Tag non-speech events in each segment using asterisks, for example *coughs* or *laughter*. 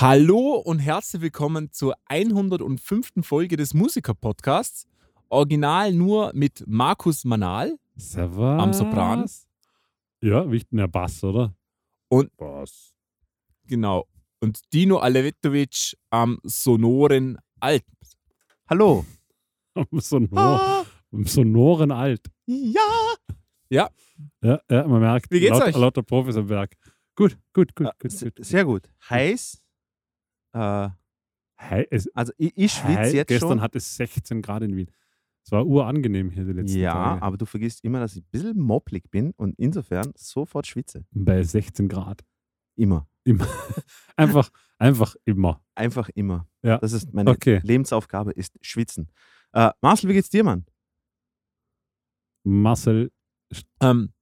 Hallo und herzlich willkommen zur 105. Folge des Musiker-Podcasts. Original nur mit Markus Manal Servus. am Sopran. Ja, wichtiger Bass, oder? Und- Bass. Genau. Und Dino Alevetovic am sonoren Alt. Hallo. *laughs* Am Sonor, Ah, am sonoren Alt. Ja. Ja, ja, man merkt, Wie geht's laut, euch? lauter Profis am Werk. Gut, gut, gut, Äh, gut. gut. Sehr gut. Heiß. Äh, Hei, es, also ich, ich schwitze jetzt gestern schon. hat es 16 Grad in Wien. Es war urangenehm hier die letzten ja, Tage. aber du vergisst immer, dass ich ein bisschen mopplig bin und insofern sofort schwitze. Bei 16 Grad. Immer. *laughs* Einfach, einfach immer. Einfach immer. Ja. Das ist meine Okay. Lebensaufgabe, ist schwitzen. Äh, Marcel, wie geht's dir, Mann? Marcel, Ähm,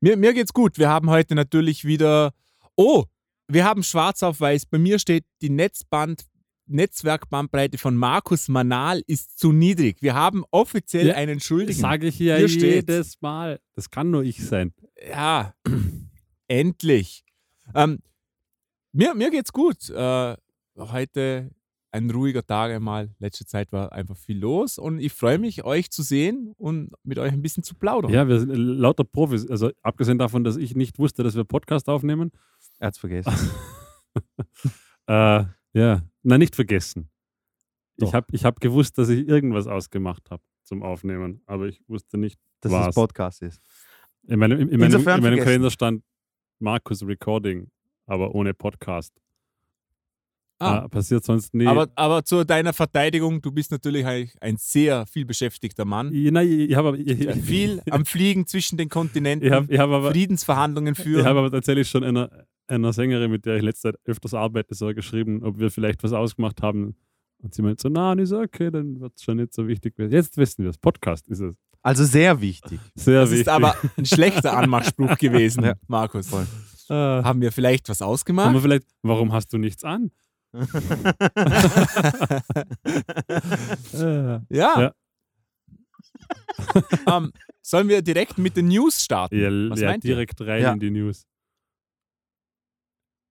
mir, mir geht's gut. Wir haben heute natürlich wieder. Oh, wir haben schwarz auf weiß. Bei mir steht die Netzband. Netzwerkbandbreite von Markus Manal ist zu niedrig. Wir haben offiziell Ja, einen Schuldigen. sage ich ja Hier jedes Mal. Das kann nur ich sein. Ja, *clears throat* endlich. Ähm, mir, mir geht's gut. Äh, heute ein ruhiger Tag einmal. Letzte Zeit war einfach viel los und ich freue mich, euch zu sehen und mit euch ein bisschen zu plaudern. Ja, wir sind lauter Profis. Also abgesehen davon, dass ich nicht wusste, dass wir Podcast aufnehmen. Er hat's vergessen. *laughs* Äh, ja, na nicht vergessen. Ich Doch. habe ich hab gewusst, dass ich irgendwas ausgemacht habe zum Aufnehmen, aber ich wusste nicht, Dass was. es Podcast ist. In meinem, in, in meinem, in meinem vergessen. Kalender stand Markus Recording, aber ohne Podcast. Ah, Ah, passiert sonst nie. aber, aber zu deiner Verteidigung, du bist natürlich ein, sehr viel beschäftigter Mann. ich, nein, ich, ich habe ich, viel *laughs* am Fliegen zwischen den Kontinenten, ich hab, ich hab aber, Friedensverhandlungen ich führen. habe aber tatsächlich schon einer, einer Sängerin, mit der ich letzte Zeit öfters arbeite, so geschrieben, ob wir vielleicht was ausgemacht haben. Und sie meint so, na, und ich so, okay, dann wird es schon nicht so wichtig werden. Jetzt wissen wir es. Podcast ist es. Also sehr wichtig. Sehr das wichtig. ist aber ein schlechter *laughs* Anmachspruch gewesen, Ja. Markus. Voll. Ah. Haben wir vielleicht was Haben wir ausgemacht? vielleicht, warum hast du nichts an? Äh, *laughs* Ja. Ja. ähm, sollen wir direkt mit den News starten? ja, Was ja meint ihr? direkt rein Ja. in die News.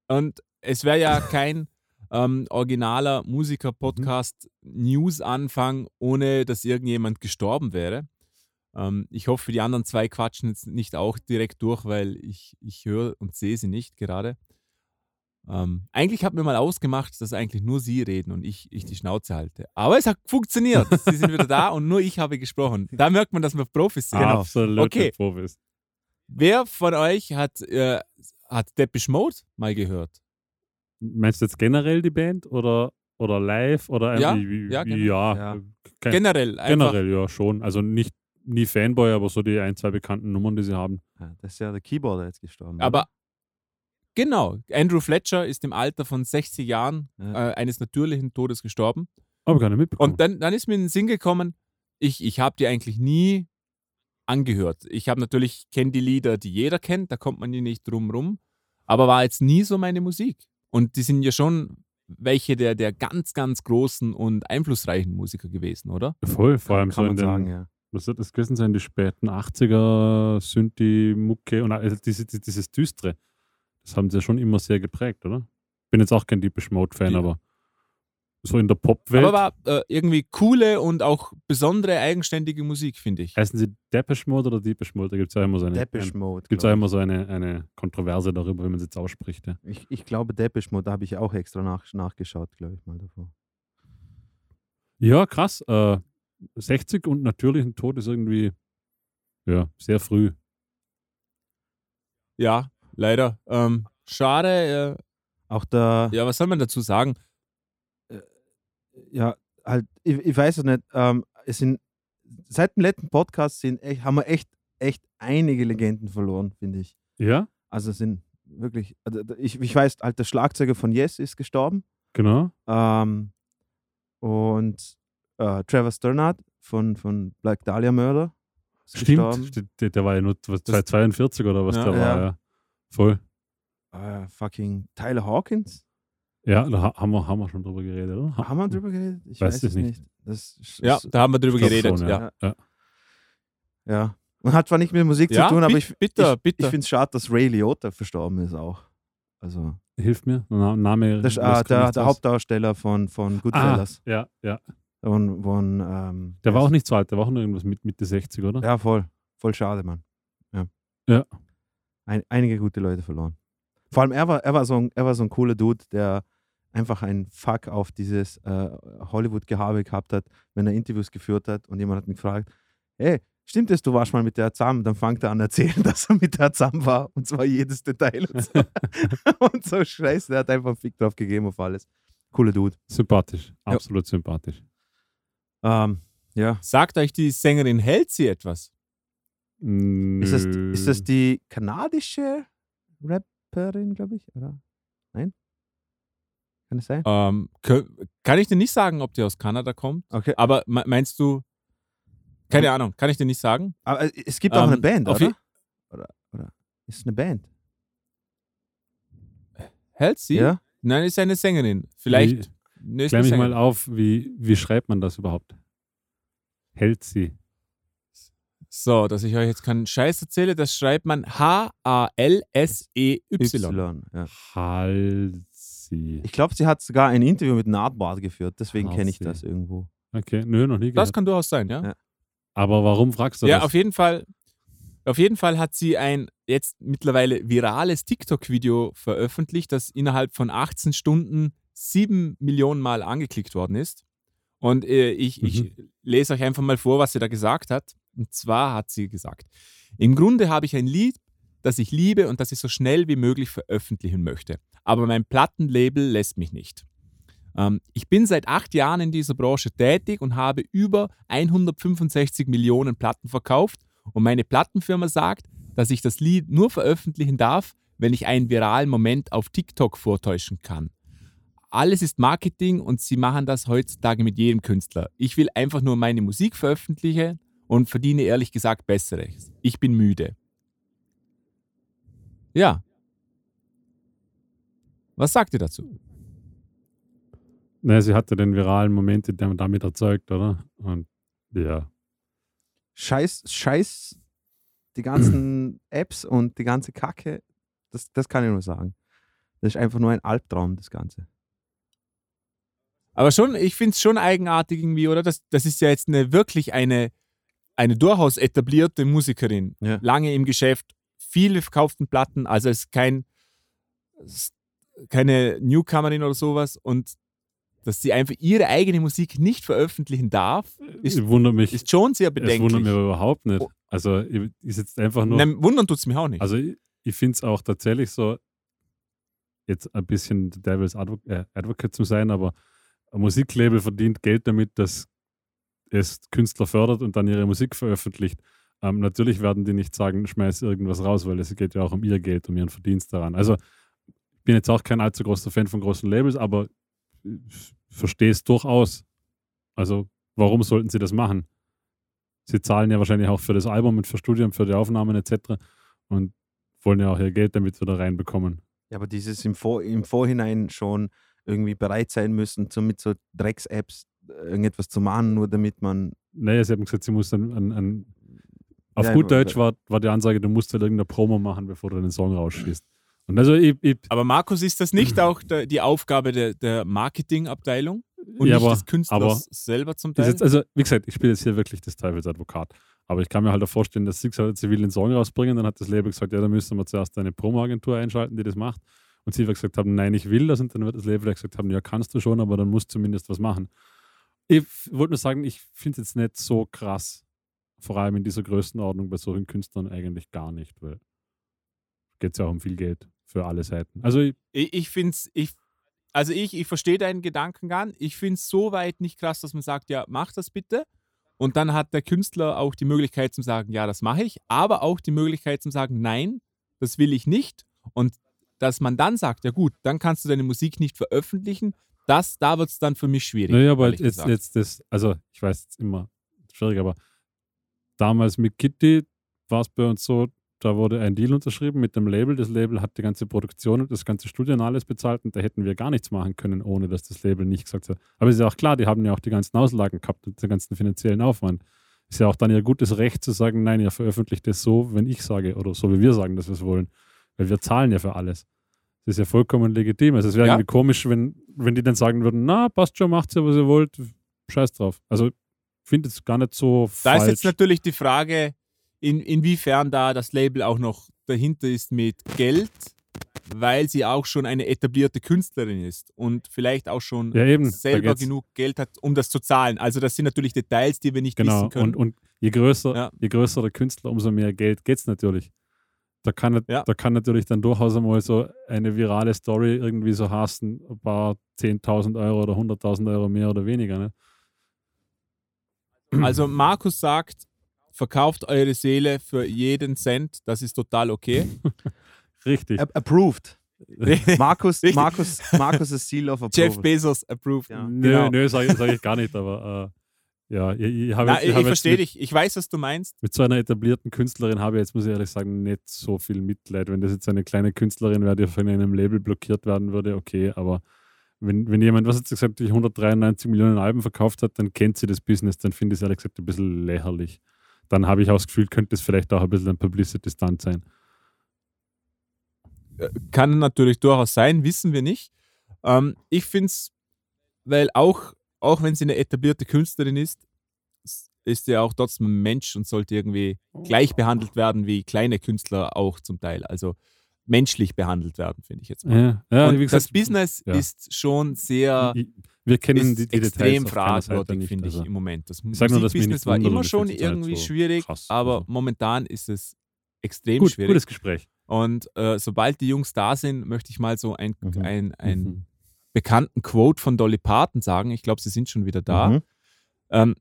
Und es wäre ja kein ähm, originaler Musiker-Podcast News-Anfang, ohne dass irgendjemand gestorben wäre. Ähm, ich hoffe, die anderen zwei quatschen jetzt nicht auch direkt durch, weil ich, ich höre und sehe sie nicht gerade. Ähm, eigentlich hat mir mal ausgemacht, dass eigentlich nur sie reden und ich, ich die Schnauze halte. Aber es hat funktioniert. sie sind wieder da und nur ich habe gesprochen. Da merkt man, dass wir Profis sind. Genau. Absolut Okay. Profis. Wer von euch hat, äh, hat Depeche Mode mal gehört? Meinst du jetzt generell die Band oder, oder live? Oder Ja, irgendwie- ja, generell. ja, Ja. kein- Generell. Einfach, generell ja schon. Also nicht nie Fanboy, aber so die ein, zwei bekannten Nummern, die sie haben. Ja, das ist ja der Keyboarder jetzt gestorben. Aber oder? genau, Andrew Fletcher ist im Alter von 60 Jahren Ja. äh, eines natürlichen Todes gestorben. Aber gar nicht mitbekommen. Und dann, dann ist mir in den Sinn gekommen, ich, ich habe die eigentlich nie angehört. Ich habe natürlich, kenne die Lieder, die jeder kennt, da kommt man ja nicht drum rum, aber war jetzt nie so meine Musik. Und die sind ja schon welche der, der ganz, ganz großen und einflussreichen Musiker gewesen, oder? Voll, vor kann, allem kann so man in den, sagen, ja. was wird das gewesen sein, die späten 80er, Synthi, Mucke und also diese, diese- dieses Düstere. Das haben sie ja schon immer sehr geprägt, oder? Bin jetzt auch kein Deepish Mode-Fan, Ja. aber so in der Popwelt. Aber war äh, irgendwie coole und auch besondere, eigenständige Musik, finde ich. heißen sie Depeche Mode oder Deepish Mode? Da gibt es ja immer so eine, Depeche ein, Mode. gibt's ja immer so eine, eine Kontroverse darüber, wie man es jetzt ausspricht. Ja. ich. Ich, glaube Depeche Mode, da habe ich auch extra nach, nachgeschaut, glaube ich mal davor. Ja, krass. Äh, 60 und natürlichen Tod ist irgendwie ja, sehr früh. Ja, leider. Ähm, schade. Auch der, Äh, ja, was soll man dazu sagen? Ja, halt, ich, ich weiß es nicht, ähm, es sind, seit dem letzten Podcast sind echt, haben wir echt, echt einige Legenden verloren, finde ich. Ja, Also sind wirklich, also ich, ich weiß, halt der Schlagzeuger von Yes ist gestorben genau. ähm, und äh, Trevor Sternhardt von, von Black Dahlia Murder. Stimmt, der, der war ja nur was, 242 oder was Ja. der war. Ja. Ja. Voll. Äh, fucking Tyler Hawkins. Ja, da ha- haben wir, haben wir schon drüber geredet, oder? Haben wir drüber geredet? Ich Weiß weiß, es nicht. nicht. Das ist, Ja, da haben wir drüber geredet. schon, ja. ja. Ja. ja. Und hat zwar nicht mit Musik Ja, zu tun, aber ich, bitter, ich, bitter. ich finde es schade, dass Ray Liotta verstorben ist auch. Also, hilf mir. Na- Name. Das äh, der, der? Hauptdarsteller von, von Ah, Goodfellas. ja, ja. Von, von, ähm, Der war auch nicht so alt, der war auch nur irgendwas mit Mitte 60, oder? Ja, voll. Voll schade, Mann. Ja. Ja. Ein, einige gute Leute verloren. Vor allem, er war, er, war so ein, er war so ein cooler Dude, der einfach einen Fuck auf dieses äh, Hollywood-Gehabe gehabt hat, wenn er Interviews geführt hat und jemand hat ihn gefragt, hey, stimmt es, du warst mal mit der zusammen? Dann fängt er an erzählen, *laughs* dass er mit der zusammen war und zwar jedes Detail und so. *laughs* und so scheiße, der hat einfach einen Fick drauf gegeben auf alles. Cooler Dude. Sympathisch, absolut sympathisch. Ähm, ja. Sagt euch die Sängerin Halsey etwas? Ist das, Nö. ist das die kanadische Rapperin, glaube ich? Oder? Nein? Kann es sein? Ähm, kann ich dir nicht sagen, ob die aus Kanada kommt. Okay. Aber me- meinst du, keine Ahnung, kann ich dir nicht sagen. Aber es gibt auch eine Ähm, Band, auf oder? oder? Oder ist es eine Band? Halsey? Ja? Nein, ist eine Sängerin. Vielleicht. Ne, ist Klär eine mich mal Sängerin. auf, wie, wie schreibt man das überhaupt? Hält sie. So, dass ich euch jetzt keinen Scheiß erzähle, das schreibt man H-A-L-S-E-Y. Y. Ja. Halsey. Ich glaube, sie hat sogar ein Interview mit Nardbart geführt, deswegen kenne ich das irgendwo. Okay, nö, noch nie Das gehört. kann durchaus sein, ja. Ja. Aber warum fragst du Ja, das? auf jeden Fall. Auf jeden Fall hat sie ein jetzt mittlerweile virales TikTok-Video veröffentlicht, das innerhalb von 18 Stunden sieben Millionen Mal angeklickt worden ist. Und äh, ich, ich lese euch einfach mal vor, was sie da gesagt hat. Und zwar hat sie gesagt, im Grunde habe ich ein Lied, das ich liebe und das ich so schnell wie möglich veröffentlichen möchte. Aber mein Plattenlabel lässt mich nicht. Ähm, ich bin seit acht Jahren in dieser Branche tätig und habe über 165 Millionen Platten verkauft. Und meine Plattenfirma sagt, dass ich das Lied nur veröffentlichen darf, wenn ich einen viralen Moment auf TikTok vortäuschen kann. Alles ist Marketing und sie machen das heutzutage mit jedem Künstler. Ich will einfach nur meine Musik veröffentlichen und verdiene ehrlich gesagt Besseres. Ich bin müde. Ja. Was sagt ihr dazu? Naja, sie hatte den viralen Moment, den man damit erzeugt, oder? Und ja. Scheiß, scheiß die ganzen *clears throat* Apps und die ganze Kacke, das, das kann ich nur sagen. Das ist einfach nur ein Albtraum, das Ganze. Aber schon, ich finde es schon eigenartig irgendwie, oder? Das, das ist ja jetzt eine wirklich eine, eine durchaus etablierte Musikerin. Ja. Lange im Geschäft, viele verkauften Platten, also es ist kein, es ist keine Newcomerin oder sowas und dass sie einfach ihre eigene Musik nicht veröffentlichen darf, ist, Es wundert mich, ist schon sehr es wundert bedenklich. mich aber überhaupt nicht. Oh. Also, ich- ist jetzt einfach nur. Nein, wundern tut es mich auch nicht. Also ich, ich finde es auch tatsächlich so, jetzt ein bisschen der Devil's äh, Advocate zu sein, aber ein Musiklabel verdient Geld damit, dass es Künstler fördert und dann ihre Musik veröffentlicht. Ähm, natürlich werden die nicht sagen, schmeiß irgendwas raus, weil es geht ja auch um ihr Geld, um ihren Verdienst daran. Also ich bin jetzt auch kein allzu großer Fan von großen Labels, aber ich verstehe es durchaus. Also warum sollten sie das machen? Sie zahlen ja wahrscheinlich auch für das Album und für Studium, für die Aufnahmen etc. und wollen ja auch ihr Geld damit wieder reinbekommen. Ja, aber dieses im, Vor im Vorhinein schon irgendwie bereit sein müssen, so mit so Drecks-Apps irgendetwas zu machen, nur damit man. Naja, sie haben gesagt, sie muss dann an, an auf Ja, gut Deutsch war, war die Ansage, du musst halt irgendeine Promo machen, bevor du den Song rausschießt. Und also ich, ich, aber Markus, ist das nicht auch der, die Aufgabe der, der Marketingabteilung und ja, nicht aber, des Künstlers aber selber zum ist Teil? jetzt, also wie gesagt, ich spiele jetzt hier wirklich des Teufels Advokat. Aber ich kann mir halt auch vorstellen, dass hat, sie will den Song rausbringen. Dann hat das Label gesagt, ja, da müssen wir zuerst eine Promo-Agentur einschalten, die das macht. Und sie gesagt haben, nein, ich will das. Und dann wird das Label gesagt haben, ja, kannst du schon, aber dann musst du zumindest was machen. Ich wollte nur sagen, ich finde es jetzt nicht so krass. Vor allem in dieser Größenordnung bei solchen Künstlern eigentlich gar nicht, weil geht es ja auch um viel Geld für alle Seiten. Also ich, Ich, finde es, ich, also ich, ich verstehe deinen Gedankengang. Ich finde es so weit nicht krass, dass man sagt, ja, mach das bitte. Und dann hat der Künstler auch die Möglichkeit zu sagen, ja, das mache ich, aber auch die Möglichkeit zu sagen, nein, das will ich nicht. Und dass man dann sagt, ja gut, dann kannst du deine Musik nicht veröffentlichen, das, da wird es dann für mich schwierig. Naja, aber jetzt, gesagt. jetzt das, also ich weiß jetzt immer schwierig, aber damals mit Kitty war es bei uns so, da wurde ein Deal unterschrieben mit dem Label. Das Label hat die ganze Produktion und das ganze Studio und alles bezahlt und da hätten wir gar nichts machen können, ohne dass das Label nicht gesagt hat. Aber es ist ja auch klar, die haben ja auch die ganzen Auslagen gehabt und den ganzen finanziellen Aufwand. Ist ja auch dann ihr gutes Recht zu sagen, nein, ihr veröffentlicht das so, wenn ich sage oder so, wie wir sagen, dass wir es wollen. Weil wir zahlen ja für alles. Das ist ja vollkommen legitim. Also es wäre Ja. irgendwie komisch, wenn, wenn die dann sagen würden, na, passt schon, macht ja, was ihr wollt, scheiß drauf. Also finde es gar nicht so Da ist falsch. jetzt natürlich die Frage, in, inwiefern da das Label auch noch dahinter ist mit Geld, weil sie auch schon eine etablierte Künstlerin ist und vielleicht auch schon Ja, eben, selber genug Geld hat, um das zu zahlen. Also das sind natürlich Details, die wir nicht Genau, wissen können. und, und je, größer, Ja. je größer der Künstler, umso mehr Geld geht es natürlich. Da kann, Ja. da kann natürlich dann durchaus einmal so eine virale Story irgendwie so hasten, ein paar 10.000 Euro oder 100.000 Euro mehr oder weniger. Ne? Also Markus sagt, verkauft eure Seele für jeden Cent, das ist total okay. *laughs* Richtig. A- Approved. *laughs* Markus, Richtig. Markus, Markus ist Seal of Jeff Approval. Bezos approved. Ja. Nö, Genau. nö sage sag ich gar nicht, aber äh, ja, ich, ich habe Na, jetzt, ich ich verstehe mit, dich, ich weiß, was du meinst. mit so einer etablierten Künstlerin habe ich jetzt, muss ich ehrlich sagen, nicht so viel Mitleid. Wenn das jetzt eine kleine Künstlerin wäre, die von einem Label blockiert werden würde, okay, aber wenn, wenn jemand, was hat sie gesagt, die 193 Millionen Alben verkauft hat, dann kennt sie das Business, dann finde ich es ehrlich gesagt ein bisschen lächerlich. Dann habe ich auch das Gefühl, könnte es vielleicht auch ein bisschen ein Publicity-Stunt sein. Kann natürlich durchaus sein, wissen wir nicht. Ähm, ich finde es, weil auch, auch wenn sie eine etablierte Künstlerin ist, ist sie auch trotzdem ein Mensch und sollte irgendwie gleich behandelt werden wie kleine Künstler auch zum Teil. Also menschlich behandelt werden, finde ich jetzt mal. Ja, ja und wie gesagt, das Business ja. ist schon sehr ich, wir kennen die, die extrem Details fragwürdig, finde ich, Also, im Moment. Das sag nur, dass nicht war immer schon irgendwie so schwierig, krass aber also. momentan ist es extrem gut, schwierig. gutes Gespräch. Und äh, sobald die Jungs da sind, möchte ich mal so ein, Mhm. ein, ein Mhm. bekannten Quote von Dolly Parton sagen. Ich glaube, sie sind schon wieder da. Mhm. Ähm,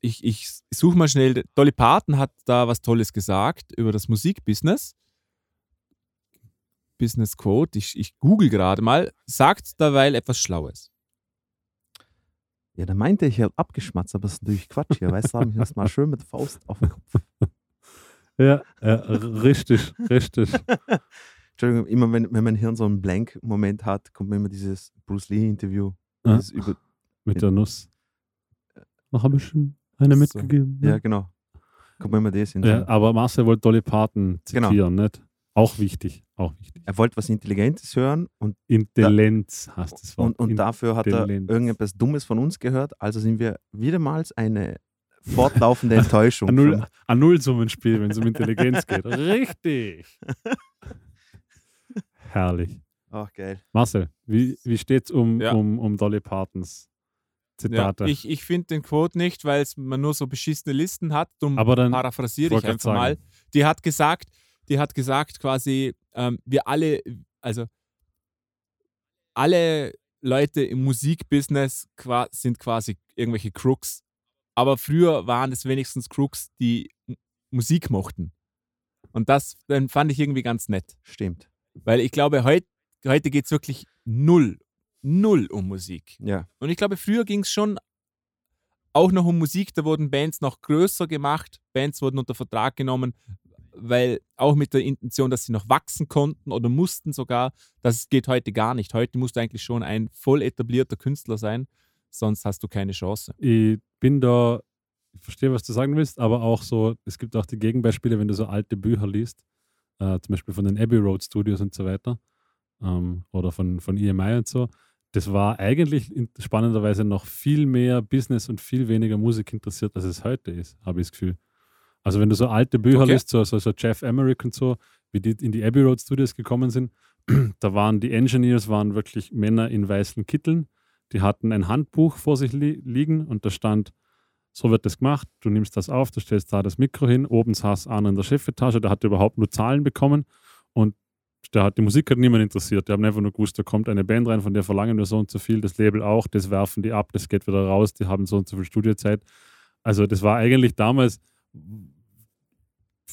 ich ich suche mal schnell. Dolly Parton hat da was Tolles gesagt über das Musikbusiness. Business Quote. Ich, ich google gerade mal. Sagt derweil etwas Schlaues. Ja, da meinte ich, ich habe abgeschmatzt, aber das ist natürlich Quatsch. Hier, weißt du, habe ich das mal schön mit der Faust auf den Kopf. *laughs* Ja, ja, r- richtig, richtig. *laughs* Entschuldigung, immer wenn, wenn mein Hirn so einen Blank-Moment hat, kommt mir immer dieses Bruce Lee-Interview. Ja. dieses Über, Mit der Nuss. Noch ein bisschen eine So. mitgegeben. ja, genau. Kommt mir immer das hin. Ja, aber Marcel wollte Dolly Parton Genau. zitieren, nicht? Auch wichtig, auch wichtig. Er wollte was Intelligentes hören und, Intelligenz heißt das Wort. und, und dafür hat er irgendetwas Dummes von uns gehört. Also sind wir wiedermals eine fortlaufende *laughs* Enttäuschung. ein, Null, ein Nullsummenspiel, wenn es um Intelligenz geht. *laughs* Richtig. Herrlich. Ach, geil. Marcel, wie, wie steht es um, Ja. um, um Dolly Partons Ja, Zitate? ich ich finde den Quote nicht, weil es man nur so beschissene Listen hat. Darum Aber dann- paraphrasiere ich einfach mal. sagen. Die hat gesagt, die hat gesagt quasi, ähm, wir alle, also alle Leute im Musikbusiness sind quasi irgendwelche Crooks. Aber früher waren es wenigstens Crooks, die Musik mochten. Und das dann fand ich irgendwie ganz nett. Stimmt. Weil ich glaube, heut, heute geht es wirklich null, null um Musik. Ja. Und ich glaube, früher ging es schon auch noch um Musik. Da wurden Bands noch größer gemacht. Bands wurden unter Vertrag genommen, weil auch mit der Intention, dass sie noch wachsen konnten oder mussten sogar. Das geht heute gar nicht. Heute musst du eigentlich schon ein voll etablierter Künstler sein, sonst hast du keine Chance. ich bin da, ich verstehe, was du sagen willst, aber auch so, es gibt auch die Gegenbeispiele, wenn du so alte Bücher liest, äh, zum Beispiel von den Abbey Road Studios und so weiter, ähm, oder von, von EMI und so. Das war eigentlich spannenderweise noch viel mehr Business und viel weniger Musik interessiert, als es heute ist, habe ich das Gefühl. Also wenn du so alte Bücher Okay. liest, so, so, so Jeff Emmerich und so, wie die in die Abbey Road Studios gekommen sind, *clears throat* da waren die Engineers waren wirklich Männer in weißen Kitteln, die hatten ein Handbuch vor sich li liegen und da stand, so wird das gemacht, du nimmst das auf, du stellst da das Mikro hin, oben saß einer in der Chefetage, der hatte überhaupt nur Zahlen bekommen und der hat, die Musik hat niemand interessiert. Die haben einfach nur gewusst, da kommt eine Band rein, von der verlangen wir so und so viel, das Label auch, das werfen die ab, das geht wieder raus, die haben so und so viel Studiozeit. Also das war eigentlich damals,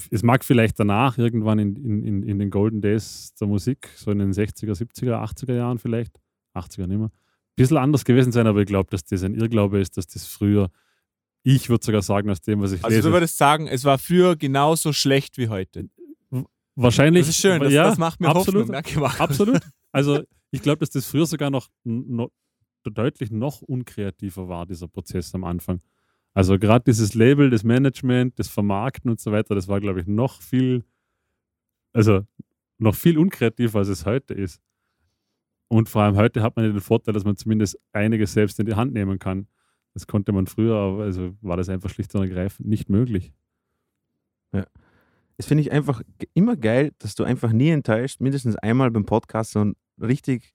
es mag vielleicht danach irgendwann in, in, in, den Golden Days der Musik, so in den 60er, 70er, 80er Jahren vielleicht, 80er nicht mehr, ein bisschen anders gewesen sein, aber ich glaube, dass das ein Irrglaube ist, dass das früher, ich würde sogar sagen, aus dem, was ich Also lese, du würdest sagen, es war früher genauso schlecht wie heute. wahrscheinlich. Das ist schön, das, ja, das macht mir absolut, Hoffnung. Danke, Markus. Absolut. *laughs* Also ich glaube, dass das früher sogar noch, noch deutlich noch unkreativer war, dieser Prozess am Anfang. Also gerade dieses Label, das Management, das Vermarkten und so weiter, das war, glaube ich, noch viel, also noch viel unkreativer, als es heute ist. Und vor allem heute hat man ja den Vorteil, dass man zumindest einiges selbst in die Hand nehmen kann. Das konnte man früher, aber also war das einfach schlicht und ergreifend nicht möglich. Das finde ich einfach immer geil, dass du einfach nie enttäuscht, mindestens einmal beim Podcast so einen richtig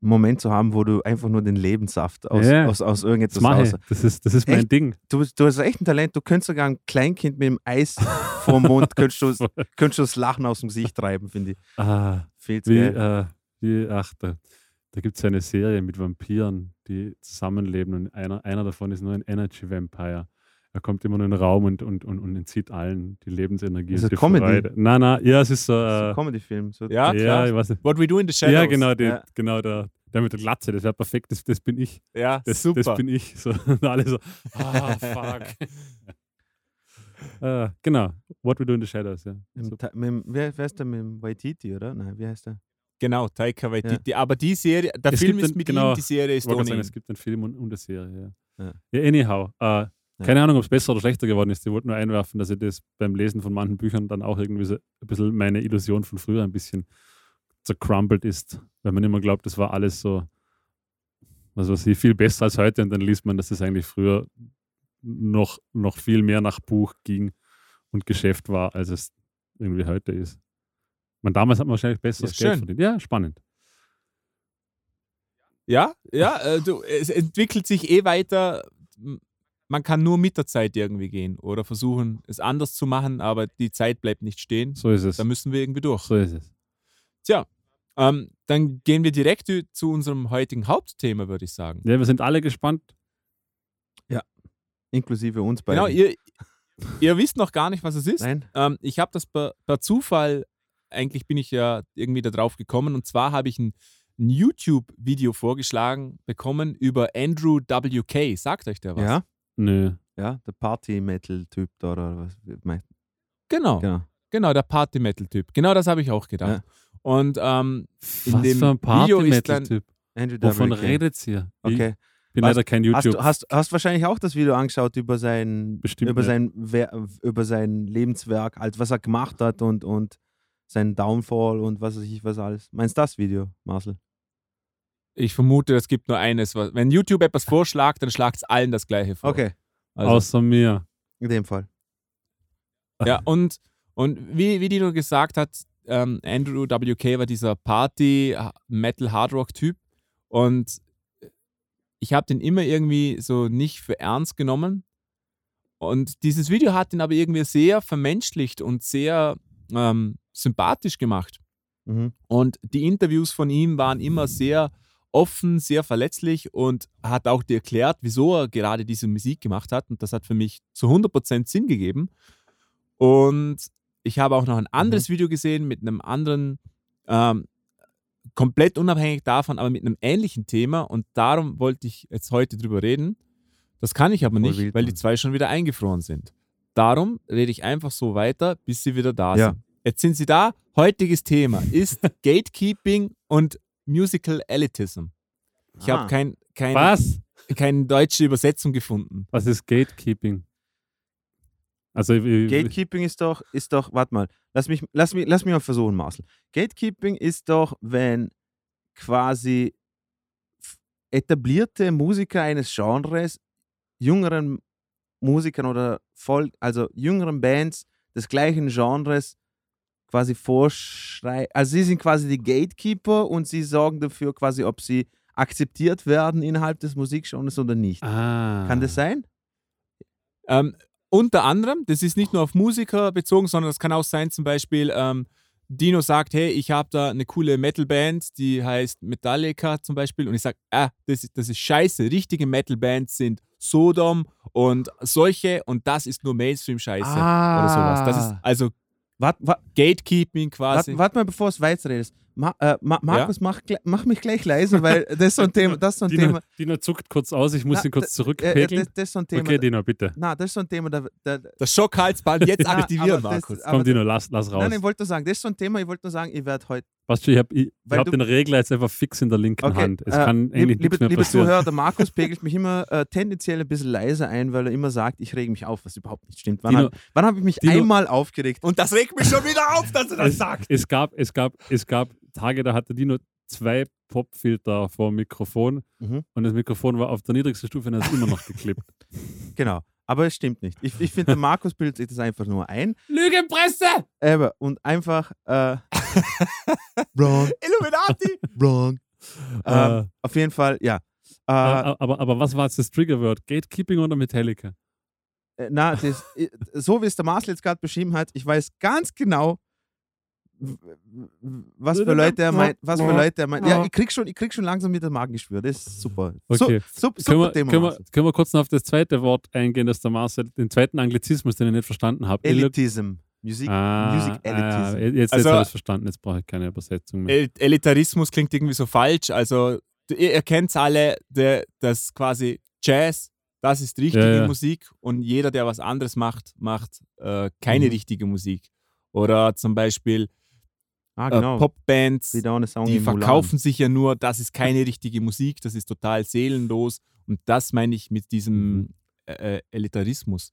Moment zu haben, wo du einfach nur den Lebenssaft aus, Ja. aus, aus irgendetwas raus. Das ist, das ist mein Echt? Ding. Du, du hast echt ein Talent, du könntest sogar ein Kleinkind mit dem Eis *laughs* vor dem Mund, könntest du, könntest du das Lachen aus dem Gesicht treiben, finde ich. Ah, Fehlt's wie, äh, wie, ach, da, da gibt es eine Serie mit Vampiren, die zusammenleben und einer, einer davon ist nur ein Energy Vampire. Er kommt immer nur in den Raum und, und, und, und entzieht allen die Lebensenergie. Ist das die Comedy? Freude. Nein, nein, ja, es ist so. So ein Äh, Comedy-Film. So Ja, ja, klar. ich weiß nicht. What We Do in the Shadows. Ja, genau, die, Ja. genau der, der mit der Glatze, das wäre perfekt, das, das bin ich. Ja, Das, super. das bin ich. So, *laughs* und alle so, ah, fuck. *laughs* *laughs* äh, genau, What We Do in the Shadows, ja. Mit, mit, wer, wer ist der mit dem Waititi, oder? Nein, wie heißt der? Genau, Taika Waititi. Aber die Serie, der Es Film ist einen- mit genau, ihm, die Serie ist ohne sagen, ihn. es gibt einen Film und, und eine Serie, ja. Ja. Ja, anyhow. Äh, keine Ahnung, ob es besser oder schlechter geworden ist. Ich wollte nur einwerfen, dass ich das beim Lesen von manchen Büchern dann auch irgendwie so ein bisschen meine Illusion von früher ein bisschen zercrumbled ist. Weil man immer glaubt, das war alles so, was weiß ich, viel besser als heute. Und dann liest man, dass das eigentlich früher noch, noch viel mehr nach Buch ging und Geschäft war, als es irgendwie heute ist. Man, damals hat man wahrscheinlich besseres Ja, Geld schön. verdient. Ja, spannend. Ja, ja, äh, du, es entwickelt sich eh weiter. Man kann nur mit der Zeit irgendwie gehen oder versuchen, es anders zu machen, aber die Zeit bleibt nicht stehen. So ist es. Da müssen wir irgendwie durch. So ist es. Tja, ähm, dann gehen wir direkt zu unserem heutigen Hauptthema, würde ich sagen. Ja, wir sind alle gespannt. Inklusive uns beiden. Genau, ihr, ihr wisst noch gar nicht, was es ist. Nein? Ähm, ich habe das per, per Zufall, eigentlich bin ich ja irgendwie da drauf gekommen, und zwar habe ich ein, ein YouTube-Video vorgeschlagen bekommen über Andrew WK. Sagt euch der was? Ja? Nö. Ja, der Party-Metal-Typ da, oder was? Genau, Genau. genau, der Party-Metal-Typ. Genau das habe ich auch gedacht. Und ähm, In Was dem für ein Party-Metal-Typ. Andrew Wovon redet ihr? Okay. Ich bin Was- leider kein Hast YouTube. du hast, hast wahrscheinlich auch das Video angeschaut über sein, Bestimmt über sein, über sein Lebenswerk, halt, was er gemacht hat und, und seinen Downfall und was weiß ich was alles. Meinst du das Video, Marcel? Ich vermute, es gibt nur eines. was- Wenn YouTube etwas *laughs* vorschlägt, dann schlagt es allen das gleiche vor. Okay, Also, Außer mir. in dem Fall. Ja, und, und wie, wie Dino gesagt hat, ähm, Andrew WK war dieser Party-Metal-Hardrock-Typ und ich habe den immer irgendwie so nicht für ernst genommen. Und dieses Video hat ihn aber irgendwie sehr vermenschlicht und sehr ähm, sympathisch gemacht. Mhm. Und die Interviews von ihm waren immer sehr offen, sehr verletzlich und hat auch dir erklärt, wieso er gerade diese Musik gemacht hat. Und das hat für mich zu 100% Sinn gegeben. Und ich habe auch noch ein anderes Video gesehen mit einem anderen, ähm, komplett unabhängig davon, aber mit einem ähnlichen Thema. Und darum wollte ich jetzt heute drüber reden. Das kann ich aber Voll nicht, wild, weil die zwei schon wieder eingefroren sind. Darum rede ich einfach so weiter, bis sie wieder da Ja. sind. Jetzt sind sie da. Heutiges Thema ist *laughs* Gatekeeping und Musical Elitism. Ich Ah. habe kein, kein, Was? keine deutsche Übersetzung gefunden. Was ist Gatekeeping? Also, Gatekeeping ist doch, ist doch, warte mal, lass mich, lass mich, lass mich mal versuchen, Marcel. Gatekeeping ist doch, wenn quasi etablierte Musiker eines Genres jüngeren Musikern oder voll, also jüngeren Bands des gleichen Genres quasi vorschreiben. Also sie sind quasi die Gatekeeper und sie sorgen dafür quasi, ob sie akzeptiert werden innerhalb des Musikgenres oder nicht. ah. Kann das sein? Ähm, unter anderem, das ist nicht nur auf Musiker bezogen, sondern das kann auch sein, zum Beispiel, ähm, Dino sagt, hey, ich habe da eine coole Metalband, die heißt Metallica zum Beispiel. Und ich sage, ah, das ist, das ist scheiße. Richtige Metalbands sind Sodom und solche und das ist nur Mainstream-Scheiße oder sowas. Das ist also Warte, warte, Gatekeeping quasi. Warte, warte mal, bevor du weiterredest. Ma, äh, Ma, Markus, mach, gle- mach mich gleich leise, weil das ist so ein Thema. Das ist so ein Dino, Thema. Dino zuckt kurz aus, ich muss Na, ihn kurz Äh, äh, zurückpegeln. das, das ist so ein Thema. okay, Dino, bitte. na, das ist so ein Thema, da, da, Das Schockhalsband jetzt *laughs* Na, aktivieren, das- Markus. aber Komm, Dino, lass, lass raus. Nein, ich wollte nur sagen, das ist so ein Thema, ich wollte nur sagen, ich werde heute. Weißt du, ich habe hab den Regler jetzt einfach fix in der linken Okay, Hand. Es äh, kann lieb, eigentlich liebe, nichts mehr liebe passieren. Zuhörer, der *laughs* Markus pegelt mich immer äh, tendenziell ein bisschen leiser ein, weil er immer sagt, ich rege mich auf, was überhaupt nicht stimmt. Wann habe hab ich mich Dino- einmal aufgeregt? Und das regt mich schon wieder auf, dass er das es, sagt. es, gab, es, gab, es gab Tage, da hatte Dino zwei Popfilter vor dem Mikrofon Mhm. und das Mikrofon war auf der niedrigsten Stufe und er ist immer noch geklippt. Genau. Aber es stimmt nicht. Ich, ich finde, der Markus bildet sich das einfach nur ein. Lügenpresse! Aber, und einfach. Äh, *laughs* wrong, Illuminati! wrong. Ähm, Äh, auf jeden Fall, ja. Äh, aber, aber, aber was war jetzt das Triggerwort? Gatekeeping oder Metallica? Äh, Na, das, äh, so wie es der Marcel jetzt gerade beschrieben hat, ich weiß ganz genau, was für Leute er meint. Was für Leute er meint. Ja, ich krieg schon, ich krieg schon langsam wieder Magengeschwür. Das ist super. Okay. So, sup- Können super wir, Thema. können, wir, können wir kurz noch auf das zweite Wort eingehen, das der Marcel, den zweiten Anglizismus, den ich nicht verstanden habe. Elitism. Musik, Ah, Music ah, Elitism. jetzt Also- jetzt habe ich es verstanden, jetzt brauche ich keine Übersetzung mehr. El Elitarismus klingt irgendwie so falsch. Also, ihr, ihr kennt alle, der, das quasi Jazz, das ist richtige Ja, ja. Musik und jeder, der was anderes macht, macht äh, keine Mhm. richtige Musik. Oder zum Beispiel ah, äh, genau. Popbands, eine Song die verkaufen sich ja nur, das ist keine richtige Musik, das ist total seelenlos. Und das meine ich mit diesem äh, äh, Elitarismus.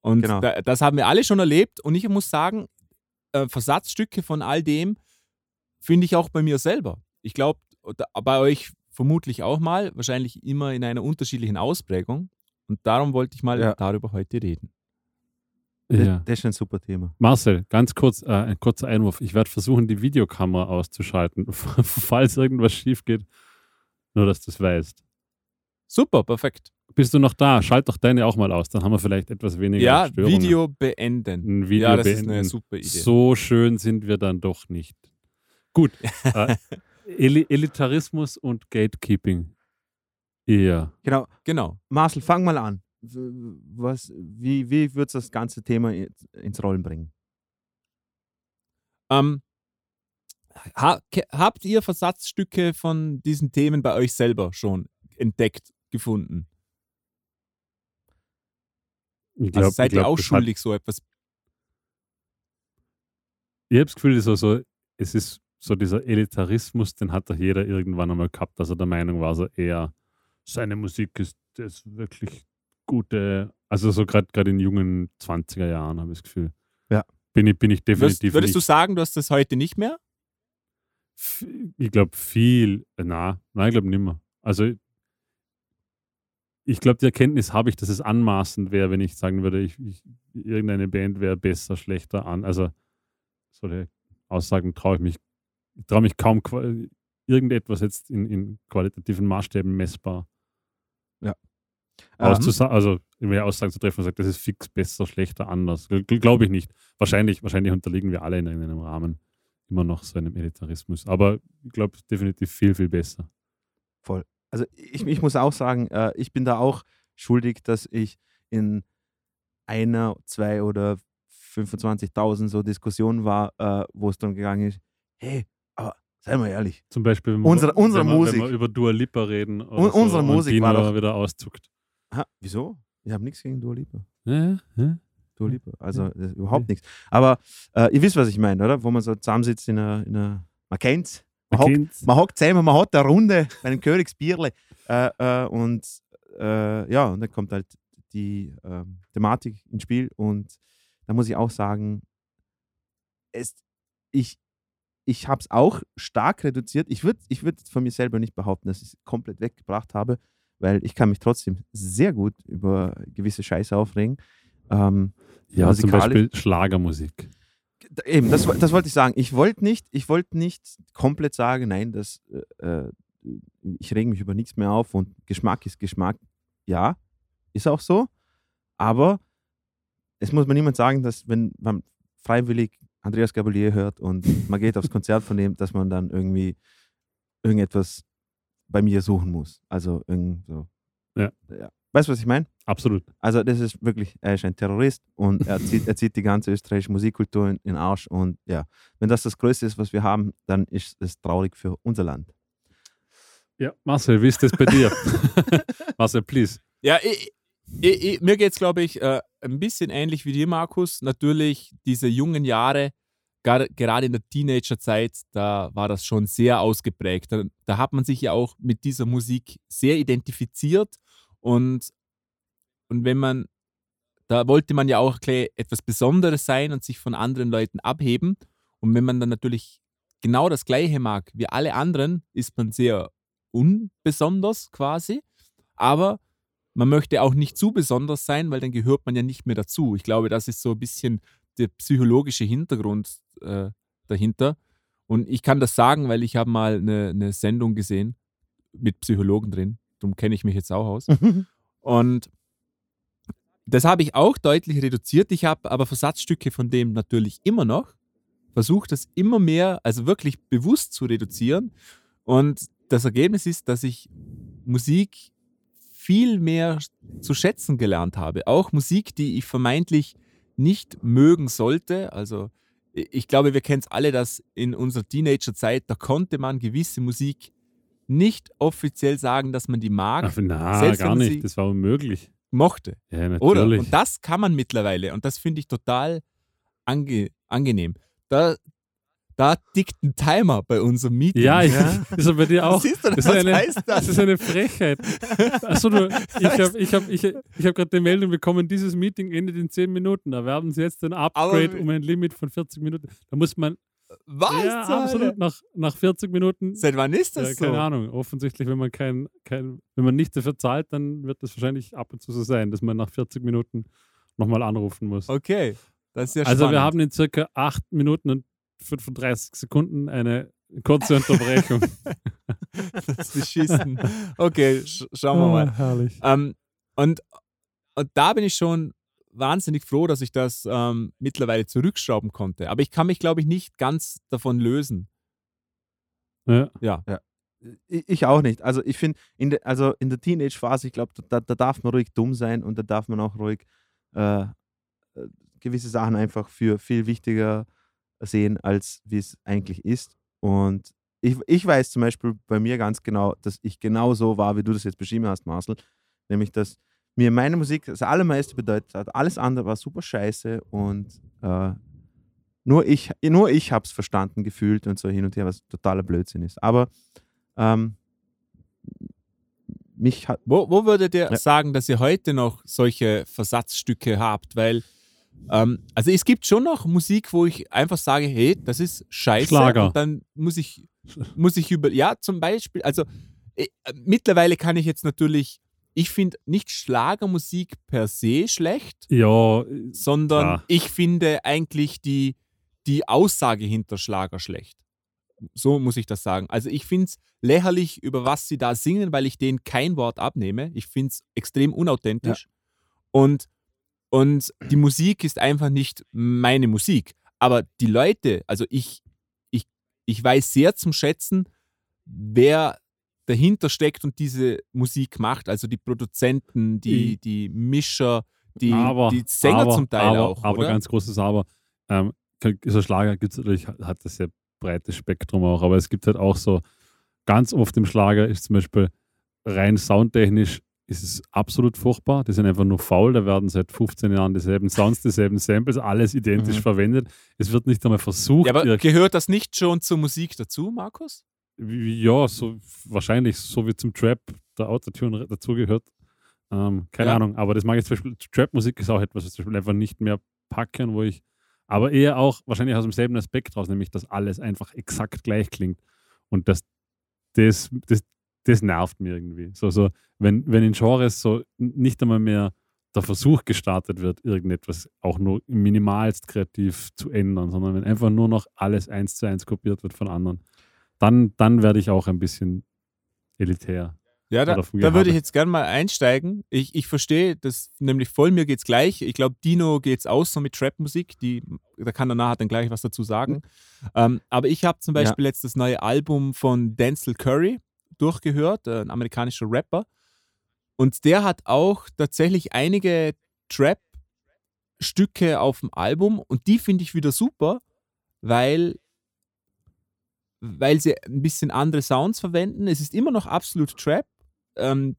Und Genau. da, das haben wir alle schon erlebt. Und ich muss sagen, äh, Versatzstücke von all dem finde ich auch bei mir selber. Ich glaube, bei euch vermutlich auch mal, wahrscheinlich immer in einer unterschiedlichen Ausprägung. Und darum wollte ich mal Ja. darüber heute reden. Das, Ja. das ist ein super Thema. Marcel, ganz kurz, äh, ein kurzer Einwurf. Ich werde versuchen, die Videokamera auszuschalten, *laughs* falls irgendwas schief geht. Nur, dass du es weißt. Super, perfekt. Bist du noch da? Schalt doch deine auch mal aus, dann haben wir vielleicht etwas weniger Ja, Störungen. Video beenden. Ein Video ja, das beenden. ist eine super Idee. So schön sind wir dann doch nicht. Gut. *laughs* äh, Eli Elitarismus und Gatekeeping. Ja. Genau. Genau. Marcel, fang mal an. Was, wie wie würdest du das ganze Thema ins Rollen bringen? Ähm, ha, habt ihr Versatzstücke von diesen Themen bei euch selber schon entdeckt, gefunden? Ich Also glaub- seid ich glaub, ihr auch das hat- schuldig, so etwas? Ich habe das Gefühl, so, so, es ist so dieser Elitarismus, den hat doch jeder irgendwann einmal gehabt, dass er der Meinung war, so eher seine Musik ist das wirklich gute, also so gerade in jungen 20er Jahren habe ich das Gefühl. Ja. Bin ich, bin ich Würdest, definitiv würdest du nicht. sagen, du hast das heute nicht mehr? Ich glaube viel, äh, na, nein, ich glaube nimmer. Also ich glaube, die Erkenntnis habe ich, dass es anmaßend wäre, wenn ich sagen würde, ich, ich, irgendeine Band wäre besser, schlechter an. Also solche Aussagen traue ich mich, ich traue mich kaum irgendetwas jetzt in, in qualitativen Maßstäben messbar Ähm, auszusagen, also irgendwelche Aussagen zu treffen und sagt, das ist fix besser, schlechter, anders. Glaube ich nicht. Wahrscheinlich, wahrscheinlich unterliegen wir alle in irgendeinem Rahmen immer noch so einem Elitarismus. Aber ich glaube definitiv viel, viel besser. also ich, ich muss auch sagen, äh, ich bin da auch schuldig, dass ich in einer, zwei oder 25.000 so Diskussionen war, äh, wo es dann gegangen ist, hey, aber seien wir ehrlich, Zum Beispiel, wenn wir, Unsere- unsere wenn wir, Musik. Wenn wir über Dua Lipa reden oder Un- unsere so, Musik und war doch- wieder auszuckt. Ha, wieso? Ich habe nichts gegen Dua Lipa. Ja, ja. Dua Ja. Lipa. Also ist überhaupt nichts. Aber äh, ihr wisst, was ich meine, oder? Wo man so zusammensitzt in einer, in einer man kennt's, man Man hockt man hockt zusammen, man hat eine Runde bei einem Königsbierle äh, äh, und äh, ja, und dann kommt halt die ähm, Thematik ins Spiel und da muss ich auch sagen, es, ich, ich habe es auch stark reduziert. Ich würde ich würd von mir selber nicht behaupten, dass ich es komplett weggebracht habe, weil ich kann mich trotzdem sehr gut über gewisse Scheiße aufregen. Ähm, Ja, zum Beispiel Schlagermusik. Eben, das, das wollte ich sagen. Ich wollte nicht, ich wollte nicht komplett sagen, nein, das, äh, äh, ich reg mich über nichts mehr auf und Geschmack ist Geschmack. Ja, ist auch so. Aber es muss mir niemand sagen, dass wenn man freiwillig Andreas Gabalier hört und man geht aufs *laughs* Konzert von dem, dass man dann irgendwie irgendetwas bei mir suchen muss. Also irgend so. Ja. Weißt du, was ich meine? Absolut. Also das ist wirklich, er ist ein Terrorist und er zieht, er zieht die ganze österreichische Musikkultur in in den Arsch. Und ja, wenn das das Größte ist, was wir haben, dann ist es traurig für unser Land. Ja, Marcel, wie ist das bei dir? *laughs* Marcel, please. Ja, ich, ich, ich, mir geht es, glaube ich, äh, ein bisschen ähnlich wie dir, Markus. Natürlich, diese jungen Jahre, gar, gerade in der Teenagerzeit, da war das schon sehr ausgeprägt. Da, da hat man sich ja auch mit dieser Musik sehr identifiziert und, und wenn man, da wollte man ja auch etwas Besonderes sein und sich von anderen Leuten abheben. Und wenn man dann natürlich genau das Gleiche mag wie alle anderen, ist man sehr unbesonders quasi. Aber man möchte auch nicht zu besonders sein, weil dann gehört man ja nicht mehr dazu. Ich glaube, das ist so ein bisschen der psychologische Hintergrund äh, dahinter. Und ich kann das sagen, weil ich habe mal eine, eine Sendung gesehen mit Psychologen drin. Darum kenne ich mich jetzt auch aus. *laughs* Und das habe ich auch deutlich reduziert. Ich habe aber Versatzstücke von dem natürlich immer noch. Versucht das immer mehr, also wirklich bewusst zu reduzieren. Und das Ergebnis ist, dass ich Musik viel mehr zu schätzen gelernt habe. Auch Musik, die ich vermeintlich nicht mögen sollte. Also ich glaube, wir kennen es alle, dass in unserer Teenagerzeit, da konnte man gewisse Musik nicht offiziell sagen, dass man die mag. Ach, na, gar nicht. Das war unmöglich. Mochte. Ja, natürlich. Oder? Und das kann man mittlerweile. Und das finde ich total ange angenehm. Da, da tickt ein Timer bei unserem Meeting. Ja, ich, *laughs* ist er bei dir auch. Siehst du, das, was ist eine, heißt das? das ist eine Frechheit. Achso, du, ich habe ich hab, ich, ich hab gerade die Meldung bekommen, dieses Meeting endet in 10 Minuten. Da werden sie jetzt ein Upgrade Aber- um ein Limit von 40 Minuten. Da muss man, Was? ja, absolut, nach, nach 40 Minuten, Seit wann ist das ja, so? keine Ahnung, offensichtlich, wenn man kein, kein, wenn man nicht dafür zahlt, dann wird das wahrscheinlich ab und zu so sein, dass man nach 40 Minuten nochmal anrufen muss. Okay, das ist ja Also spannend. wir haben in circa 8 Minuten und 35 Sekunden eine kurze Unterbrechung. *laughs* das ist beschissen. Okay, sch schauen wir mal. Ah, herrlich. Ähm, und, und da bin ich schon wahnsinnig froh, dass ich das ähm, mittlerweile zurückschrauben konnte. Aber ich kann mich, glaube ich, nicht ganz davon lösen. Ja. Ja. Ich ich auch nicht. Also ich finde, in der, also in der Teenage-Phase, ich glaube, da, da darf man ruhig dumm sein und da darf man auch ruhig äh, äh, gewisse Sachen einfach für viel wichtiger sehen, als wie es eigentlich ist. Und ich, ich weiß zum Beispiel bei mir ganz genau, dass ich genau so war, wie du das jetzt beschrieben hast, Marcel. Nämlich, dass mir meine Musik das Allermeiste bedeutet hat. Alles andere war super scheiße und äh, nur ich, nur ich habe es verstanden, gefühlt und so hin und her, was totaler Blödsinn ist. Aber ähm, mich hat. Wo, wo würdet ihr Ja. sagen, dass ihr heute noch solche Versatzstücke habt? Weil, ähm, also es gibt schon noch Musik, wo ich einfach sage, hey, das ist scheiße. Schlager. Und dann muss ich, muss ich über, ja, zum Beispiel, also äh, mittlerweile kann ich jetzt natürlich, ich finde nicht Schlagermusik per se schlecht, Ja, sondern Klar. ich finde eigentlich die, die Aussage hinter Schlager schlecht. So muss ich das sagen. Also ich finde es lächerlich, über was sie da singen, weil ich denen kein Wort abnehme. Ich finde es extrem unauthentisch. Und, und die Musik ist einfach nicht meine Musik. Aber die Leute, also ich, ich, ich weiß sehr zum Schätzen, wer dahinter steckt und diese Musik macht. Also die Produzenten, die, die Mischer, die, aber, die Sänger aber, zum Teil aber, auch. Aber oder? ganz großes Aber. Ähm, so Schlager gibt es natürlich, hat hat das sehr breites Spektrum auch, aber es gibt halt auch so, ganz oft im Schlager ist zum Beispiel rein soundtechnisch ist es absolut furchtbar. Die sind einfach nur faul. Da werden seit 15 Jahren dieselben Sounds, dieselben Samples, alles identisch Mhm. verwendet. Es wird nicht einmal versucht. ja, aber gehört das nicht schon zur Musik dazu, Markus? ja, so wahrscheinlich so wie zum Trap der Autotune dazugehört. Ähm, keine Ja. Ahnung, aber das mag ich zum Beispiel. Trap-Musik ist auch etwas, was ich zum Beispiel einfach nicht mehr packen, wo ich, aber eher auch wahrscheinlich aus demselben Aspekt raus, nämlich dass alles einfach exakt gleich klingt. Und das, das, das, das nervt mir irgendwie. So, so, wenn, wenn in Genres so nicht einmal mehr der Versuch gestartet wird, irgendetwas auch nur minimalst kreativ zu ändern, sondern wenn einfach nur noch alles eins zu eins kopiert wird von anderen, dann, dann werde ich auch ein bisschen elitär. Ja, da, da würde ich jetzt gerne mal einsteigen. Ich, ich verstehe das nämlich voll, mir geht's gleich. Ich glaube, Dino geht's auch so mit Trap-Musik. Die, da kann er nachher dann gleich was dazu sagen. Ähm, aber ich habe zum Ja. Beispiel jetzt das neue Album von Denzel Curry durchgehört, ein amerikanischer Rapper. Und der hat auch tatsächlich einige Trap-Stücke auf dem Album und die finde ich wieder super, weil, weil sie ein bisschen andere Sounds verwenden. Es ist immer noch absolut Trap, ähm,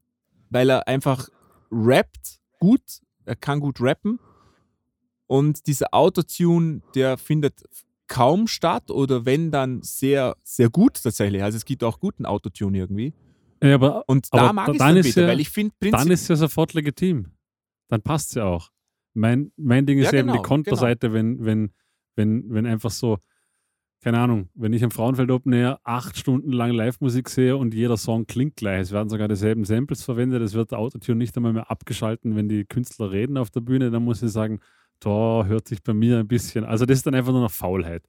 weil er einfach rappt gut, er kann gut rappen und dieser Autotune, der findet kaum statt oder wenn dann sehr, sehr gut tatsächlich. Also es gibt auch guten Autotune irgendwie. Ja, aber Und Aber da mag ich es dann dann ja- weil ich finde dann ist es ja sofort legitim. Dann passt es ja auch. Mein, mein Ding ist Ja, eben genau, die Konterseite, wenn, wenn, wenn, wenn einfach so, keine Ahnung, wenn ich am Frauenfeld Open Air acht Stunden lang Live-Musik sehe und jeder Song klingt gleich, es werden sogar dieselben Samples verwendet, es wird der Autotune nicht einmal mehr abgeschalten, wenn die Künstler reden auf der Bühne, dann muss ich sagen, da hört sich bei mir ein bisschen, also das ist dann einfach nur noch Faulheit.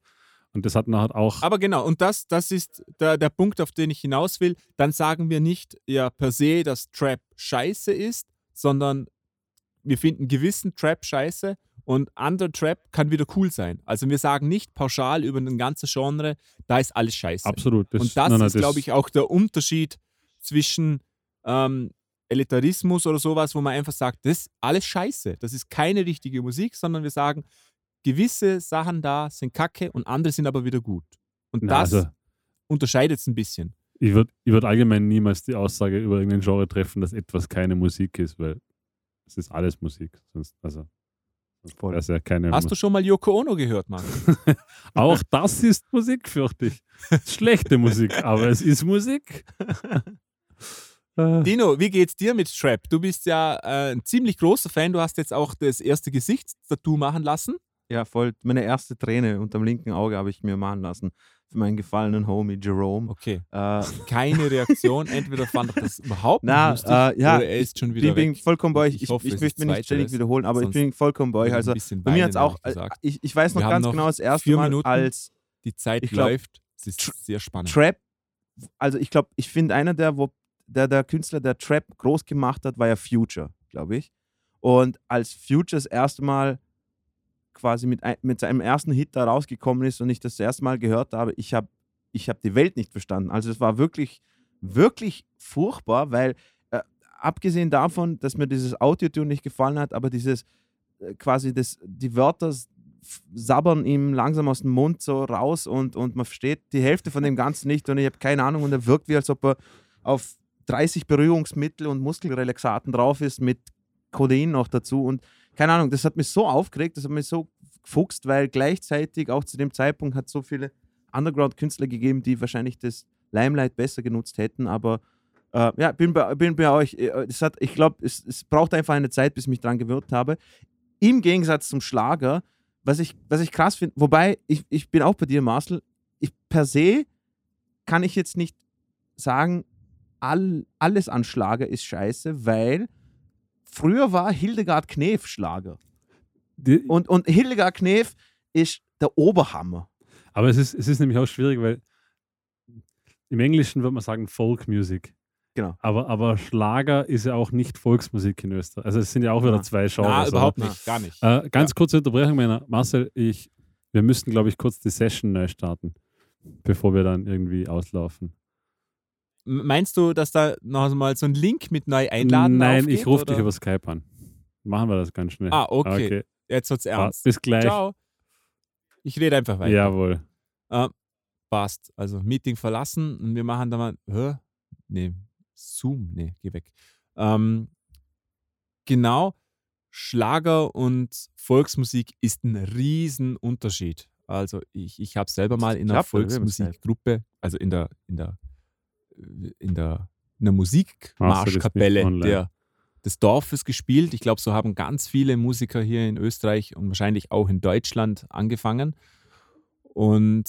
Und das hat nachher auch. Aber genau, und das, das ist der, der Punkt, auf den ich hinaus will. Dann sagen wir nicht ja per se, dass Trap scheiße ist, sondern wir finden gewissen Trap scheiße und anderer Trap kann wieder cool sein. Also wir sagen nicht pauschal über ein ganzes Genre, da ist alles scheiße. Absolut. Das, und das nein, nein, ist, glaube ich, auch der Unterschied zwischen ähm, Elitarismus oder sowas, wo man einfach sagt, das ist alles scheiße. Das ist keine richtige Musik, sondern wir sagen, gewisse Sachen da sind kacke und andere sind aber wieder gut. Und Na, das also, unterscheidet es ein bisschen. Ich würde ich würd allgemein niemals die Aussage über irgendein Genre treffen, dass etwas keine Musik ist, weil es ist alles Musik. Sonst, also, Voll. Ja keine Hast du schon mal Yoko Ono gehört, Mann? *laughs* Auch das ist Musik, fürchte ich. Schlechte Musik, aber es ist Musik. *laughs* Dino, wie geht's dir mit Trap? Du bist ja äh, ein ziemlich großer Fan. Du hast jetzt auch das erste Gesichtstattoo machen lassen. Ja, voll. Meine erste Träne unterm linken Auge habe ich mir machen lassen. Für meinen gefallenen Homie Jerome. Okay. Äh, *laughs* Keine Reaktion. Entweder fand er das überhaupt nicht Na, lustig äh, ja, oder er ist schon wieder. Ich bin vollkommen bei euch. Ich, ich, hoffe, ich möchte mich nicht ständig wiederholen, aber ich bin vollkommen bei euch. Also, bei mir hat es auch. Äh, ich, ich weiß noch ganz noch genau das erste Mal, Minuten, als. Die Zeit glaub, läuft. Es ist sehr spannend. Trap. Also, ich glaube, ich finde, einer der, wo, der, der Künstler, der Trap groß gemacht hat, war ja Future, glaube ich. Und als Future das erste Mal quasi mit, mit seinem ersten Hit da rausgekommen ist und ich das erste Mal gehört habe, ich habe ich hab die Welt nicht verstanden. Also es war wirklich, wirklich furchtbar, weil äh, abgesehen davon, dass mir dieses Autotune nicht gefallen hat, aber dieses äh, quasi das, die Wörter sabbern ihm langsam aus dem Mund so raus und, und man versteht die Hälfte von dem Ganzen nicht und ich habe keine Ahnung und er wirkt wie als ob er auf 30 Berührungsmittel und Muskelrelaxaten drauf ist mit Codein noch dazu und keine Ahnung, das hat mich so aufgeregt, das hat mich so gefuchst, weil gleichzeitig auch zu dem Zeitpunkt hat es so viele Underground-Künstler gegeben, die wahrscheinlich das Limelight besser genutzt hätten, aber äh, ja, bin bei, bin bei euch. Äh, es hat, ich glaube, es, es braucht einfach eine Zeit, bis ich mich dran gewöhnt habe. Im Gegensatz zum Schlager, was ich, was ich krass finde, wobei ich, ich bin auch bei dir, Marcel, ich per se kann ich jetzt nicht sagen, all, alles an Schlager ist scheiße, weil Früher war Hildegard Knef Schlager. Die, und, und Hildegard Knef ist der Oberhammer. Aber es ist, es ist nämlich auch schwierig, weil im Englischen würde man sagen Folk Music. Genau. Aber, aber Schlager ist ja auch nicht Volksmusik in Österreich. Also es sind ja auch wieder zwei Genres. Ja, überhaupt nicht, gar nicht. Äh, ganz ja. kurze Unterbrechung meiner. Marcel, ich, wir müssten, glaube ich, kurz die Session neu starten, bevor wir dann irgendwie auslaufen. Meinst du, dass da noch mal so ein Link mit neu einladen Nein, aufgeht, ich rufe dich über Skype an. Machen wir das ganz schnell. Ah, okay. okay. Jetzt wird's ernst. bis gleich. Ciao. Ich rede einfach weiter. Jawohl. Äh, passt. Also Meeting verlassen und wir machen da mal. Hä? Nee, Zoom. Nee, geh weg. Ähm, genau. Schlager und Volksmusik ist ein Riesenunterschied. Also ich, ich habe selber mal in einer Volksmusikgruppe, also in der, in der in der, in der Musikmarschkapelle der, des Dorfes gespielt. Ich glaube, so haben ganz viele Musiker hier in Österreich und wahrscheinlich auch in Deutschland angefangen. Und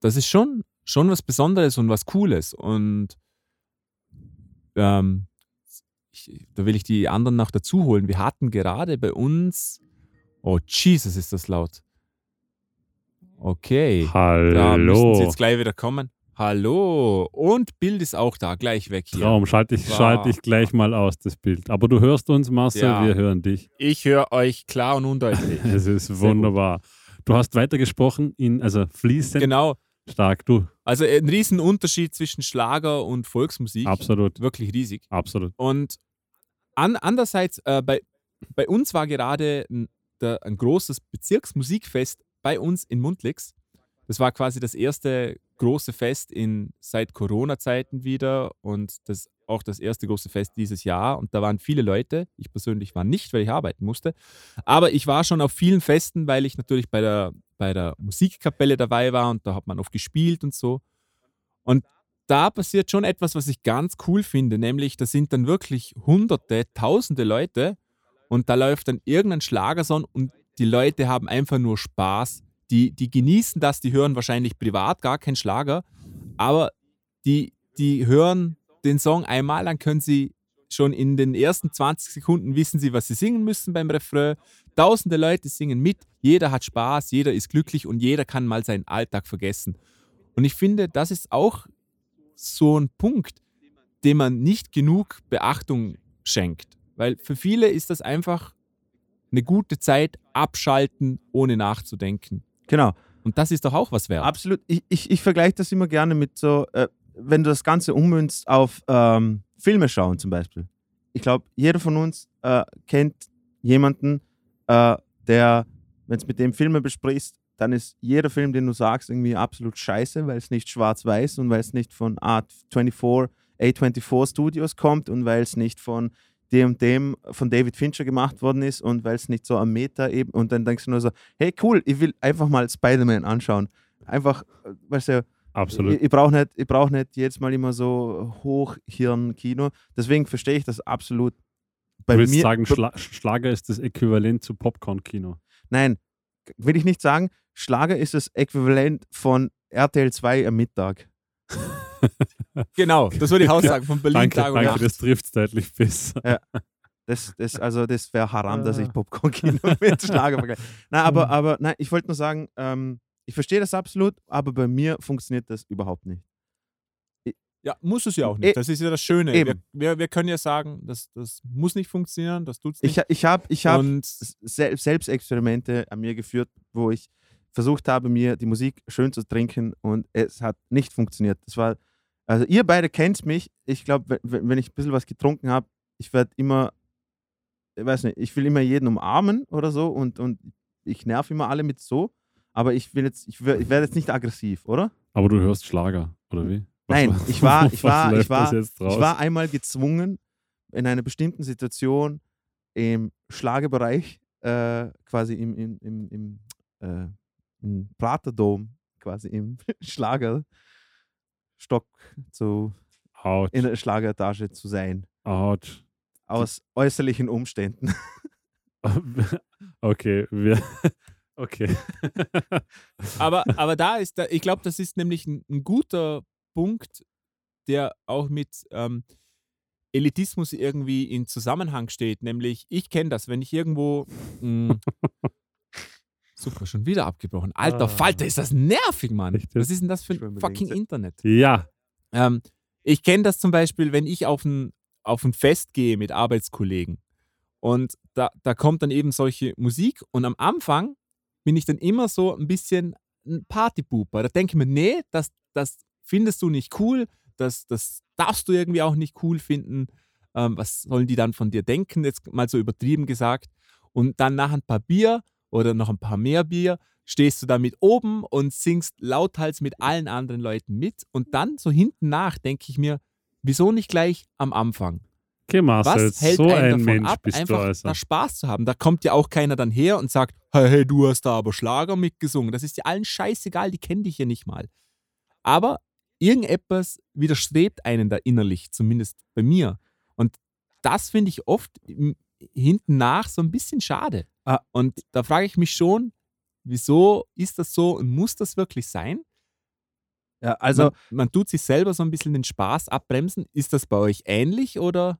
das ist schon, schon was Besonderes und was Cooles. Und ähm, ich, da will ich die anderen noch dazu holen. Wir hatten gerade bei uns, oh Jesus, ist das laut. Okay. Hallo. Da müssen sie jetzt gleich wieder kommen. Hallo. Und Bild ist auch da, gleich weg hier. Traum, schalte ich, schalte ich gleich mal aus, das Bild. Aber du hörst uns, Marcel, ja. wir hören dich. Ich höre euch klar und undeutlich. *laughs* es ist wunderbar. Du hast weitergesprochen in, also fließend. Genau. Stark, du. Also ein Riesenunterschied zwischen Schlager und Volksmusik. Absolut. Wirklich riesig. Absolut. Und an, andererseits, äh, bei, bei uns war gerade ein, der, ein großes Bezirksmusikfest bei uns in Mundlix. Das war quasi das erste große Fest in, seit Corona-Zeiten wieder und das auch das erste große Fest dieses Jahr. Und da waren viele Leute. Ich persönlich war nicht, weil ich arbeiten musste. Aber ich war schon auf vielen Festen, weil ich natürlich bei der, bei der Musikkapelle dabei war und da hat man oft gespielt und so. Und da passiert schon etwas, was ich ganz cool finde, nämlich da sind dann wirklich hunderte, tausende Leute und da läuft dann irgendein Schlagersong und die Leute haben einfach nur Spaß die, die genießen das, die hören wahrscheinlich privat gar keinen Schlager, aber die, die hören den Song einmal, dann können sie schon in den ersten 20 Sekunden wissen sie, was sie singen müssen beim Refrain. Tausende Leute singen mit, jeder hat Spaß, jeder ist glücklich und jeder kann mal seinen Alltag vergessen. Und ich finde, das ist auch so ein Punkt, dem man nicht genug Beachtung schenkt. Weil für viele ist das einfach eine gute Zeit, abschalten, ohne nachzudenken. Genau. Und das ist doch auch was wert. Absolut. Ich, ich, ich vergleiche das immer gerne mit so, äh, wenn du das Ganze ummünzt auf ähm, Filme schauen zum Beispiel. Ich glaube, jeder von uns äh, kennt jemanden, äh, der, wenn es mit dem Filme besprichst, dann ist jeder Film, den du sagst, irgendwie absolut scheiße, weil es nicht schwarz-weiß und weil es nicht von A24, A24 Studios kommt und weil es nicht von dem und dem von David Fincher gemacht worden ist und weil es nicht so am Meta eben und dann denkst du nur so, hey cool, ich will einfach mal Spider-Man anschauen. Einfach, äh, weißt du, Absolut. ich, ich brauche nicht, ich brauch nicht jetzt mal immer so Hochhirn-Kino. Deswegen verstehe ich das absolut. Bei du willst mir, sagen, Schla Schlager ist das Äquivalent zu Popcorn-Kino. Nein, will ich nicht sagen. Schlager ist das Äquivalent von RTL 2 am Mittag. Genau, das würde ich *laughs* auch sagen, von Berlin Danke, Tag und danke Nacht. das trifft es deutlich besser. Das, das, also das wäre haram, dass ich Ah. Popcorn-Kino *laughs* mit Schlager vergleiche. Nein, aber, aber nein, ich wollte nur sagen, ähm, ich verstehe das absolut, aber bei mir funktioniert das überhaupt nicht. Ja, muss es ja auch E- nicht. Das ist ja das Schöne. Wir, eben. wir, wir können ja sagen, das, das muss nicht funktionieren, das tut es nicht. Ich, ich habe ich hab und Sel Selbstexperimente an mir geführt, wo ich versucht habe, mir die Musik schön zu trinken und es hat nicht funktioniert. Das war, also ihr beide kennt mich. Ich glaube, wenn, ich ein bisschen was getrunken habe, ich werde immer, ich weiß nicht, ich will immer jeden umarmen oder so und, und ich nerv immer alle mit so, aber ich will jetzt, ich, ich werde jetzt nicht aggressiv, oder? Aber du hörst Schlager, oder wie? Was- Nein, *laughs* ich war, ich war, ich war, ich war einmal gezwungen, in einer bestimmten Situation im Schlagerbereich, äh, quasi im, im, im, im, äh, im Praterdom, quasi im *laughs* Schlagerstock zu, Autsch, in der Schlageretage zu sein. Autsch. Aus äußerlichen Umständen. *laughs* okay, wir, *laughs* okay. *laughs* aber, aber da ist, da, ich glaube, das ist nämlich ein, ein guter Punkt, der auch mit ähm, Elitismus irgendwie in Zusammenhang steht. Nämlich, ich kenne das, wenn ich irgendwo. mh, super, schon wieder abgebrochen. Alter Ah. Falter, ist das nervig, Mann. Jetzt? Was ist denn das für ein fucking Internet? Ja, Ähm, ich kenne das zum Beispiel, wenn ich auf ein, auf ein Fest gehe mit Arbeitskollegen und da, da kommt dann eben solche Musik und am Anfang bin ich dann immer so ein bisschen ein Partypooper. Da denke ich mir, nee, das, das findest du nicht cool, das, das darfst du irgendwie auch nicht cool finden. Ähm, was sollen die dann von dir denken, jetzt mal so übertrieben gesagt. Und dann nach ein paar Bier oder noch ein paar mehr Bier stehst du da mit oben und singst lauthals mit allen anderen Leuten mit. Und dann so hinten nach denke ich mir, wieso nicht gleich am Anfang? okay, Marcel, Was hält so einen ein davon Mensch ab, bist du einfach also. da Spaß zu haben? Da kommt ja auch keiner dann her und sagt, hey, hey, du hast da aber Schlager mitgesungen. Das ist ja allen scheißegal, die kennen dich ja nicht mal. Aber irgendetwas widerstrebt einen da innerlich, zumindest bei mir. Und das finde ich oft im, hinten nach so ein bisschen schade. Ah. Und da frage ich mich schon, wieso ist das so und muss das wirklich sein? Ja, also man, man tut sich selber so ein bisschen den Spaß abbremsen. Ist das bei euch ähnlich oder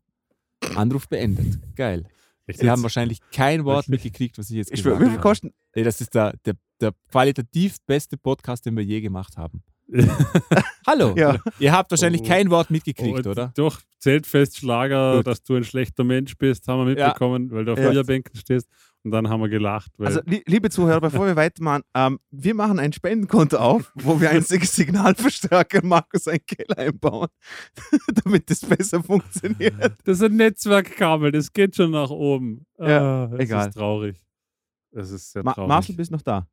Anruf beendet? Geil. Echt Sie haben wahrscheinlich kein Wort mitgekriegt, was ich jetzt ich gesagt viel habe. kosten? Nee, das ist der, der, der qualitativ beste Podcast, den wir je gemacht haben. *laughs* Hallo. Ja. Ihr habt wahrscheinlich Oh. kein Wort mitgekriegt, Und oder? Durch Zeltfestschlager, Gut. dass du ein schlechter Mensch bist, haben wir Ja. mitbekommen, weil du auf Ja. Bierbänken stehst. Und dann haben wir gelacht, weil Also, li liebe Zuhörer, bevor wir weitermachen, ähm, wir machen ein Spendenkonto auf, wo wir einen Sig- *laughs* Signalverstärker Markus einen Keller einbauen, *laughs* damit das besser funktioniert. das ist ein Netzwerkkabel, das geht schon nach oben. Ja, ah, es egal. ist traurig. Es ist sehr Ma traurig. Marcel, bist noch da?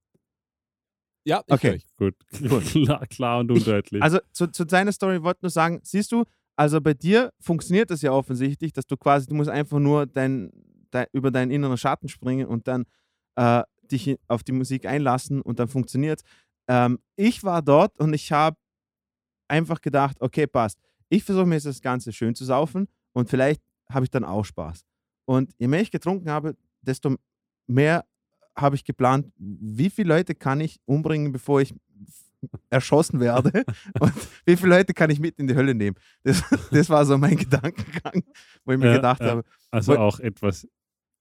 Ja, ich Okay. höre euch. *laughs* Gut, klar, klar und undeutlich. Also zu, zu deiner Story wollte ich nur sagen, siehst du, also bei dir funktioniert das ja offensichtlich, dass du quasi, du musst einfach nur dein, dein, über deinen inneren Schatten springen und dann äh, dich auf die Musik einlassen und dann funktioniert ähm, Ich war dort und ich habe einfach gedacht, okay, passt. Ich versuche mir jetzt das Ganze schön zu saufen und vielleicht habe ich dann auch Spaß. Und je mehr ich getrunken habe, desto mehr habe ich geplant, wie viele Leute kann ich umbringen, bevor ich erschossen werde *laughs* und wie viele Leute kann ich mit in die Hölle nehmen. Das, das war so mein *laughs* Gedankengang, wo ich mir Ja, gedacht ja. habe, Also auch etwas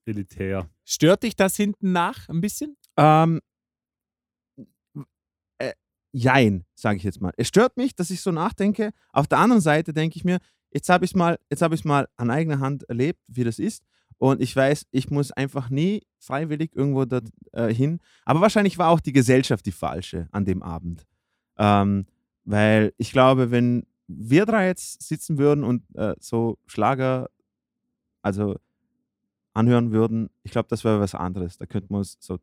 elitär. Stört dich das hinten nach ein bisschen? Ähm, äh, jein, sage ich jetzt mal. Es stört mich, dass ich so nachdenke. Auf der anderen Seite denke ich mir, jetzt habe ich es mal, jetzt habe ich mal an eigener Hand erlebt, wie das ist. Und ich weiß, ich muss einfach nie freiwillig irgendwo dort, äh, hin. Aber wahrscheinlich war auch die Gesellschaft die falsche an dem Abend. Ähm, weil ich glaube, wenn wir drei jetzt sitzen würden und äh, so Schlager, also anhören würden, ich glaube, das wäre was anderes. Da könnten wir uns so,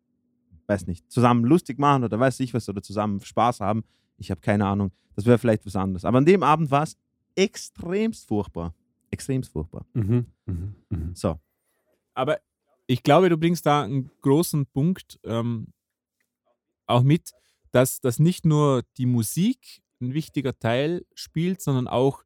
weiß nicht, zusammen lustig machen oder weiß ich was oder zusammen Spaß haben. Ich habe keine Ahnung. Das wäre vielleicht was anderes. Aber an dem Abend war es extremst furchtbar. Extremst furchtbar. Mhm. Mhm. Mhm. So. Aber ich glaube, du bringst da einen großen Punkt ähm, auch mit, dass, dass nicht nur die Musik ein wichtiger Teil spielt, sondern auch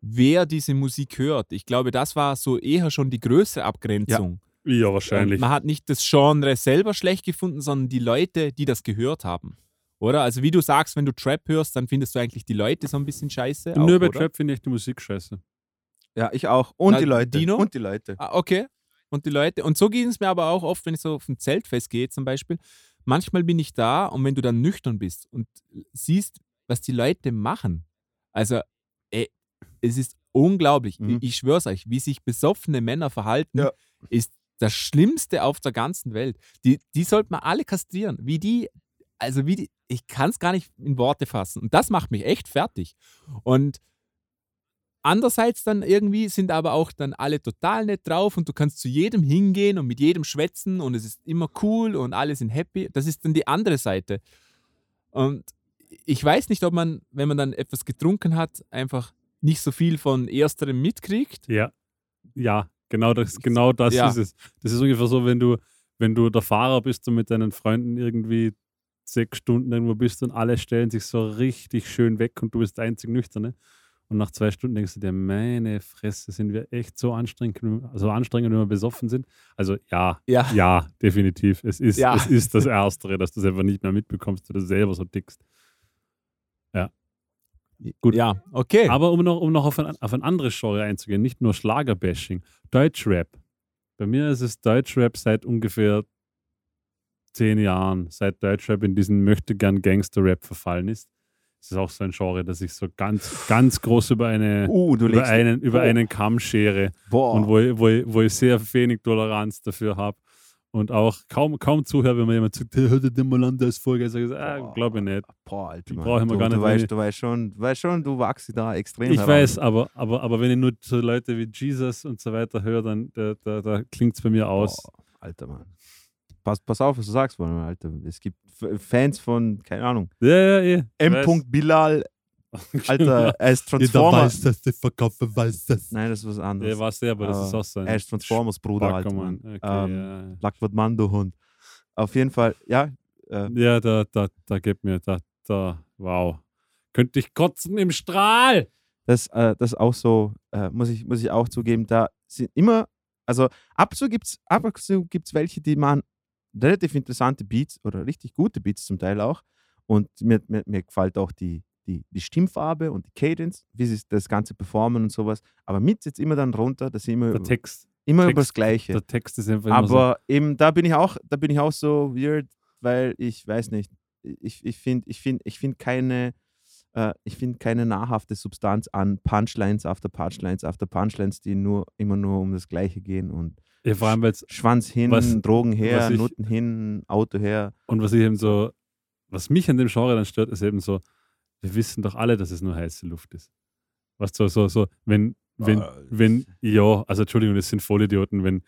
wer diese Musik hört. Ich glaube, das war so eher schon die größere Abgrenzung. Ja, Ähm, wahrscheinlich. Man hat nicht das Genre selber schlecht gefunden, sondern die Leute, die das gehört haben. Oder? Also wie du sagst, wenn du Trap hörst, dann findest du eigentlich die Leute so ein bisschen scheiße. auch, Nur bei oder? Trap finde ich die Musik scheiße. Ja, ich auch. Und Na, die Leute. Dino? Und die Leute. Ah, okay. Und die Leute, und so ging es mir aber auch oft, wenn ich so auf ein Zeltfest gehe zum Beispiel. Manchmal bin ich da und wenn du dann nüchtern bist und siehst, was die Leute machen, also ey, es ist unglaublich. Mhm. Ich, ich schwör's euch, wie sich besoffene Männer verhalten, Ja. ist das Schlimmste auf der ganzen Welt. Die, die sollten wir alle kastrieren. Wie die, also wie die, ich kann es gar nicht in Worte fassen. Und das macht mich echt fertig. Und Andererseits dann irgendwie sind aber auch dann alle total nett drauf und du kannst zu jedem hingehen und mit jedem schwätzen und es ist immer cool und alle sind happy. Das ist dann die andere Seite. Und ich weiß nicht, ob man, wenn man dann etwas getrunken hat, einfach nicht so viel von ersterem mitkriegt. Ja. Ja, genau das, genau das Ja. ist es. Das ist ungefähr so, wenn du, wenn du der Fahrer bist und mit deinen Freunden irgendwie sechs Stunden irgendwo bist und alle stellen sich so richtig schön weg und du bist der einzig Nüchterne. Und nach zwei Stunden denkst du dir, meine Fresse, sind wir echt so anstrengend, so anstrengend, wenn wir besoffen sind. Also ja, Ja. ja, definitiv. Es ist, Ja. es ist das *laughs* Erstere, dass du es einfach nicht mehr mitbekommst, weil du selber so tickst. Gut. Ja, okay. Aber um noch, um noch auf, ein, auf ein anderes Genre einzugehen, nicht nur Schlagerbashing, Deutschrap. Bei mir ist es Deutschrap seit ungefähr zehn Jahren, seit Deutschrap in diesen möchte gern Gangster-Rap verfallen ist. Das ist auch so ein Genre, das ich so ganz, ganz groß über, eine, Uh, über, einen, über Boah. einen Kamm schere Boah. und wo, wo, wo ich sehr wenig Toleranz dafür habe. Und auch kaum, kaum zuhöre, wenn mir jemand sagt, hey, hör dir den mal an, der ist voll geil. Sag ich, ah, glaube ich nicht. Boah, Alter, Mann. brauchen wir du, gar nicht, Du weißt, ich- du weißt schon, du weißt schon, du wachst da extrem Ich heran. weiß, aber, aber, aber wenn ich nur so Leute wie Jesus und so weiter höre, dann da, da, da klingt es bei mir aus. Boah, Alter Mann. Pass, pass auf, was du sagst, Mann, Alter. Es gibt Fans von, keine Ahnung, Ja, ja, eh. M. Ich. Bilal, *laughs* Alter, er ist Jeder Transformer. weiß das, der Verkäufer weiß das. Nein, das ist was Ja, anderes. war sehr, aber das ist auch so ein er ist Transformers Bruder, Alter, Mann. Okay, Ähm, Blackward Mando Hund. Auf jeden Fall, ja. Äh, ja. ja, da, da, da gibt mir, da, da, wow. Könnte ich kotzen im Strahl. das, äh, das ist auch so, äh, muss, ich, muss ich auch zugeben, da sind immer, also ab und zu gibt es gibt's welche, die machen relativ interessante Beats oder richtig gute Beats zum Teil auch. Und mir, mir, mir gefällt auch die, die, die Stimmfarbe und die Cadence, wie sie das Ganze performen und sowas. Aber mit jetzt immer dann runter, dass sie immer, Der Text, immer Text- über das Gleiche. der Text ist einfach immer so. Aber eben, da bin ich auch, da bin ich auch so weird, weil ich weiß nicht, ich, ich finde ich find, ich find keine, äh, ich finde keine nahrhafte Substanz an Punchlines after Punchlines after Punchlines, die nur immer nur um das Gleiche gehen und Ja, vor allem, weil Schwanz hin, Was- Drogen her, ich- Nutten hin, Auto her. Und was ich eben so, was mich an dem Genre dann stört, ist eben so, wir wissen doch alle, dass es nur heiße Luft ist. Was so, so, so, wenn, wenn, Ah, wenn, ja, also Entschuldigung, das sind Vollidioten, wenn,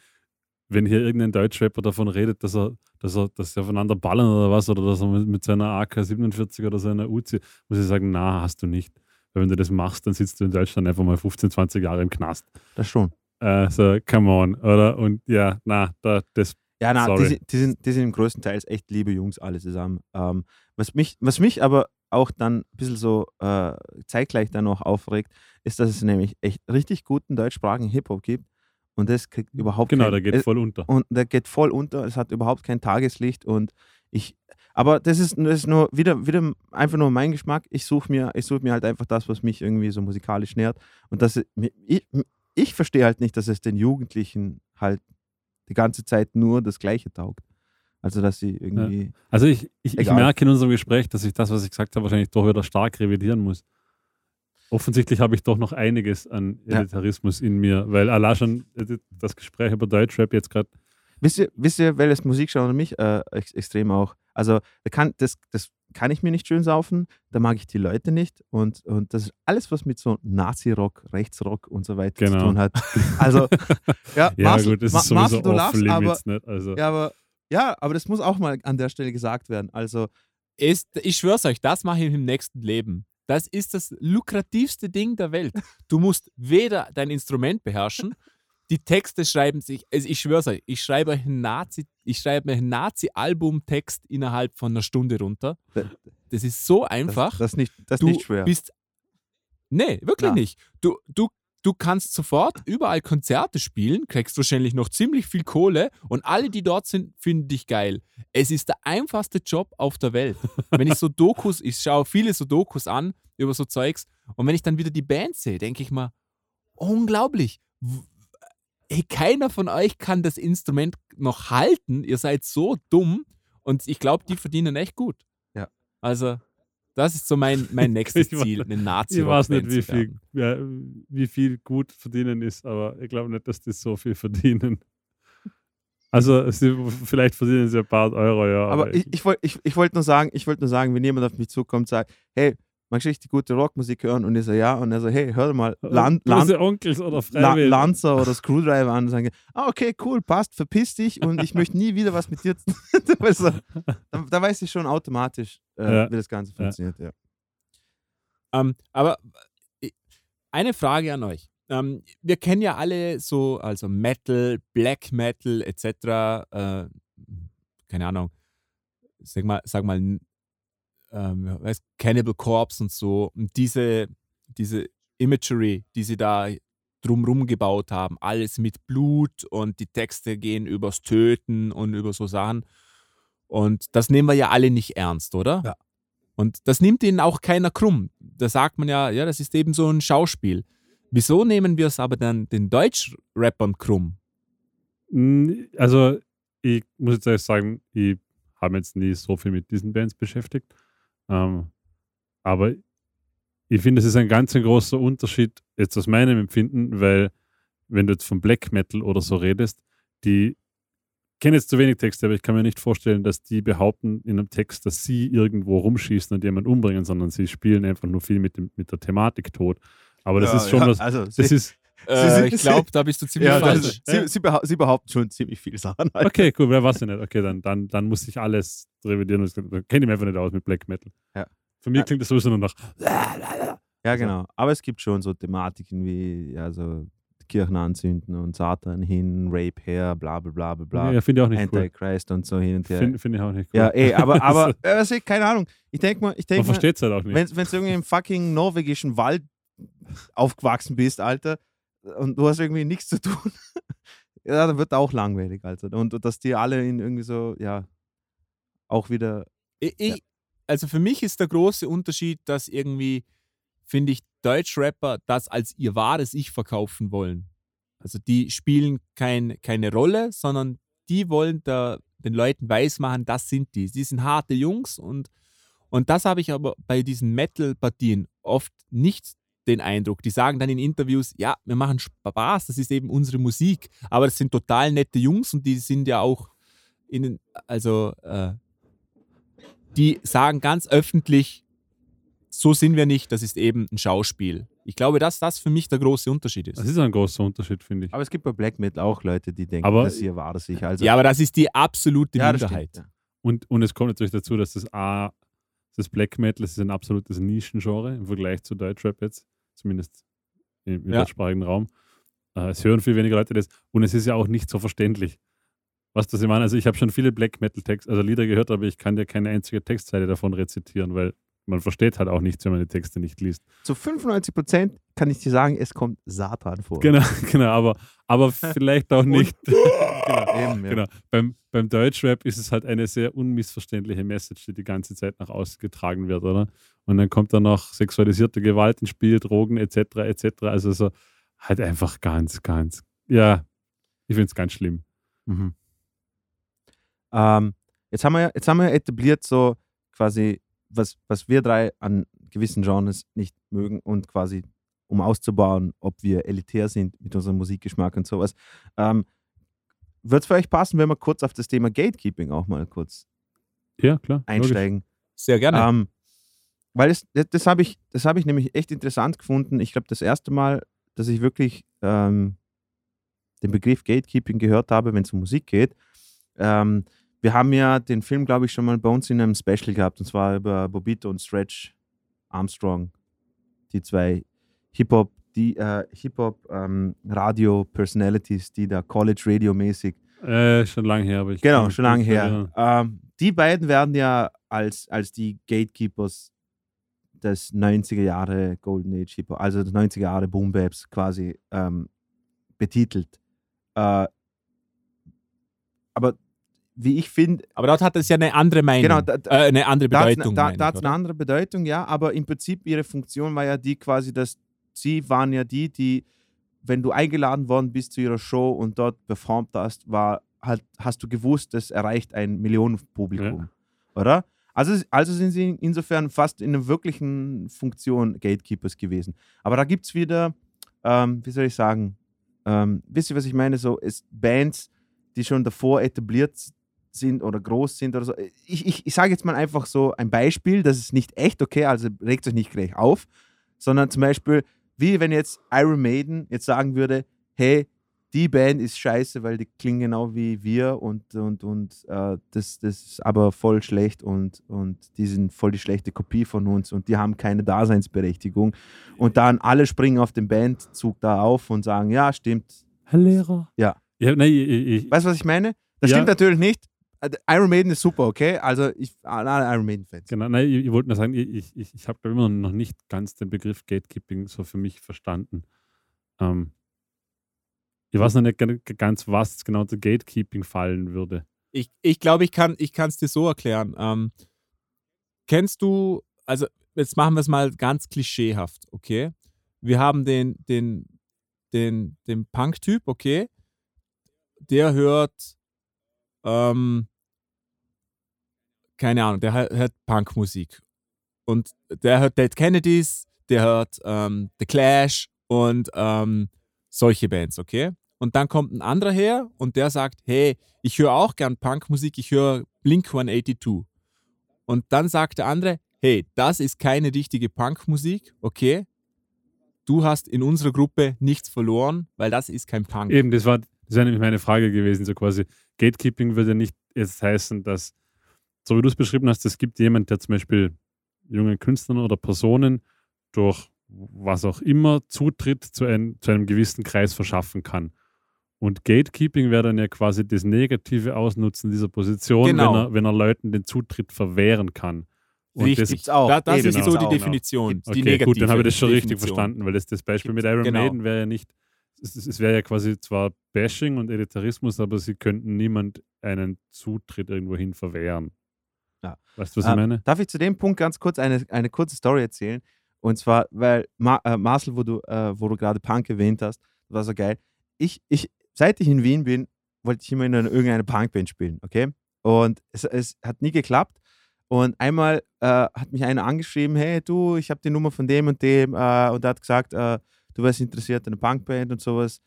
wenn hier irgendein Deutschrapper davon redet, dass er, dass er, dass sie aufeinander ballern oder was, oder dass er mit, seiner AK-47 oder seiner Uzi, muss ich sagen, na, hast du nicht. Weil wenn du das machst, dann sitzt du in Deutschland einfach mal 15, 20 Jahre im Knast. Das schon. Äh, so, come on, oder? Und ja, na, da, das, Ja, na, die, die, sind, die sind im größten Teil echt liebe Jungs alle zusammen. Ähm, was, mich, was mich aber auch dann ein bisschen so äh, zeitgleich dann noch aufregt, ist, dass es nämlich echt richtig guten deutschsprachigen Hip-Hop gibt und das kriegt überhaupt Genau, kein, der geht es- voll unter. und der geht voll unter, es hat überhaupt kein Tageslicht und ich, aber das ist, das ist nur wieder, wieder einfach nur mein Geschmack. Ich suche mir, ich suche mir halt einfach das, was mich irgendwie so musikalisch nährt und das, ich, ich verstehe halt nicht, dass es den Jugendlichen halt die ganze Zeit nur das Gleiche taugt. Also, dass sie irgendwie, Also ich, ich, ich merke in unserem Gespräch, dass ich das, was ich gesagt habe, wahrscheinlich doch wieder stark revidieren muss. Offensichtlich habe ich doch noch einiges an Ja. Elitarismus in mir, weil allein schon äh, das Gespräch über Deutschrap jetzt gerade, wisst ihr, wisst ihr, welches Musikgenre mich äh, ex extrem auch, also da kann, das, das kann ich mir nicht schön saufen, da mag ich die Leute nicht und, und das ist alles, was mit so Nazi-Rock, Rechtsrock und so weiter zu Genau. tun hat. Also, ja, *laughs* ja Marcel, gut, das Ma- ist sowieso Marcel, du lachst, aber, nicht? Also, ja, aber, ja, aber das muss auch mal an der Stelle gesagt werden. Also, Ist, ich schwör's euch, das mache ich im nächsten Leben. Das ist das lukrativste Ding der Welt. Du musst weder dein Instrument beherrschen, *laughs* die Texte schreiben sich, also ich schwör's euch, ich schreibe euch einen Nazi, ich schreibe einen Nazi-Album-Text innerhalb von einer Stunde runter. Da- Das ist so das, einfach. das, ist nicht, das du nicht schwer. bist. Nee, wirklich Ja. nicht. Du, du, du kannst sofort überall Konzerte spielen, kriegst wahrscheinlich noch ziemlich viel Kohle und alle, die dort sind, finden dich geil. Es ist der einfachste Job auf der Welt. wenn ich so Dokus, ich schaue viele so Dokus an über so Zeugs und wenn ich dann wieder die Band sehe, denke ich mal, unglaublich. W- Ey, keiner von euch kann das Instrument noch halten. Ihr seid so dumm und ich glaube, die verdienen echt gut. Ja. Also, das ist so mein, mein *laughs* nächstes Ich Ziel, eine nazi ich weiß nicht, wie viel, ja, wie viel gut verdienen ist, aber ich glaube nicht, dass die so viel verdienen. Also sie, vielleicht verdienen sie ein paar Euro, ja. aber ich, ich wollte ich, ich wollt nur sagen, ich wollte nur sagen, wenn jemand auf mich zukommt und sagt, hey, magst du richtig gute Rockmusik hören? Und ich so, ja. Und er so, hey, hör mal *laughs* Land, Land, Onkels oder La Freiwillige. Lancer oder Screwdriver an und sagen, ah, okay, cool, passt, verpiss dich und ich möchte nie wieder was mit dir zu tun. *laughs* also, da, da weiß ich schon automatisch, äh, Ja. wie das Ganze funktioniert. Ja. Ähm, aber äh, eine Frage an euch. Ähm, wir kennen ja alle so, also Metal, Black Metal etc. Äh, keine Ahnung, sag mal, sag mal ähm, Cannibal Corpse und so. Und diese, diese Imagery, die sie da drumrum gebaut haben, alles mit Blut und die Texte gehen übers Töten und über so Sachen. Und das nehmen wir ja alle nicht ernst, oder? Ja. Und das nimmt ihnen auch keiner krumm. Da sagt man ja, ja, das ist eben so ein Schauspiel. Wieso nehmen wir es aber dann den Deutschrappern krumm? Mm, Also, ich muss jetzt ehrlich sagen, ich habe jetzt nie so viel mit diesen Bands beschäftigt. Ähm, aber ich finde, es ist ein ganz ein großer Unterschied, jetzt aus meinem Empfinden, weil, wenn du jetzt von Black Metal oder so redest, die kenne jetzt zu wenig Texte, aber ich kann mir nicht vorstellen, dass die behaupten in einem Text, dass sie irgendwo rumschießen und jemanden umbringen, sondern sie spielen einfach nur viel mit, dem, mit der Thematik tot. Aber das Ja, ist schon ja, was. Also, Das sie, ist, Äh, sie- ich glaube, da bist du ziemlich ja, falsch. das, sie, sie, behau sie behaupten schon ziemlich viel Sachen. *laughs* Okay, cool, wer weiß ich nicht. Okay, dann, dann, dann muss ich alles revidieren. Dann kenne ich mich einfach nicht aus mit Black Metal. Ja. Für mich Ja. klingt das sowieso nur nach. Ja, genau. Aber es gibt schon so Thematiken wie ja, so Kirchen anzünden und Satan hin, Rape her, bla bla bla bla bla. Ja, finde ich auch nicht cool. Antichrist und so hin und her. Finde find ich auch nicht cool. ja, eh, aber, *laughs* aber äh, also, keine Ahnung. Ich denke mal, ich Man denke mal, versteht es halt auch nicht. wenn du irgendwie im fucking norwegischen Wald aufgewachsen bist, Alter, und du hast irgendwie nichts zu tun, *laughs* ja, dann wird auch langweilig, Alter. Und, dass die alle in irgendwie so, ja, auch wieder, Ich, ich, Also für mich ist der große Unterschied, dass irgendwie, finde ich, Deutschrapper das als ihr wahres Ich verkaufen wollen. Also die spielen kein, keine Rolle, sondern die wollen da, den Leuten weismachen, das sind die. Die sind harte Jungs und, und das habe ich aber bei diesen Metal-Partien oft nicht den Eindruck. Die sagen dann in Interviews, ja, wir machen Spaß, das ist eben unsere Musik, aber das sind total nette Jungs und die sind ja auch in, also äh, die sagen ganz öffentlich, so sind wir nicht, das ist eben ein Schauspiel. Ich glaube, dass das für mich der große Unterschied ist. Das ist ein großer Unterschied, finde ich. aber es gibt bei Black Metal auch Leute, die denken, Aber- das hier war sich. Also, ja, aber das ist die absolute ja, Minderheit. stimmt, ja. Und, und es kommt natürlich dazu, dass das A, das Black Metal das ist ein absolutes Nischengenre im Vergleich zu Deutschrap jetzt, zumindest im Ja. deutschsprachigen Raum. Äh, es hören viel weniger Leute das und es ist ja auch nicht so verständlich. Was das ich meine, also ich habe schon viele Black Metal Texte, also Lieder gehört, aber ich kann dir keine einzige Textzeile davon rezitieren, weil man versteht halt auch nichts, wenn man die Texte nicht liest. Zu 95 Prozent kann ich dir sagen, es kommt Satan vor. Genau, *laughs* genau, aber, aber vielleicht auch nicht. *laughs* *laughs* genau, Eben, ja. genau. Beim, beim Deutschrap ist es halt eine sehr unmissverständliche Message, die die ganze Zeit nach außen getragen wird, oder? Und dann kommt da noch sexualisierte Gewalt ins Spiel, Drogen etc. etc. Also so halt einfach ganz, ganz, ja, ich finde es ganz schlimm. Mhm. Ähm, jetzt, haben wir, jetzt haben wir etabliert, so quasi, was, was wir drei an gewissen Genres nicht mögen und quasi, um auszubauen, ob wir elitär sind mit unserem Musikgeschmack und sowas. Ähm, Wird es für euch passen, wenn wir kurz auf das Thema Gatekeeping auch mal kurz Ja, klar. logisch. einsteigen? Sehr gerne. Ähm, weil es, das, das habe ich, das hab ich nämlich echt interessant gefunden. Ich glaube, das erste Mal, dass ich wirklich ähm, den Begriff Gatekeeping gehört habe, wenn es um Musik geht. Ähm, wir haben ja den Film, glaube ich, schon mal bei uns in einem Special gehabt, und zwar über Bobito und Stretch Armstrong, die zwei Hip-Hop, die äh, Hip-Hop ähm, die da College-Radio-mäßig Äh, schon lange her, aber ich Genau, schon lange her. erinnern. Ähm, die beiden werden ja als, als die Gatekeepers des 90er Jahre Golden Age Hip Hop, also des 90er Jahre Boom Baps quasi ähm, betitelt. Äh, aber wie ich finde, Aber dort hat es ja eine andere Meinung. Genau, da- da- äh, eine andere da hat es Bedeutung. da, da ich, hat's oder? eine andere Bedeutung, ja, aber im Prinzip ihre Funktion war ja die quasi, dass sie waren ja die, die, wenn du eingeladen worden bist zu ihrer Show und dort performt hast, war halt, hast du gewusst, das erreicht ein Millionenpublikum, oder? Also, also sind sie insofern fast in einer wirklichen Funktion Gatekeepers gewesen. Aber da gibt es wieder, ähm, wie soll ich sagen, ähm, wisst ihr, was ich meine? So, es Bands, die schon davor etabliert sind oder groß sind oder so. Ich, ich, ich sage jetzt mal einfach so ein Beispiel, das ist nicht echt, okay, also regt euch nicht gleich auf, sondern zum Beispiel, wie wenn jetzt Iron Maiden jetzt sagen würde, hey, die Band ist scheiße, weil die klingen genau wie wir und, und, und äh, das, das ist aber voll schlecht und, und die sind voll die schlechte Kopie von uns und die haben keine Daseinsberechtigung. Und dann alle springen auf den Bandzug da auf und sagen, ja, stimmt. Herr Lehrer. Ja. ja nein, ich, ich, Weißt du, was ich meine? Das Ja. stimmt natürlich nicht. Äh, Iron Maiden ist super, okay? Also ich, alle Iron Maiden-Fans. Genau, nein, ich, ich wollte nur sagen, ich, ich, ich, habe immer noch nicht ganz den Begriff Gatekeeping so für mich verstanden. Ähm, ich weiß noch nicht gan- ganz, was jetzt genau unter Gatekeeping fallen würde. Ich, ich glaube, ich kann es dir so erklären. Ähm, kennst du, also jetzt machen wir es mal ganz klischeehaft, okay? Wir haben den, den, den, den Punk-Typ, okay? Der hört, ähm, keine Ahnung, der hört Punkmusik. Und der hört Dead Kennedys, der hört ähm, The Clash und ähm, solche Bands, okay? Und dann kommt ein anderer her und der sagt, hey, ich höre auch gern Punkmusik, ich höre Blink 182. Und dann sagt der andere, hey, das ist keine richtige Punkmusik, okay? Du hast in unserer Gruppe nichts verloren, weil das ist kein Punk. Eben, das war, das wäre nämlich meine Frage gewesen, so quasi, Gatekeeping würde nicht jetzt heißen, dass, so wie du es beschrieben hast, es gibt jemand, der zum Beispiel jungen Künstlern oder Personen durch was auch immer Zutritt zu, ein, zu einem gewissen Kreis verschaffen kann. Und Gatekeeping wäre dann ja quasi das negative Ausnutzen dieser Position, Genau. wenn, er, wenn er Leuten den Zutritt verwehren kann. Und Richtig. das- Gibt's auch. Da, das Eben, ist so die gibt's. Definition. Gibt's. die Okay, negative gut, dann habe ich das schon richtig Definition. verstanden, weil das, das Beispiel mit Iron Genau. Maiden wäre ja nicht, es, es es wäre ja quasi zwar Bashing und Elitarismus, aber sie könnten niemand einen Zutritt irgendwohin verwehren. Ja. Weißt du, was ich meine? Darf ich zu dem Punkt ganz kurz eine, eine kurze Story erzählen? Und zwar, weil Ma äh, Marcel, wo du, äh, wo du gerade Punk erwähnt hast, war so geil. Ich, ich, seit ich in Wien bin, wollte ich immer in einer, irgendeiner Punkband spielen, okay? Und es, es hat nie geklappt. Und einmal äh, hat mich einer angeschrieben, hey du, ich habe die Nummer von dem und dem äh, und er hat gesagt, äh, du wärst interessiert an einer Punkband und sowas.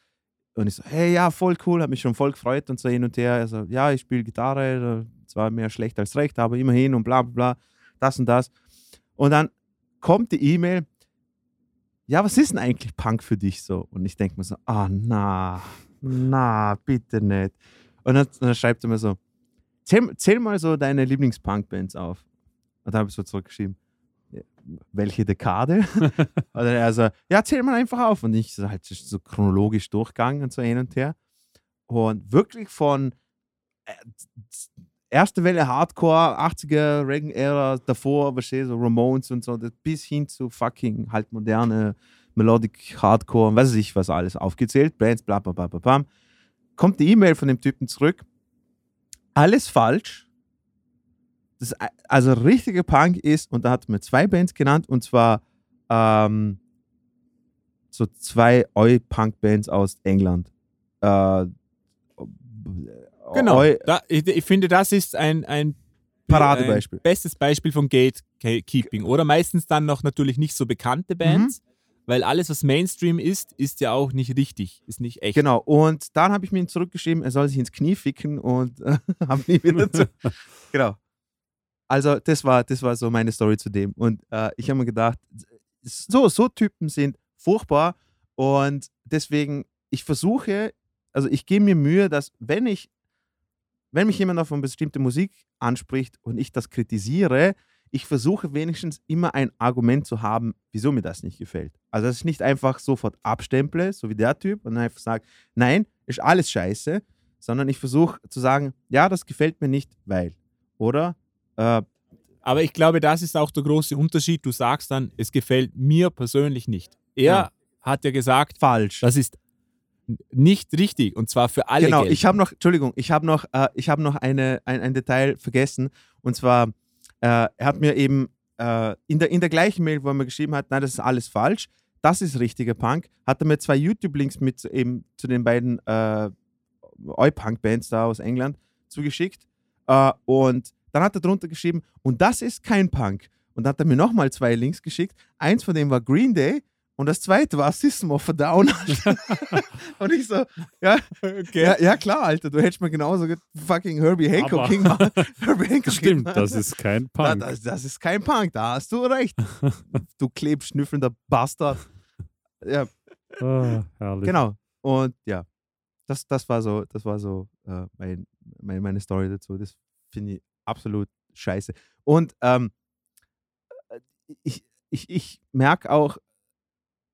Und ich so, hey, ja, voll cool, habe mich schon voll gefreut und so hin und her. Also, ja, ich spiele Gitarre, äh, zwar mehr schlecht als recht, aber immerhin und bla bla bla, das und das. Und dann kommt die E-Mail, ja, was ist denn eigentlich Punk für dich so? Und ich denke mir so, ah, na, na, bitte nicht. Und dann, dann schreibt er mir so, zähl, zähl mal so deine Lieblings-Punk-Bands auf. Und da habe ich so zurückgeschrieben, "Ja, welche Dekade? *laughs* dann er so, ja, zähl mal einfach auf. Und ich so halt so chronologisch durchgegangen und so hin und her. Und wirklich von äh, erste Welle Hardcore, 80er, Reagan-Ära, davor, verstehst so Ramones und so, bis hin zu fucking halt moderne Melodic Hardcore und was weiß ich, was alles aufgezählt, Bands, bla bla bla bla bla. Kommt die E-Mail von dem Typen zurück. Alles falsch. Das, also richtiger Punk ist, und da hat mir zwei Bands genannt, und zwar ähm, so zwei Oi-Punk-Bands aus England. Äh, Genau. Oi- Da, ich, ich finde, das ist ein, ein Paradebeispiel. Ein bestes Beispiel von Gatekeeping. Oder meistens dann noch natürlich nicht so bekannte Bands, Mhm. weil alles, was Mainstream ist, ist ja auch nicht richtig, ist nicht echt. Genau, und dann habe ich mir ihn zurückgeschrieben, er soll sich ins Knie ficken und *laughs* äh, habe nie wieder zu. *laughs* genau. Also, das war, das war so meine Story zu dem. Und äh, ich habe mir gedacht, so, so Typen sind furchtbar und deswegen, ich versuche, also ich gebe mir Mühe, dass wenn ich, wenn mich jemand auf eine bestimmte Musik anspricht und ich das kritisiere, ich versuche wenigstens immer ein Argument zu haben, wieso mir das nicht gefällt. Also, dass ich nicht einfach sofort abstemple, so wie der Typ, und einfach sage, nein, ist alles scheiße, sondern ich versuche zu sagen, ja, das gefällt mir nicht, weil. Oder? Äh, Aber ich glaube, das ist auch der große Unterschied. Du sagst dann, es gefällt mir persönlich nicht. Er Ja. hat ja gesagt, falsch. das ist nicht richtig und zwar für alle. genau, gelten. ich habe noch, Entschuldigung, ich habe noch, äh, ich habe noch eine, ein, ein Detail vergessen. Und zwar, äh, er hat mir eben äh, in, der, in der gleichen Mail, wo er mir geschrieben hat, nein, das ist alles falsch, das ist richtiger Punk, hat er mir zwei YouTube-Links mit eben zu den beiden äh, Oi-Punk-Bands da aus England zugeschickt. Äh, und dann hat er drunter geschrieben, und das ist kein Punk. Und dann hat er mir nochmal zwei Links geschickt. Eins von denen war Green Day und das zweite war System of a Down. *laughs* und ich so, ja, Okay. ja, ja, klar, Alter, du hättest mir genauso fucking Herbie Hancock. *laughs* Herbie Hancock Stimmt, das ist kein *laughs* Punk. das, das ist kein Punk, da hast du recht. du klebschnüffelnder Bastard. Ja, Ah, herrlich. genau. Und ja, das, das war so, das war so äh, mein, mein, meine Story dazu. Das finde ich absolut scheiße. Und ähm, äh, ich, ich, ich merke auch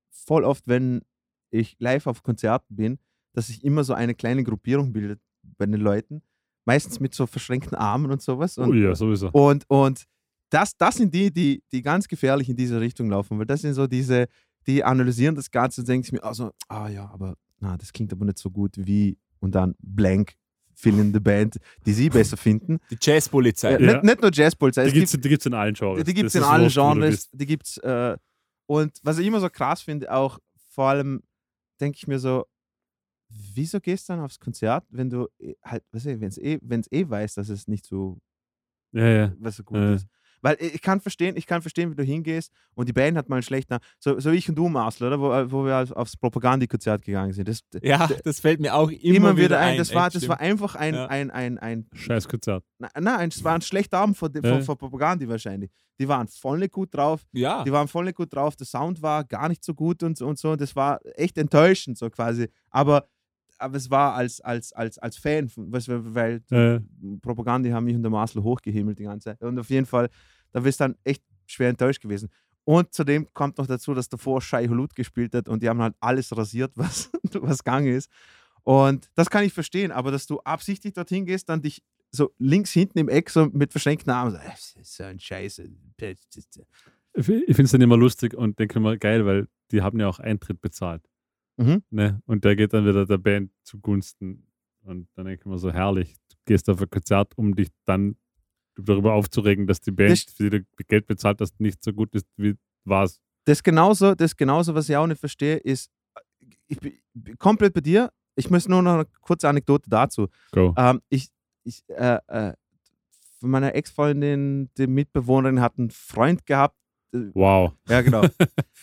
voll oft, wenn ich live auf Konzerten bin, dass sich immer so eine kleine Gruppierung bildet bei den Leuten. Meistens mit so verschränkten Armen und sowas. Und, Oh ja, sowieso. und, und das, das sind die, die, die ganz gefährlich in diese Richtung laufen, weil das sind so diese, die analysieren das Ganze und denken sich mir, also, ah ja, aber na, das klingt aber nicht so gut wie und dann blank in the band, die sie besser finden. Die Jazzpolizei. Äh, Ja. nicht, nicht nur Jazzpolizei, Die es gibt gibt, es gibt's in allen Genres. die gibt's Das in allen Genres, die gibt's äh, und was ich immer so krass finde, auch vor allem denke ich mir so, wieso gehst du dann aufs Konzert, wenn du eh- halt, weißt du, wenn es eh, wenn's eh weiß, dass es nicht so Ja, ja. was so gut Äh. ist. Weil ich kann verstehen, ich kann verstehen, wie du hingehst und die Band hat mal einen schlechten, so, so wie ich und du, Marcel, oder? Wo, wo wir auf- aufs Propagandikonzert gegangen sind. Das, Ja, das fällt mir auch immer, immer, wieder ein. Das, war, echt, das stimmt. war einfach ein, Ja. ein, ein, ein, Scheiß Konzert. na- nein, es war ein schlechter Abend von, Ja. von, von Propagandi wahrscheinlich. Die waren voll nicht gut drauf. Ja, Die waren voll nicht gut drauf. Der Sound war gar nicht so gut und, so und so. Das war echt enttäuschend, so quasi. Aber, aber es war als, als, als, als Fan, von- weißt weil Äh, Propaganda haben mich und der Marcel hochgehimmelt die ganze Zeit. Und auf jeden Fall, da bist du dann echt schwer enttäuscht gewesen. Und zudem kommt noch dazu, dass davor Shai Hulud gespielt hat und die haben halt alles rasiert, *laughs* was, was gegangen ist. Und das kann ich verstehen, aber dass du absichtlich dorthin gehst, dann dich so links hinten im Eck so mit verschränkten Armen so, "Äh, das ist so ein Scheiße. ich finde es dann immer lustig und denke immer geil, weil die haben ja auch Eintritt bezahlt. Mhm. Ne? Und der geht dann wieder der Band zugunsten. Und dann denke ich mir so, herrlich, du gehst auf ein Konzert, um dich dann darüber aufzuregen, dass die Band, Das- für die du Geld bezahlt hast, nicht so gut ist, wie war es. Das genauso, das genauso, was ich auch nicht verstehe, ist, ich bin komplett bei dir. Ich muss nur noch eine kurze Anekdote dazu. Go. Ähm, ich, ich, äh, äh, von meiner Ex-Freundin, die Mitbewohnerin, hat einen Freund gehabt. Wow. ja, genau.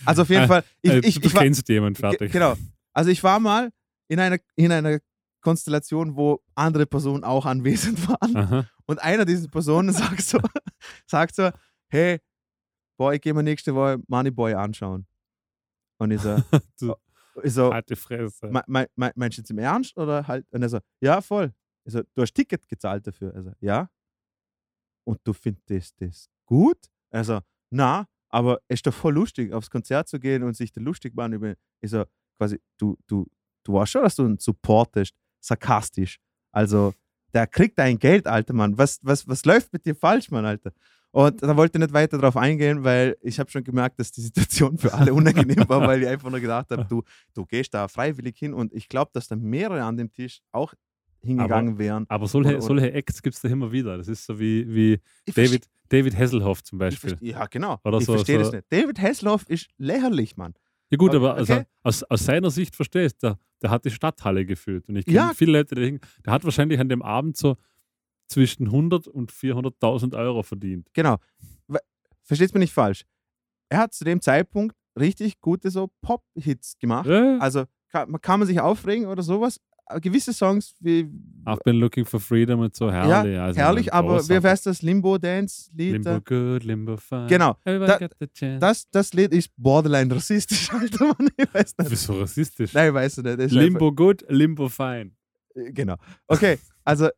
Also auf jeden *laughs* Fall, ich, Äh, ich, du ich war, kennst jemanden fertig. genau. Also ich war mal in einer, in einer Konstellation, wo andere Personen auch anwesend *laughs* waren. Aha. Und einer dieser Personen *laughs* sagt so, sagt so, hey, boah, ich gehe mir nächste Woche Moneyboy anschauen. Und ich so, Du- ich so Alte Fresse. Me- me- me- meinst du jetzt im Ernst oder halt? Und er so, ja, voll. Ich so, du hast Ticket gezahlt dafür. Also, ja. Und du findest das gut? Also, na, aber es ist doch voll lustig, aufs Konzert zu gehen und sich da lustig machen über. Ich so, quasi, du, du, du weißt schon, dass du ihn supportest, sarkastisch. Also, der kriegt dein Geld, Alter, Mann. Was, was, was läuft mit dir falsch, Mann, Alter? Und da wollte ich nicht weiter drauf eingehen, weil ich habe schon gemerkt, dass die Situation für alle unangenehm war, weil ich einfach nur gedacht habe, *laughs* du, du gehst da freiwillig hin und ich glaube, dass da mehrere an dem Tisch auch hingegangen wären. Aber solche, Oder- solche Acts gibt es da immer wieder. Das ist so wie, wie David, David Hasselhoff zum Beispiel. ja, genau. Oder ich so- verstehe so- das nicht. David Hasselhoff ist lächerlich, Mann. Ja gut, Okay. aber also, aus, aus seiner Sicht verstehst du, der, der hat die Stadthalle gefüllt. Und ich kenne Ja. viele Leute, die der hat wahrscheinlich an dem Abend so zwischen 100 und 400.000 Euro verdient. Genau. Versteht mich nicht falsch. Er hat zu dem Zeitpunkt richtig gute so Pop-Hits gemacht. Ja, Also kann, kann man sich aufregen oder sowas. Aber Gewisse Songs wie I've been looking for freedom und so, herrlich. ja, also, herrlich, aber großartig. wie heißt das Limbo Dance Lied? Limbo da? good, Limbo fine. Genau. Da-. Das, das Lied ist borderline rassistisch, *laughs* Alter Mann. Ich weiß nicht. Wieso rassistisch? Nein, weißt du nicht. Limbo good, Limbo fine. Einfach, genau. Okay, also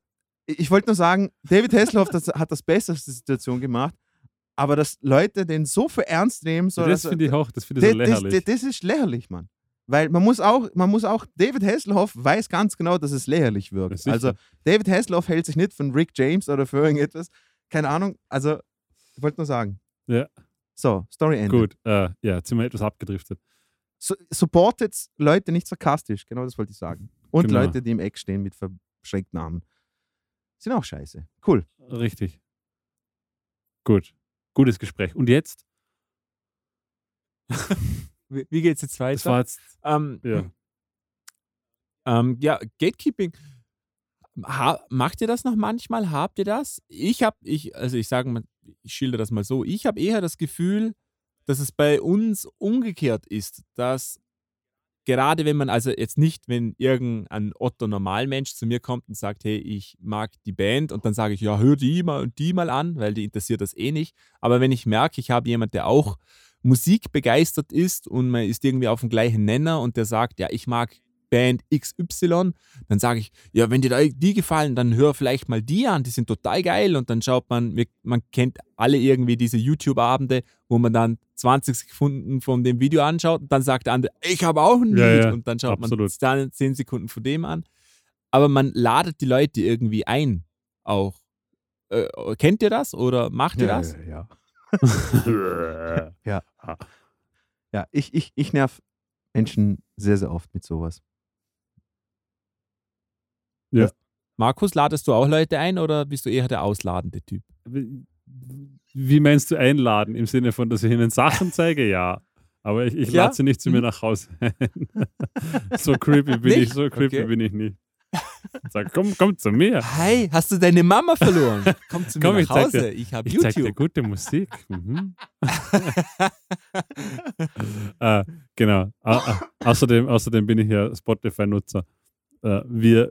ich ich wollte nur sagen, David Hasselhoff das, hat das Beste aus der Situation gemacht, aber dass Leute den so für ernst nehmen, so das finde ich auch, das finde ich so das, das, lächerlich. das, das ist lächerlich, Mann. Weil man muss auch, man muss auch, David Hasselhoff weiß ganz genau, dass es lächerlich wirkt. Also David Hasselhoff hält sich nicht von Rick James oder für irgendetwas. Keine Ahnung. Also, ich wollte nur sagen. Ja. So, Story Ende. Gut, äh, ja, jetzt sind wir etwas abgedriftet. So, supportet Leute nicht sarkastisch, genau das wollte ich sagen. Und Genau. Leute, die im Eck stehen mit verschränkten Armen. Sind auch scheiße. Cool. Richtig. Gut. Gutes Gespräch. Und jetzt? *laughs* Wie, wie geht's jetzt Das weiter? war jetzt, Ähm, ja. Ähm, ja, Gatekeeping. Ha macht ihr das noch manchmal? Habt ihr das? Ich habe, ich, also ich sage mal, ich schilder das mal so. Ich habe eher das Gefühl, dass es bei uns umgekehrt ist, dass gerade wenn man, also jetzt nicht, wenn irgendein Otto-Normalmensch zu mir kommt und sagt, hey, ich mag die Band und dann sage ich, ja, hör die mal und die mal an, weil die interessiert das eh nicht. Aber wenn ich merke, ich habe jemand, der auch Musik begeistert ist und man ist irgendwie auf dem gleichen Nenner und der sagt, ja, ich mag Band XY, dann sage ich, ja, wenn dir da die gefallen, dann hör vielleicht mal die an, die sind total geil und dann schaut man, man kennt alle irgendwie diese YouTube-Abende, wo man dann 20 Sekunden von dem Video anschaut und dann sagt der andere, ich habe auch ein Lied Ja, ja, und dann schaut absolut. man dann 10 Sekunden von dem an. Aber man ladet die Leute irgendwie ein auch. Äh, kennt ihr das oder macht ihr das? Ja, ja. *laughs* *laughs* ja ich, ich, ich nerv Menschen sehr, sehr oft mit sowas. Markus, ladest du auch Leute ein oder bist du eher der ausladende Typ? Wie meinst du einladen? Im Sinne von, dass ich ihnen Sachen *laughs* zeige? Ja. Aber ich, ich Ja? lade sie nicht zu mir Mhm. nach Hause. *laughs* so creepy bin ich, Nicht? so creepy Okay. bin ich nicht. Sag, komm, komm zu mir. Hi, hast du deine Mama verloren? *laughs* Komm zu mir Komm, ich nach zeig Hause, dir- ich habe Ich zeig dir YouTube. gute Musik. Mhm. *laughs* äh, genau. Au- au- außerdem, außerdem bin ich ja Spotify-Nutzer. Äh, wir,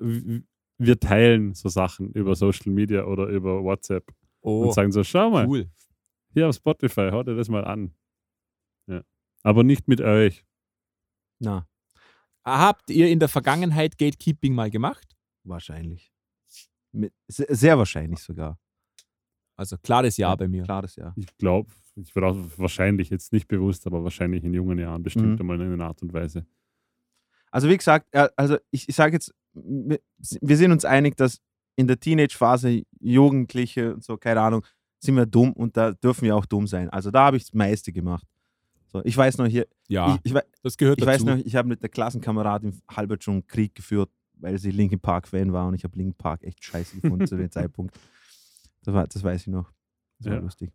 wir teilen so Sachen über Social Media oder über WhatsApp Oh, und sagen so, schau mal, cool. hier auf Spotify, hau dir das mal an. Ja. Aber nicht mit euch. Na, Habt ihr in der Vergangenheit Gatekeeping mal gemacht? Wahrscheinlich. Mit, sehr, sehr wahrscheinlich sogar. Also klares Ja bei mir. Klares Ja. Ich glaube, ich auch wahrscheinlich jetzt nicht bewusst, aber wahrscheinlich in jungen Jahren bestimmt Mhm. einmal in einer Art und Weise. Also wie gesagt, also ich, ich sage jetzt, wir sind uns einig, dass in der Teenage-Phase Jugendliche und so, keine Ahnung, sind wir dumm und da dürfen wir auch dumm sein. Also da habe ich das meiste gemacht. So, ich weiß noch hier, Ja, ich, ich, das gehört ich weiß dazu. noch, ich habe mit der Klassenkameradin halbert schon einen Krieg geführt, weil sie Linkin Park-Fan war und ich habe Linkin Park echt scheiße gefunden zu dem *laughs* Zeitpunkt. Das, war, das weiß ich noch. Das war Ja. lustig.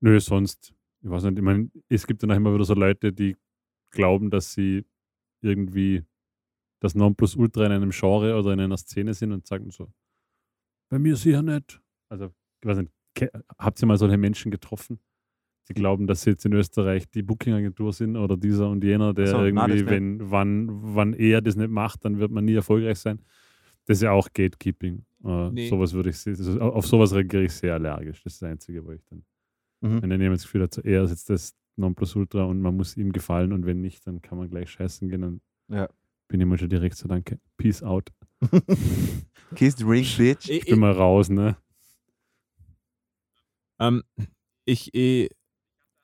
Nö, sonst, ich weiß nicht, ich meine, es gibt dann auch immer wieder so Leute, die glauben, dass sie irgendwie das Nonplusultra in einem Genre oder in einer Szene sind und sagen so, bei mir sicher nicht. Also, ich weiß nicht, habt ihr mal solche Menschen getroffen, die glauben, dass sie jetzt in Österreich die Booking-Agentur sind oder dieser und jener, der so, irgendwie, nicht. wenn, wann, wann er das nicht macht, dann wird man nie erfolgreich sein. Das ist ja auch Gatekeeping. Äh, Nee. Sowas würde ich, also auf sowas reagiere ich sehr allergisch. Das ist das Einzige, wo ich dann Mhm. wenn dann jemand das Gefühl hat, er ist jetzt das Nonplusultra und man muss ihm gefallen und wenn nicht, dann kann man gleich scheißen gehen. Dann Ja. bin ich mal schon direkt so, danke, peace out. *laughs* Kiss the ring, bitch. Ich, bin mal raus, ne? Ähm, ich ich,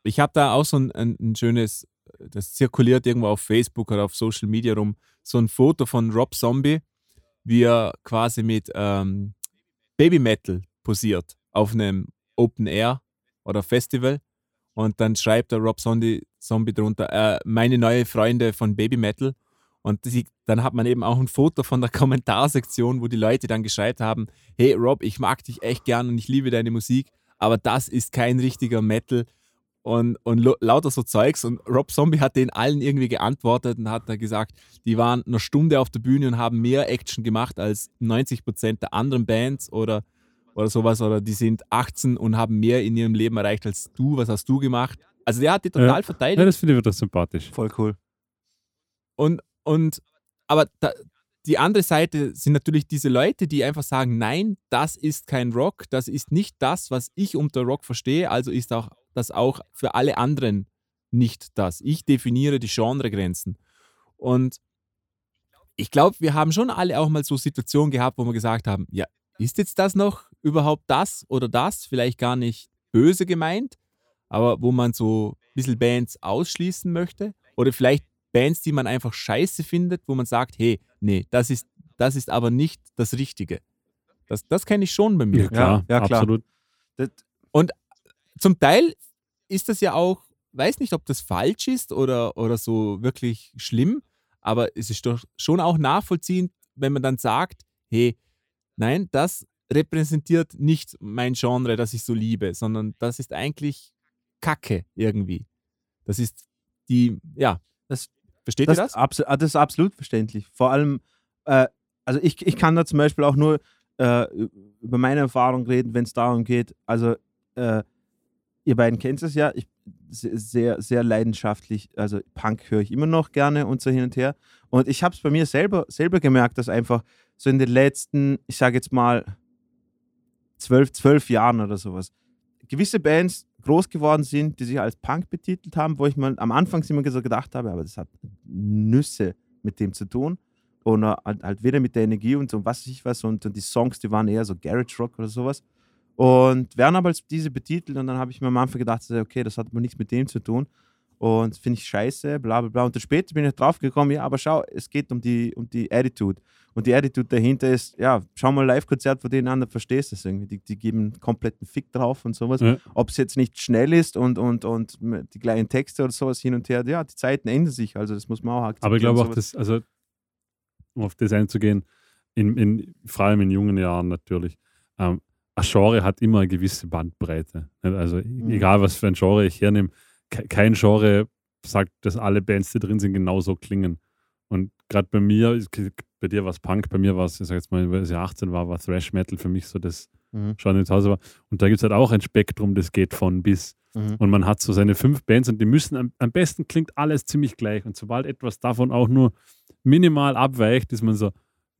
ich habe da auch so ein, ein, ein schönes, das zirkuliert irgendwo auf Facebook oder auf Social Media rum, so ein Foto von Rob Zombie, wie er quasi mit ähm, Baby Metal posiert auf einem Open Air oder Festival. Und dann schreibt der Rob Zombie, Zombie drunter, äh, meine neue Freunde von Baby Metal. Und die, dann hat man eben auch ein Foto von der *laughs* Kommentarsektion, wo die Leute dann geschrieben haben, hey Rob, ich mag dich echt gern und ich liebe deine Musik, aber das ist kein richtiger Metal und, und lauter so Zeugs. Und Rob Zombie hat den allen irgendwie geantwortet und hat da gesagt, die waren eine Stunde auf der Bühne und haben mehr Action gemacht als 90 Prozent der anderen Bands oder, oder sowas. Oder die sind 18 und haben mehr in ihrem Leben erreicht als du. Was hast du gemacht? Also der hat die total ja. verteidigt. Ja, das finde ich wieder sympathisch. Voll cool. Und, und aber da, die andere Seite sind natürlich diese Leute, die einfach sagen, nein, das ist kein Rock, das ist nicht das, was ich unter Rock verstehe, also ist auch das auch für alle anderen nicht das. Ich definiere die Genregrenzen. Und ich glaube, wir haben schon alle auch mal so Situationen gehabt, wo wir gesagt haben, ja, ist jetzt das noch überhaupt das oder das? Vielleicht gar nicht böse gemeint, aber wo man so ein bisschen Bands ausschließen möchte. Oder vielleicht Bands, die man einfach scheiße findet, wo man sagt, hey, nee, das ist, das ist aber nicht das Richtige. Das, das kenne ich schon bei mir. Ja, klar, ja, klar. absolut. Das, und zum Teil ist das ja auch, weiß nicht, ob das falsch ist oder, oder so wirklich schlimm, aber es ist doch schon auch nachvollziehend, wenn man dann sagt, hey, nein, das repräsentiert nicht mein Genre, das ich so liebe, sondern das ist eigentlich Kacke irgendwie. Das ist die, ja, das Versteht das, ihr das? Abso ah, das ist absolut verständlich. Vor allem, äh, also ich, ich kann da zum Beispiel auch nur äh, über meine Erfahrung reden, wenn es darum geht. Also, äh, ihr beiden kennt es ja, ich sehr, sehr leidenschaftlich, also Punk höre ich immer noch gerne und so hin und her. Und ich habe es bei mir selber, selber gemerkt, dass einfach so in den letzten, ich sage jetzt mal, zwölf, zwölf Jahren oder sowas, gewisse Bands groß geworden sind, die sich als Punk betitelt haben, wo ich mal am Anfang immer so gedacht habe, aber das hat Nüsse mit dem zu tun. Und halt, halt wieder mit der Energie und so was weiß ich was. Und, und die Songs, die waren eher so Garage Rock oder sowas. Und werden aber als diese betitelt und dann habe ich mir am Anfang gedacht, okay, das hat aber nichts mit dem zu tun und finde ich scheiße, bla bla bla. Und dann später bin ich drauf gekommen, ja, aber schau, es geht um die, um die Attitude. Und die Attitude dahinter ist, ja, schau mal Live-Konzert von denen an, dann verstehst du es irgendwie. Die, die geben kompletten Fick drauf und sowas. Ja. Ob es jetzt nicht schnell ist und, und, und die gleichen Texte oder sowas hin und her, ja, die Zeiten ändern sich, also das muss man auch akzeptieren. Aber ich glaube auch, dass, also, um auf das einzugehen, in, in, vor allem in jungen Jahren natürlich, ähm, ein Genre hat immer eine gewisse Bandbreite. Also mhm. egal, was für ein Genre ich hernehme, kein Genre sagt, dass alle Bands, die drin sind, genauso klingen. Und gerade bei mir, bei dir war es Punk, bei mir war es, ich sag jetzt mal, als ich 18 war, war Thrash Metal für mich so das mhm. schon zu Hause war. Und da gibt es halt auch ein Spektrum, das geht von bis. Mhm. Und man hat so seine fünf Bands und die müssen, am, am, besten klingt alles ziemlich gleich. Und sobald etwas davon auch nur minimal abweicht, ist man so,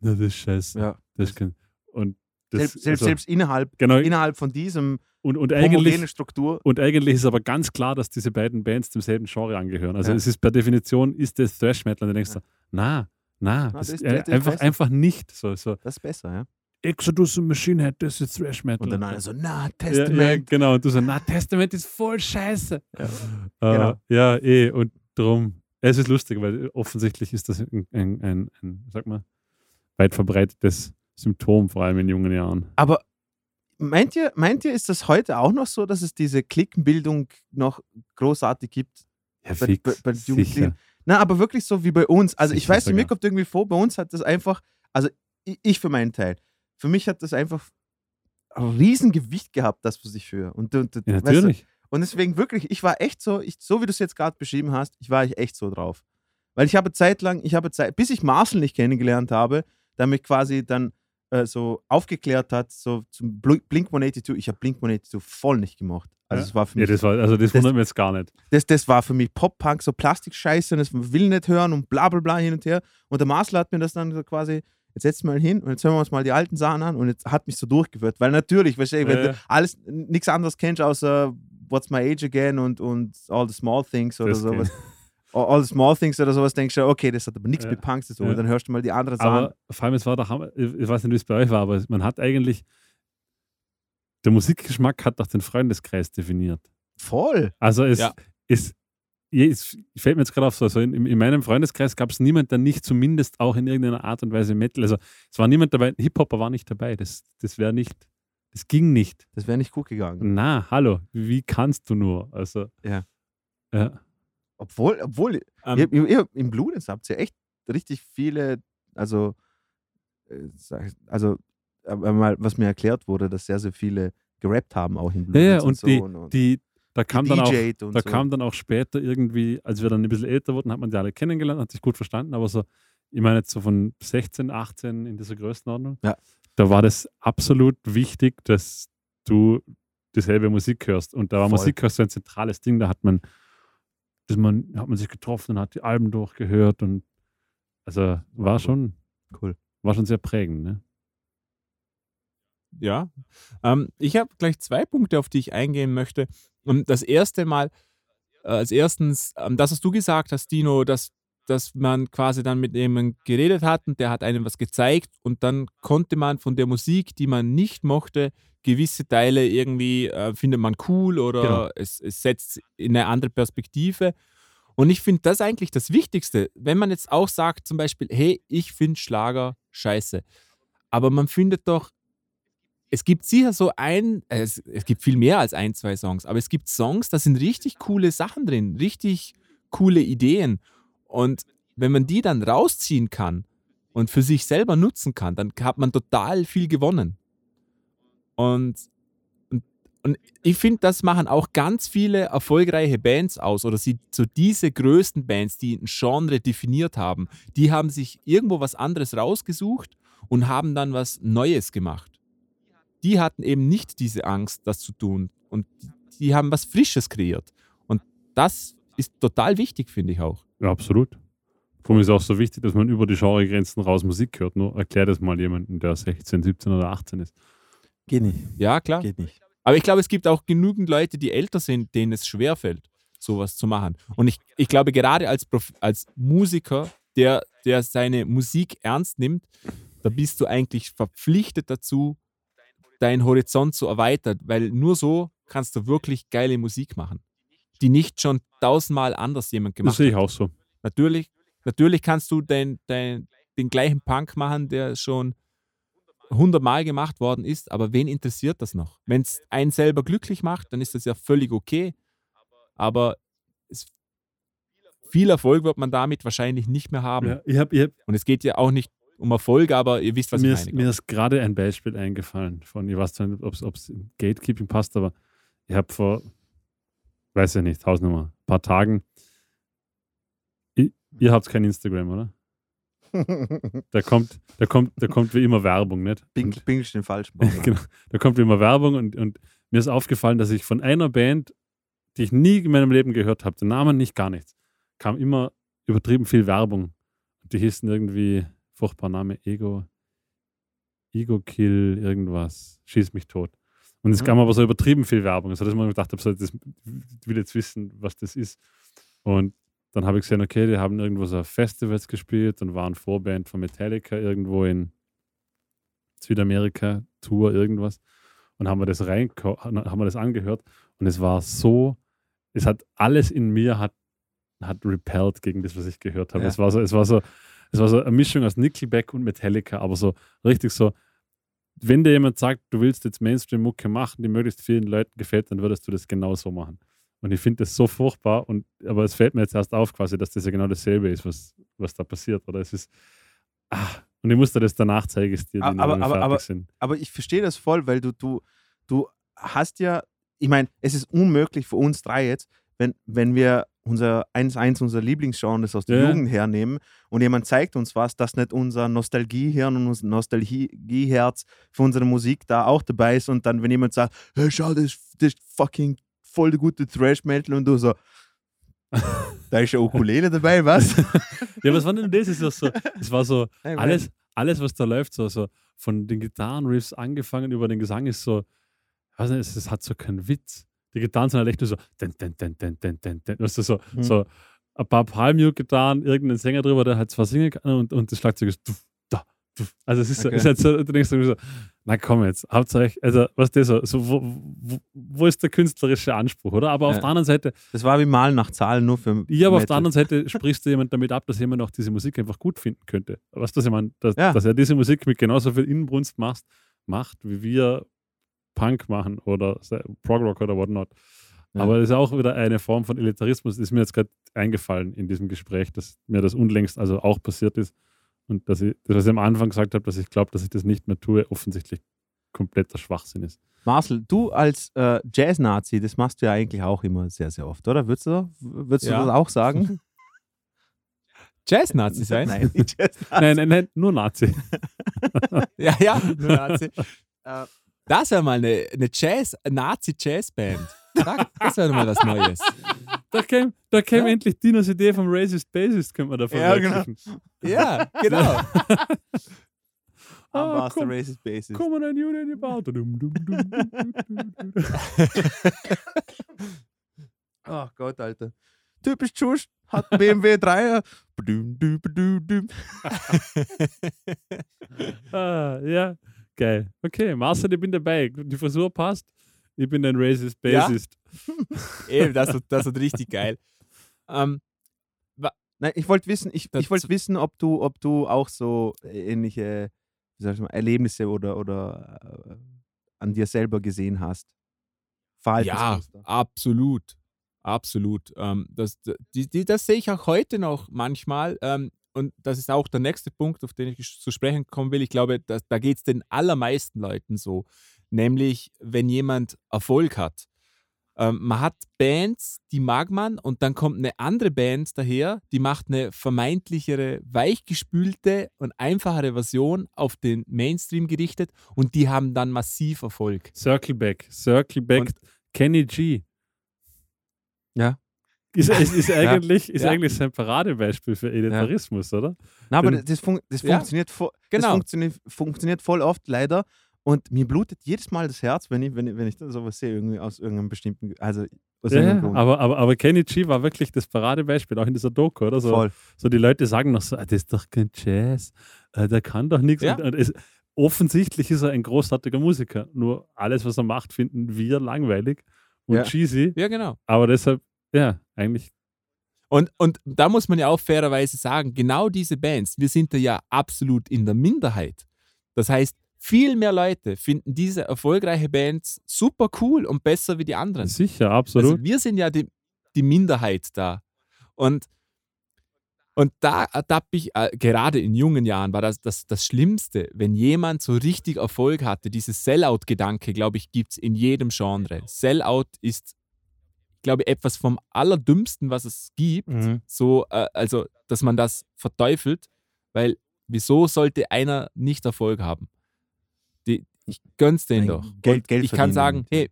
na, das ist scheiße. Ja. Das kann, und das, selbst, also, selbst innerhalb, genau, innerhalb von diesem und, und eigentlich, Struktur. Und eigentlich ist aber ganz klar, dass diese beiden Bands demselben Genre angehören. Also ja. es ist per Definition, ist das Thrash Metal. Und du denkst ja. na, na, na das, das ist, äh, einfach, einfach nicht. So, so. Das ist besser, ja. Exodus und Machine Head, das ist Thrash Metal. Und dann einer so, na, Testament. Ja, ja, genau, und du so, na, Testament ist voll scheiße. Ja, uh, genau. ja eh, und darum, es ist lustig, weil offensichtlich ist das ein, ein, ein, ein sag mal, weit verbreitetes Symptom, vor allem in jungen Jahren. Aber meint ihr, meint ihr, ist das heute auch noch so, dass es diese Klickenbildung noch großartig gibt? Ja, bei, fix, bei, bei sicher. Na, aber wirklich so wie bei uns. Also sicher ich weiß, mir kommt irgendwie vor, bei uns hat das einfach, also ich, ich für meinen Teil, für mich hat das einfach ein Riesengewicht gehabt, das, was ich höre. Und, und, ja, natürlich. Weißt du, und deswegen wirklich, ich war echt so, ich, so wie du es jetzt gerade beschrieben hast, ich war echt so drauf. Weil ich habe Zeit lang, ich habe Zeit, bis ich Marcel nicht kennengelernt habe, damit quasi dann äh, so aufgeklärt hat, so zum Blink 182, ich habe Blink 182 voll nicht gemacht. Also, ja. war für mich, ja, das war, also das, das wundert mich jetzt gar nicht. Das, das war für mich Pop-Punk, so Plastikscheiße und das will nicht hören und bla bla bla hin und her. Und der Marcel hat mir das dann so quasi, jetzt setz mal hin und jetzt hören wir uns mal die alten Sachen an und jetzt hat mich so durchgeführt. Weil natürlich, weißt du, wenn ja. du alles, nichts anderes kennst außer What's My Age Again und, und All the Small Things oder das sowas. All the Small Things oder sowas, denkst du, okay, das hat aber nichts ja. mit Punks zu tun. Ja. Und dann hörst du mal die anderen Sachen. Aber vor allem, es war doch, ich weiß nicht, wie es bei euch war, aber man hat eigentlich, der Musikgeschmack hat doch den Freundeskreis definiert. Voll. Also es, ja. es es fällt mir jetzt gerade auf, so, also in, in meinem Freundeskreis gab es niemanden, der nicht zumindest auch in irgendeiner Art und Weise Metal, also es war niemand dabei, Hip-Hopper war nicht dabei, das, das wäre nicht, das ging nicht. Das wäre nicht gut gegangen. Na, hallo, wie kannst du nur? Also, Ja. ja. Obwohl, obwohl, Ähm, ihr, ihr, ihr, im Bludenz habt ihr echt richtig viele, also, äh, also mal, was mir erklärt wurde, dass sehr, sehr viele gerappt haben auch im Ja, Bludenz ja, und so die, und, und die, da kam dann auch, und da so. kam dann auch später irgendwie, als wir dann ein bisschen älter wurden, hat man die alle kennengelernt, hat sich gut verstanden, aber so, ich meine jetzt so von 16, 18 in dieser Größenordnung, Ja. da war das absolut wichtig, dass du dieselbe Musik hörst. Und da war Voll. Musik so ein zentrales Ding, da hat man, das man, hat man sich getroffen und hat die Alben durchgehört und also war schon, Cool. war schon sehr prägend. Ne? Ja. Ähm, ich habe gleich zwei Punkte, auf die ich eingehen möchte. Und das erste Mal, äh, als erstens, ähm, das, was du gesagt hast, Dino, dass, dass man quasi dann mit jemandem geredet hat und der hat einem was gezeigt und dann konnte man von der Musik, die man nicht mochte, gewisse Teile irgendwie äh, findet man cool oder Genau. es, es setzt in eine andere Perspektive. Und ich finde das eigentlich das Wichtigste, wenn man jetzt auch sagt, zum Beispiel, hey, ich finde Schlager scheiße. Aber man findet doch es gibt sicher so ein, es, es gibt viel mehr als ein, zwei Songs, aber es gibt Songs, da sind richtig coole Sachen drin, richtig coole Ideen. Und wenn man die dann rausziehen kann und für sich selber nutzen kann, dann hat man total viel gewonnen. Und, und, und ich finde, das machen auch ganz viele erfolgreiche Bands aus oder sie, so diese größten Bands, die ein Genre definiert haben, die haben sich irgendwo was anderes rausgesucht und haben dann was Neues gemacht die hatten eben nicht diese Angst, das zu tun. Und die haben was Frisches kreiert. Und das ist total wichtig, finde ich auch. Ja, absolut. Vor allem ist auch so wichtig, dass man über die Genregrenzen raus Musik hört. Nur erklär das mal jemandem, der 16, 17 oder 18 ist. Geht nicht. Ja, klar. Geht nicht. Aber ich glaube, es gibt auch genügend Leute, die älter sind, denen es schwerfällt, sowas zu machen. Und ich, ich glaube, gerade als, Prof als Musiker, der, der seine Musik ernst nimmt, da bist du eigentlich verpflichtet dazu, deinen Horizont zu erweitern, weil nur so kannst du wirklich geile Musik machen, die nicht schon tausendmal anders jemand Das gemacht sehe ich hat. auch so. Natürlich, natürlich kannst du den, den, den gleichen Punk machen, der schon hundertmal gemacht worden ist, aber wen interessiert das noch? Wenn es einen selber glücklich macht, dann ist das ja völlig okay, aber es, viel Erfolg wird man damit wahrscheinlich nicht mehr haben. Ja, ich hab, ich hab, Und es geht ja auch nicht um Erfolg, aber ihr wisst, was mir, ich ist, meine. mir glaub ist gerade ein Beispiel eingefallen von, ich weiß nicht, ob es im Gatekeeping passt, aber ich habe vor, weiß ich nicht, Hausnummer, ein paar Tagen, ich, ihr habt kein Instagram, oder? Da kommt, da kommt, da kommt wie immer Werbung, nicht? Pink, pinkelst den falschen *laughs* Baum. genau, da kommt wie immer Werbung und, und mir ist aufgefallen, dass ich von einer Band, die ich nie in meinem Leben gehört habe, den Namen nicht, gar nichts, kam immer übertrieben viel Werbung. Die hießen irgendwie, furchtbar Name, Ego, Ego Kill, irgendwas, schieß mich tot. Und es Mhm. kam aber so übertrieben viel Werbung, so dass man gedacht habe, so, das ich will jetzt wissen, was das ist. Und dann habe ich gesehen, okay, die haben irgendwo so Festivals gespielt und waren Vorband von Metallica irgendwo in Südamerika, Tour, irgendwas. Und haben wir das rein, haben wir das angehört und es war so, es hat alles in mir hat, hat repelled gegen das, was ich gehört habe. Ja. Es war so, es war so, es war so eine Mischung aus Nickelback und Metallica, aber so richtig so, wenn dir jemand sagt, du willst jetzt Mainstream-Mucke machen, die möglichst vielen Leuten gefällt, dann würdest du das genau so machen. Und ich finde das so furchtbar, und, aber es fällt mir jetzt erst auf, quasi, dass das ja genau dasselbe ist, was, was da passiert. Oder es ist. Ah, und ich musste das danach zeigen, es dir, Aber- aber- aber- sind. aber ich verstehe das voll, weil du, du, du hast ja, ich meine, es ist unmöglich für uns drei jetzt, wenn, wenn wir unser 1-1, unser Lieblingsgenres aus der Ja. Jugend hernehmen und jemand zeigt uns was, dass nicht unser Nostalgiehirn und unser Nostalgieherz für unsere Musik da auch dabei ist und dann, wenn jemand sagt, hey, schau, das, das fucking voll der gute Thrash-Metal und du so, da ist ja Ukulele dabei, was? *laughs* Ja, was war denn das? Es war so, es war so alles, alles, was da läuft, so, so von den Gitarrenriffs angefangen über den Gesang ist so, ich weiß nicht, es, es hat so keinen Witz. Die Gitarren sind halt echt nur so, den, den, den, den, den, den, den, weißt du, so, Mhm. so ein paar Palmute-Gitarren, irgendein Sänger drüber, der halt zwar singen kann und, und das Schlagzeug ist, da, Also es ist, Okay. so, ist halt so, du denkst so, na komm jetzt, Hauptsache, also was ist das so, so wo, wo, wo ist der künstlerische Anspruch, oder? Aber auf Ja. der anderen Seite, Das war wie Malen nach Zahlen nur für. ja, aber auf Metal. der anderen Seite *laughs* sprichst du jemand damit ab, dass jemand auch diese Musik einfach gut finden könnte. Weißt du, was ich meine? Dass, Ja. dass er diese Musik mit genauso viel Inbrunst macht, macht wie wir Punk machen oder Prog Rock oder whatnot. Ja. Aber das ist auch wieder eine Form von Elitarismus, ist mir jetzt gerade eingefallen in diesem Gespräch, dass mir das unlängst also auch passiert ist. Und dass ich, das, was ich am Anfang gesagt habe, dass ich glaube, dass ich das nicht mehr tue, offensichtlich kompletter Schwachsinn ist. Marcel, du als äh, Jazz-Nazi, das machst du ja eigentlich auch immer sehr, sehr oft, oder? Würdest du, würdest Ja. du das auch sagen? *laughs* Jazz-Nazi sein? Nein, nicht *laughs* Jazz-Nazi. Nein, nein, nein, nur Nazi. *laughs* Ja, ja, nur Nazi. Äh, Das wäre mal eine, eine Jazz, Nazi-Jazz-Band. Sag, Das wäre mal was Neues. Da käme da käm Ja. endlich Dinos Idee vom Racist Bassist, könnte man da Ja, genau. Ja, genau. *laughs* Ah, Master komm, Racist Basis. komm on, you in die Auto. Dum, dum, dum. *laughs* Ach Gott, Alter. Typisch Tschusch, hat BMW *laughs* 3er. Badum, du, badum, dum. Ah, ja, geil. Okay, Marcel, ich bin dabei. Die Frisur passt. Ich bin ein Racist Ja? Bassist. *laughs* Eben, das wird, das wird *laughs* richtig geil. Ähm, Nein, ich wollte wissen, ich, ich wollte wissen, ob du, ob du auch so ähnliche wie sag ich mal, Erlebnisse oder, oder äh, an dir selber gesehen hast. ja, absolut. Absolut. Ähm, das, die, die, das sehe ich auch heute noch manchmal. Ähm, und das ist auch der nächste Punkt, auf den ich zu sprechen kommen will. Ich glaube, dass, da geht es den allermeisten Leuten so. Nämlich, wenn jemand Erfolg hat. Ähm, man hat Bands, die mag man, und dann kommt eine andere Band daher, die macht eine vermeintlichere, weichgespülte und einfachere Version auf den Mainstream gerichtet und die haben dann massiv Erfolg. Circle Back. Circle Back. Und- Kenny G. Ja. Ist, ist, ist, *laughs* eigentlich, ist Ja. eigentlich sein Paradebeispiel für Elitarismus, oder? Na, aber Denn- das, fun das, Ja. funktioniert das Genau. funktioniert, funktioniert voll oft leider. Und mir blutet jedes Mal das Herz, wenn ich, wenn ich, wenn ich sowas sehe, irgendwie aus irgendeinem bestimmten, also aus Ja, irgendeinem ja, Grund. aber, aber, aber Kenny G war wirklich das Paradebeispiel, auch in dieser Doku, oder? So, Voll. so die Leute sagen noch so, ah, das ist doch kein Jazz, äh, der kann doch nichts. Ja. Und, und es, offensichtlich ist er ein großartiger Musiker, nur alles, was er macht, finden wir langweilig und Ja. cheesy. Ja, genau. Aber deshalb, ja, eigentlich, Und, und da muss man ja auch fairerweise sagen, genau diese Bands, wir sind da ja absolut in der Minderheit. Das heißt, viel mehr Leute finden diese erfolgreiche Bands super cool und besser wie die anderen. sicher, absolut. Also wir sind ja die, die Minderheit da. Und, und da ertappe ich, äh, gerade in jungen Jahren, war das, das das Schlimmste, wenn jemand so richtig Erfolg hatte. Dieses Sellout-Gedanke, glaube ich, gibt es in jedem Genre. Sellout ist, glaube ich, etwas vom Allerdümmsten, was es gibt. Mhm. So, äh, also, dass man das verteufelt, weil wieso sollte einer nicht Erfolg haben? Ich gönn's denen doch. Geld- Geld ich kann sagen, hey,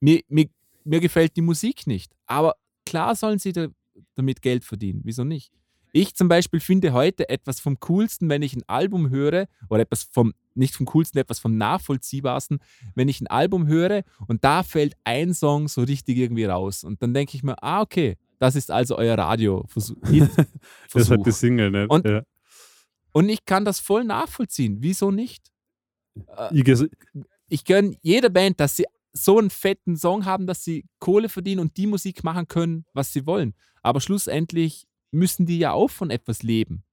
mir, mir, mir gefällt die Musik nicht, aber klar sollen sie da, damit Geld verdienen. Wieso nicht? Ich zum Beispiel finde heute etwas vom Coolsten, wenn ich ein Album höre, oder etwas vom, nicht vom Coolsten, etwas vom Nachvollziehbarsten, wenn ich ein Album höre und da fällt ein Song so richtig irgendwie raus. Und dann denke ich mir, ah, okay, das ist also euer Radio. *laughs* Das halt die Single, ne? Und- ja. Und ich kann das voll nachvollziehen. Wieso nicht? Äh, ich, gönne jeder Band, dass sie so einen fetten Song haben, dass sie Kohle verdienen und die Musik machen können, was sie wollen. Aber schlussendlich müssen die ja auch von etwas leben.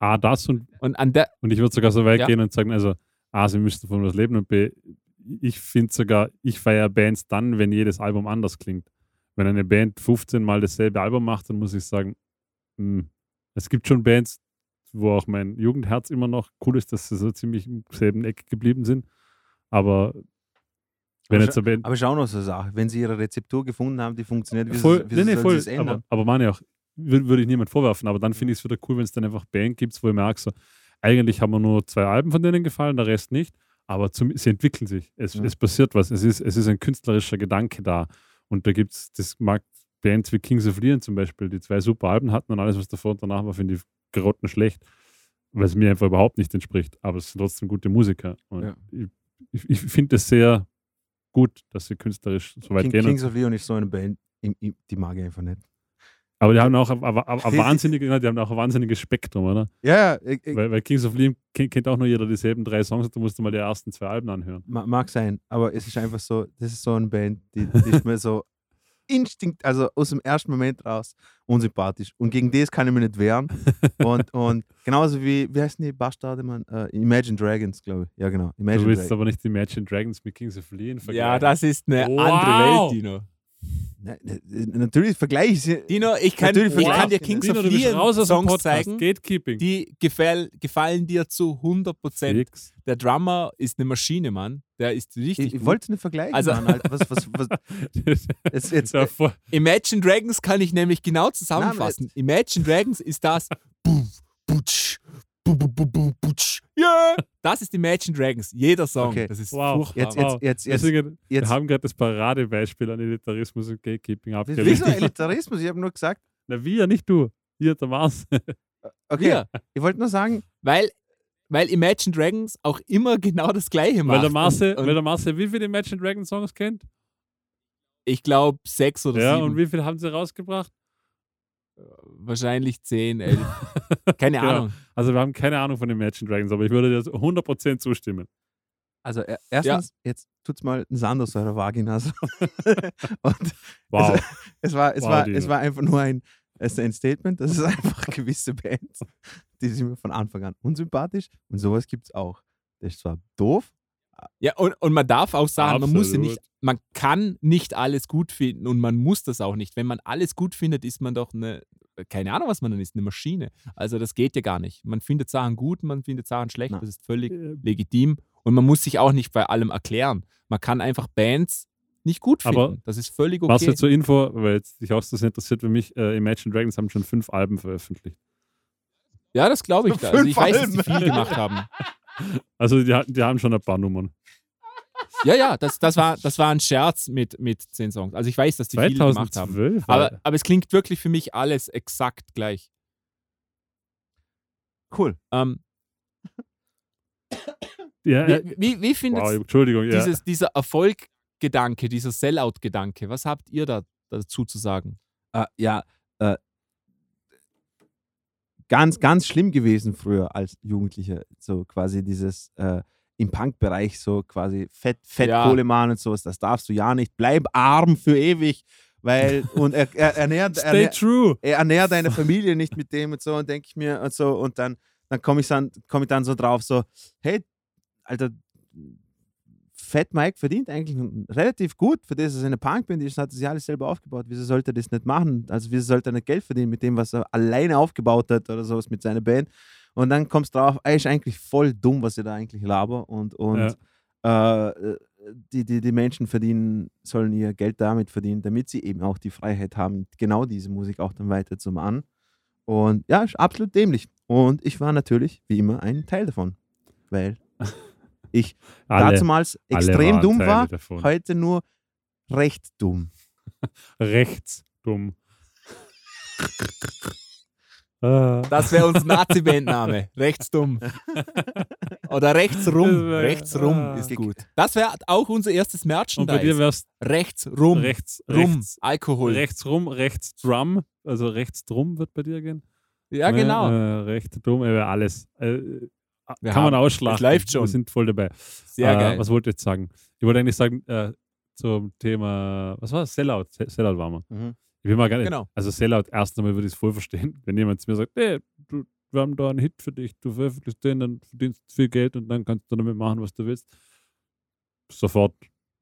A, das und, Und an der, und ich würde sogar so weit Ja. gehen und sagen, also A, sie müssten von was leben und B, ich finde sogar, ich feiere Bands dann, wenn jedes Album anders klingt. Wenn eine Band 15 Mal dasselbe Album macht, dann muss ich sagen, hm, es gibt schon Bands, wo auch mein Jugendherz immer noch cool ist, dass sie so ziemlich im selben Eck geblieben sind. Aber wenn Aber jetzt eine Band Aber schau noch so eine Sache, wenn sie ihre Rezeptur gefunden haben, die funktioniert, wieso, voll, wieso nee, nee, voll. es ändern? Aber, aber meine auch, würde würd ich niemand vorwerfen, aber dann finde ich es wieder cool, wenn es dann einfach Band gibt, wo ich merke, so, eigentlich haben wir nur zwei Alben von denen gefallen, der Rest nicht, aber zum, sie entwickeln sich. Es, Ja. es passiert was. Es ist, es ist ein künstlerischer Gedanke da. Und da gibt es, das mag Bands wie Kings of Leon zum Beispiel, die zwei super Alben hatten und alles, was davor und danach war, finde ich grottenschlecht, weil es mir einfach überhaupt nicht entspricht. Aber es sind trotzdem gute Musiker. Und Ja. ich, ich, finde es sehr gut, dass sie künstlerisch so weit King, gehen. Kings of Leon ist so eine Band, die mag ich einfach nicht. Aber die haben auch ein, ein, ein *laughs* wahnsinniges, die haben auch ein wahnsinniges Spektrum, oder? Ja, ich, ich, Weil, weil Kings of Leon kennt, auch nur jeder dieselben drei Songs, da musst du mal die ersten zwei Alben anhören. ma- mag sein, aber es ist einfach so, das ist so eine Band, die, die ist mir so instinkt, also aus dem ersten Moment raus unsympathisch. Und gegen das kann ich mich nicht wehren. Und, *laughs* und genauso wie, wie heißen die Bastarde, man? Äh, Imagine Dragons, glaube ich. Ja, genau. Du Imagine willst Dragons. aber nicht die Imagine Dragons mit Kings of Leon vergleichen. Ja, das ist eine Wow. andere Welt, Dino. Ne, Natürlich vergleiche ich sie. Dino, ich kann, Natürlich ich kann dir. Kings Dino, of Leon raus aus Songs Podcast. zeigen, Gatekeeping. die gefäll, gefallen dir zu 100%. Fix. Der Drummer ist eine Maschine, Mann. Der ist richtig Ich, ich wollte es nicht vergleichen. Also- Mann, Alter. Was, was, was, *laughs* jetzt, jetzt, voll- Imagine Dragons kann ich nämlich genau zusammenfassen. Imagine Dragons ist das. *laughs* Bu- butsch, Yeah! *laughs* Das ist Imagine Dragons. Jeder Song. Okay. Das ist Wow. furchtbar. jetzt, jetzt, jetzt, jetzt, Deswegen, wir jetzt. haben gerade das Paradebeispiel an Elitarismus und Gatekeeping abgelegt. Wieso Elitarismus? *laughs* Ich habe nur gesagt, Na, wir, nicht du. Hier, der Mars. *laughs* okay, Wir. ich wollte nur sagen, Weil, weil Imagine Dragons auch immer genau das Gleiche macht. Weil der Marce, und, weil der Marce wie viele Imagine Dragon Songs kennt? ich glaube sechs oder Ja, sieben. und wie viele haben sie rausgebracht? Wahrscheinlich zehn, elf. *laughs* Keine Genau. Ahnung. Also wir haben keine Ahnung von Imagine Dragons, aber ich würde dir 100% zustimmen. also er- erstens, jetzt tut's mal ein Sand aus eurer Vagina. So. *laughs* Und Wow. es war, es, Wow, war, Dino. es war einfach nur ein, es ist ein Statement, das ist einfach *laughs* gewisse Bands, die sind mir von Anfang an unsympathisch und sowas gibt es auch. Das ist zwar doof, Ja, und, und man darf auch sagen, man muss ja Absolut. nicht, man kann nicht alles gut finden und man muss das auch nicht. Wenn man alles gut findet, ist man doch eine, keine Ahnung, was man dann ist, eine Maschine. Also das geht ja gar nicht. Man findet Sachen gut, man findet Sachen schlecht, Na. das ist völlig legitim und man muss sich auch nicht bei allem erklären. Man kann einfach Bands nicht gut finden. Aber das ist völlig Was okay. jetzt zur Info, weil jetzt dich auch das interessiert für mich, äh, Imagine Dragons haben schon fünf Alben veröffentlicht. Ja, das glaube ich. Da. Also ich weiß, dass Alben. viel gemacht haben. Also die, die haben schon ein paar Nummern. Ja, ja, das, das, war, das war ein Scherz mit, mit zehn Songs. Also ich weiß, dass die viel gemacht haben. 2012. Aber, aber es klingt wirklich für mich alles exakt gleich. cool. Ähm, ja, äh, wie, wie, wie findet wow, Entschuldigung. Ja. dieses, dieser Erfolggedanke, dieser Sellout-Gedanke, was habt ihr da dazu zu sagen? Äh, ja, ganz, ganz schlimm gewesen früher als Jugendlicher. So quasi dieses äh, im Punk-Bereich so quasi Fett, Fettkohlemann und sowas, das darfst du ja nicht. Bleib arm für ewig, weil und er, er, ernährt, Stay ernährt, true. er ernährt deine Familie nicht mit dem und so und denke ich mir und so und dann, dann komme ich, dann, komm ich dann so drauf, so, hey, Alter, Fat Mike verdient eigentlich relativ gut für das, dass er eine Punkband ist, hat sich alles selber aufgebaut. Wieso sollte er das nicht machen? Also wieso sollte er nicht Geld verdienen mit dem, was er alleine aufgebaut hat oder sowas mit seiner Band? Und dann kommst du drauf, er ist eigentlich voll dumm, was er da eigentlich laber und, und äh, die, die, die Menschen verdienen, sollen ihr Geld damit verdienen, damit sie eben auch die Freiheit haben, genau diese Musik auch dann weiter zu machen. Und ja, ist absolut dämlich. Und ich war natürlich, wie immer, ein Teil davon. Weil *laughs* ich Alle, damals extrem dumm Teile war, davon. heute nur recht dumm. Rechts dumm. *laughs* Ah. Das wäre unser Nazi-Bandname. Rechtsdumm. *laughs* Oder rechtsrum. Rechtsrum ah. ist gut. Das wäre auch unser erstes Und bei dir Merchandise. wär's Rechtsrum. rechts, Rum. rechts, Alkohol. rechts rum, rechts drum. Also rechts drum wird bei dir gehen. ja, genau. Äh, rechts dumm, äh, alles. Äh, Wir kann man ausschlagen. es läuft schon. Wir sind voll dabei. Sehr äh, geil. Was wollte ich jetzt sagen? Ich wollte eigentlich sagen, äh, zum Thema, was war das? Sellout. Se- Sellout war man. Mhm. Ich will mal gar nicht. Genau. Also Sellout, erst einmal würde ich es voll verstehen, *laughs* wenn jemand zu mir sagt, hey, du, wir haben da einen Hit für dich, du veröffentlichst den, dann verdienst du viel Geld und dann kannst du damit machen, was du willst. Sofort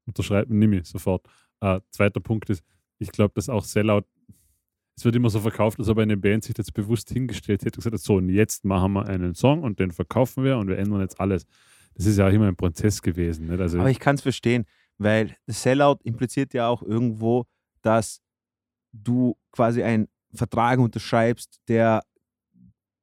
unterschreiben, nimm ich, sofort. Äh, zweiter Punkt ist, ich glaube, dass auch Sellout, es wird immer so verkauft, als ob eine Band sich jetzt bewusst hingestellt hätte und gesagt hat, so, und jetzt machen wir einen Song und den verkaufen wir und wir ändern jetzt alles. Das ist ja auch immer ein Prozess gewesen. Nicht? Also, Aber ich kann es verstehen, weil das Sellout impliziert ja auch irgendwo, dass du quasi einen Vertrag unterschreibst, der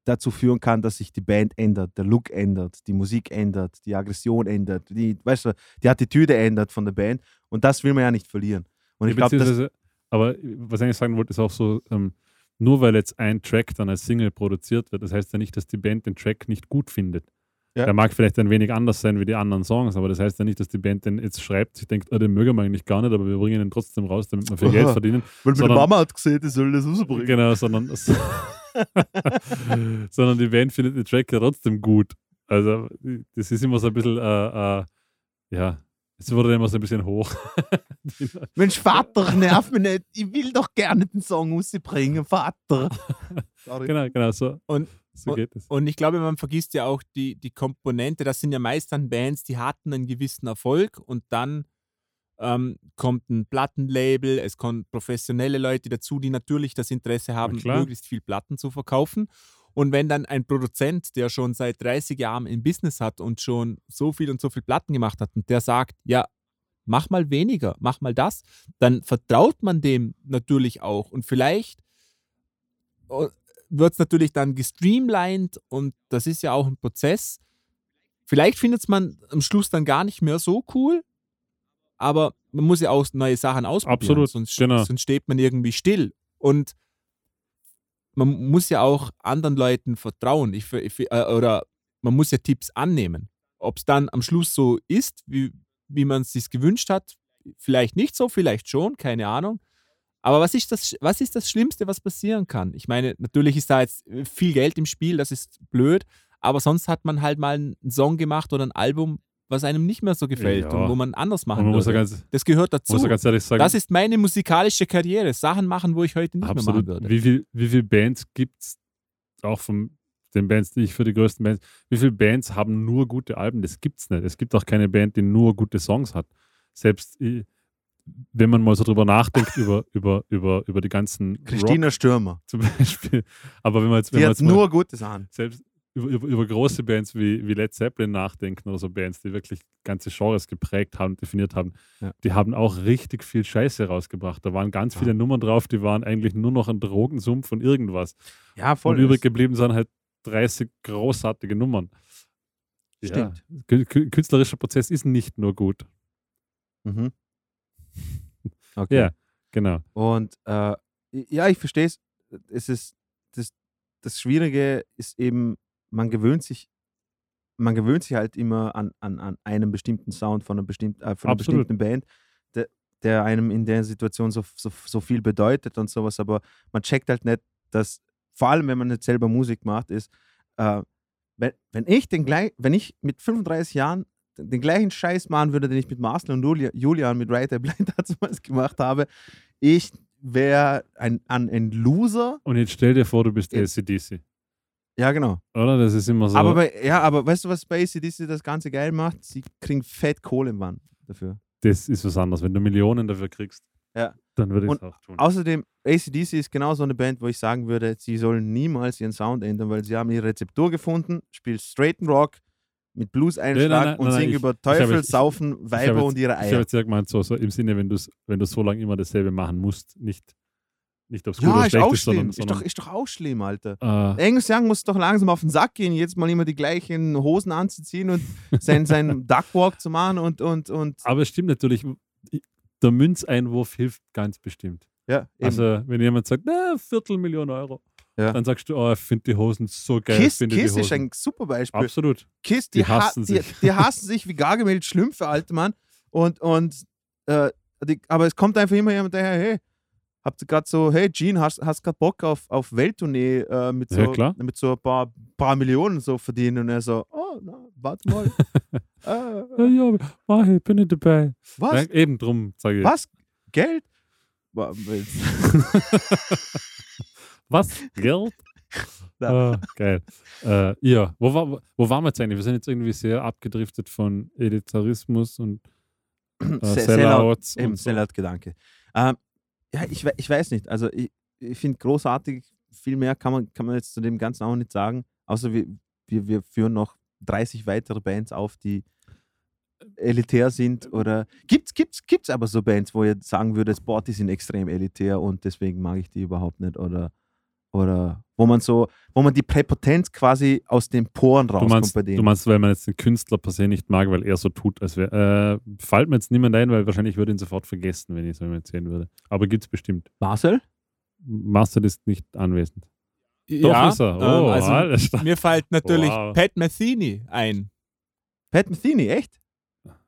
dazu führen kann, dass sich die Band ändert, der Look ändert, die Musik ändert, die Aggression ändert, die, weißt du, die Attitüde ändert von der Band. Und das will man ja nicht verlieren. Und ich glaube, das aber was ich eigentlich sagen wollte, ist auch so, ähm, nur weil jetzt ein Track dann als Single produziert wird, das heißt ja nicht, dass die Band den Track nicht gut findet. Ja. Der mag vielleicht ein wenig anders sein wie die anderen Songs, aber das heißt ja nicht, dass die Band den jetzt schreibt, sich denkt, oh, den mögen wir eigentlich gar nicht, aber wir bringen ihn trotzdem raus, damit wir viel Geld verdienen. Weil meine Sondern- Mama hat gesehen, die soll das rausbringen. Genau, sondern, *laughs* sondern die Band findet den Track ja trotzdem gut. Also, das ist immer so ein bisschen, äh, äh, ja, es wurde immer so ein bisschen hoch. *laughs* Mensch, Vater, nerv mich nicht. Ich will doch gerne den Song rausbringen, Vater. Sorry. genau, genau, so, Und- so geht es. Und ich glaube, man vergisst ja auch die, die Komponente. Das sind ja meist dann Bands, die hatten einen gewissen Erfolg und dann ähm, kommt ein Plattenlabel, es kommen professionelle Leute dazu, die natürlich das Interesse haben, möglichst viel Platten zu verkaufen. Und wenn dann ein Produzent, der schon seit 30 Jahren im Business hat und schon so viel und so viel Platten gemacht hat und der sagt, ja, mach mal weniger, mach mal das, dann vertraut man dem natürlich auch. Und vielleicht wird es natürlich dann gestreamlined und das ist ja auch ein Prozess. Vielleicht findet es man am Schluss dann gar nicht mehr so cool, aber man muss ja auch neue Sachen ausprobieren. Absolut, sonst, genau. sonst steht man irgendwie still. Und man muss ja auch anderen Leuten vertrauen. Ich, ich, äh, oder man muss ja Tipps annehmen. Ob es dann am Schluss so ist, wie, wie man es sich gewünscht hat, vielleicht nicht so, vielleicht schon, keine Ahnung. Aber was ist, das, was ist das Schlimmste, was passieren kann? Ich meine, natürlich ist da jetzt viel Geld im Spiel, das ist blöd, aber sonst hat man halt mal einen Song gemacht oder ein Album, was einem nicht mehr so gefällt Ja. und wo man anders machen muss das gehört dazu. muss ja ganz ehrlich sagen, Das ist meine musikalische Karriere. Sachen machen, wo ich heute nicht absolut. mehr machen würde. Wie viele wie viel Bands gibt es, auch von den Bands, die ich für die größten Bands, wie viele Bands haben nur gute Alben? Das gibt es nicht. Es gibt auch keine Band, die nur gute Songs hat. Selbst i- wenn man mal so drüber nachdenkt, *laughs* über, über, über, über die ganzen Christina Stürmer. Rock *laughs* zum Beispiel. Aber wenn man jetzt, wenn Die man hat jetzt mal nur Gutes an. selbst über, über, über große Bands wie, wie Led Zeppelin nachdenken oder so Bands, die wirklich ganze Genres geprägt haben, definiert haben, Ja. die haben auch richtig viel Scheiße rausgebracht. Da waren ganz viele Ja. Nummern drauf, die waren eigentlich nur noch ein Drogensumpf von irgendwas. Ja, Und übrig geblieben sind halt 30 großartige Nummern. Stimmt. Ja. Kü- kü- Künstlerischer Prozess ist nicht nur gut. Mhm. *laughs* Okay. Ja, genau. Und äh, ja, ich verstehe es. Es ist das, das Schwierige ist eben, man gewöhnt sich, man gewöhnt sich halt immer an, an, an einen bestimmten Sound von einer, bestimmt, äh, von einer Absolut. bestimmten Band, der, der einem in der Situation so, so, so viel bedeutet und sowas, aber man checkt halt nicht, dass, vor allem wenn man nicht selber Musik macht, ist, äh, wenn, wenn ich den gleich, wenn ich mit 35 Jahren den gleichen Scheiß machen würde, den ich mit Marcel und Julia, Julian mit Right Blind *laughs* damals gemacht habe, ich wäre ein, ein, ein Loser. Und jetzt stell dir vor, du bist ACDC. Ja, genau. Oder? Das ist immer so. Aber bei, ja, aber weißt du, was bei ACDC das Ganze geil macht? Sie kriegen fett Kohle im Mann dafür. das ist was anderes. Wenn du Millionen dafür kriegst, Ja. dann würde ich es auch tun. Außerdem, ACDC ist genau so eine Band, wo ich sagen würde, sie sollen niemals ihren Sound ändern, weil sie haben ihre Rezeptur gefunden, spielt straighten Rock mit Blues-Einschlag Nein, nein, nein, und singen ich- über ich Teufel, jetzt- Saufen, Ich Weiber und ihre Ich habe Eier. jetzt ja gemeint, so, so im Sinne, wenn, du's, wenn du so lange immer dasselbe machen musst, nicht, nicht aufs Gute Ja, oder ist schlecht auch ist, schlimm. sondern, Ist doch, ist doch auch schlimm, Alter. äh, Angus Young muss doch langsam auf den Sack gehen, jetzt mal immer die gleichen Hosen anzuziehen und seinen, *laughs* seinen Duckwalk zu machen und, und, und aber es stimmt natürlich, der Münzeinwurf hilft ganz bestimmt. ja, eben. Also, wenn jemand sagt, na, Viertelmillion Euro, Ja. dann sagst du, oh, ich finde die Hosen so geil. Kiss, finde Kiss die ist Hosen. ein super Beispiel. Absolut. Kiss, die, Die ha hassen die, sich. die hassen sich wie Gargamel Schlümpfe, alter Mann. Und, und äh, die, aber es kommt einfach immer jemand daher, hey, habt ihr gerade so, hey Gene, hast, hast gerade Bock auf, auf Welttournee äh, mit, so, Ja, mit so ein paar, paar Millionen so verdienen? Und er so, oh, na, warte mal. *laughs* Ja, äh, ja, mach ich, bin ich dabei. was? Ja, eben drum, sage ich. Was? Geld? Wa- *laughs* Was? Geld? *laughs* Ja. Ah, geil. Äh, ja, wo, war, wo waren wir jetzt eigentlich? Wir sind jetzt irgendwie sehr abgedriftet von Elitarismus und äh, Se- Sellouts. Eben, und so. Sellout-Gedanke. Ähm, ja, ich, ich weiß nicht. Also ich, ich finde großartig, viel mehr kann man, kann man jetzt zu dem Ganzen auch nicht sagen. Außer wir, wir, wir führen noch 30 weitere Bands auf, die elitär sind. Oder gibt's, gibt's, gibt's aber so Bands, wo ihr sagen würdet, boah, die sind extrem elitär und deswegen mag ich die überhaupt nicht. Oder, oder wo man so, wo man die Präpotenz quasi aus den Poren Du rauskommt meinst, bei denen. du meinst, weil man jetzt den Künstler per se nicht mag, weil er so tut, als wäre. Äh, fällt mir jetzt niemand ein, weil wahrscheinlich würde ich ihn sofort vergessen, wenn ich es ihm erzählen würde. Aber gibt es bestimmt. Marcel? Marcel ist nicht anwesend. Doch ja, ist er. ähm, Oh, also alles klar. mir fällt natürlich Wow. Pat Metheny ein. Pat Metheny, echt?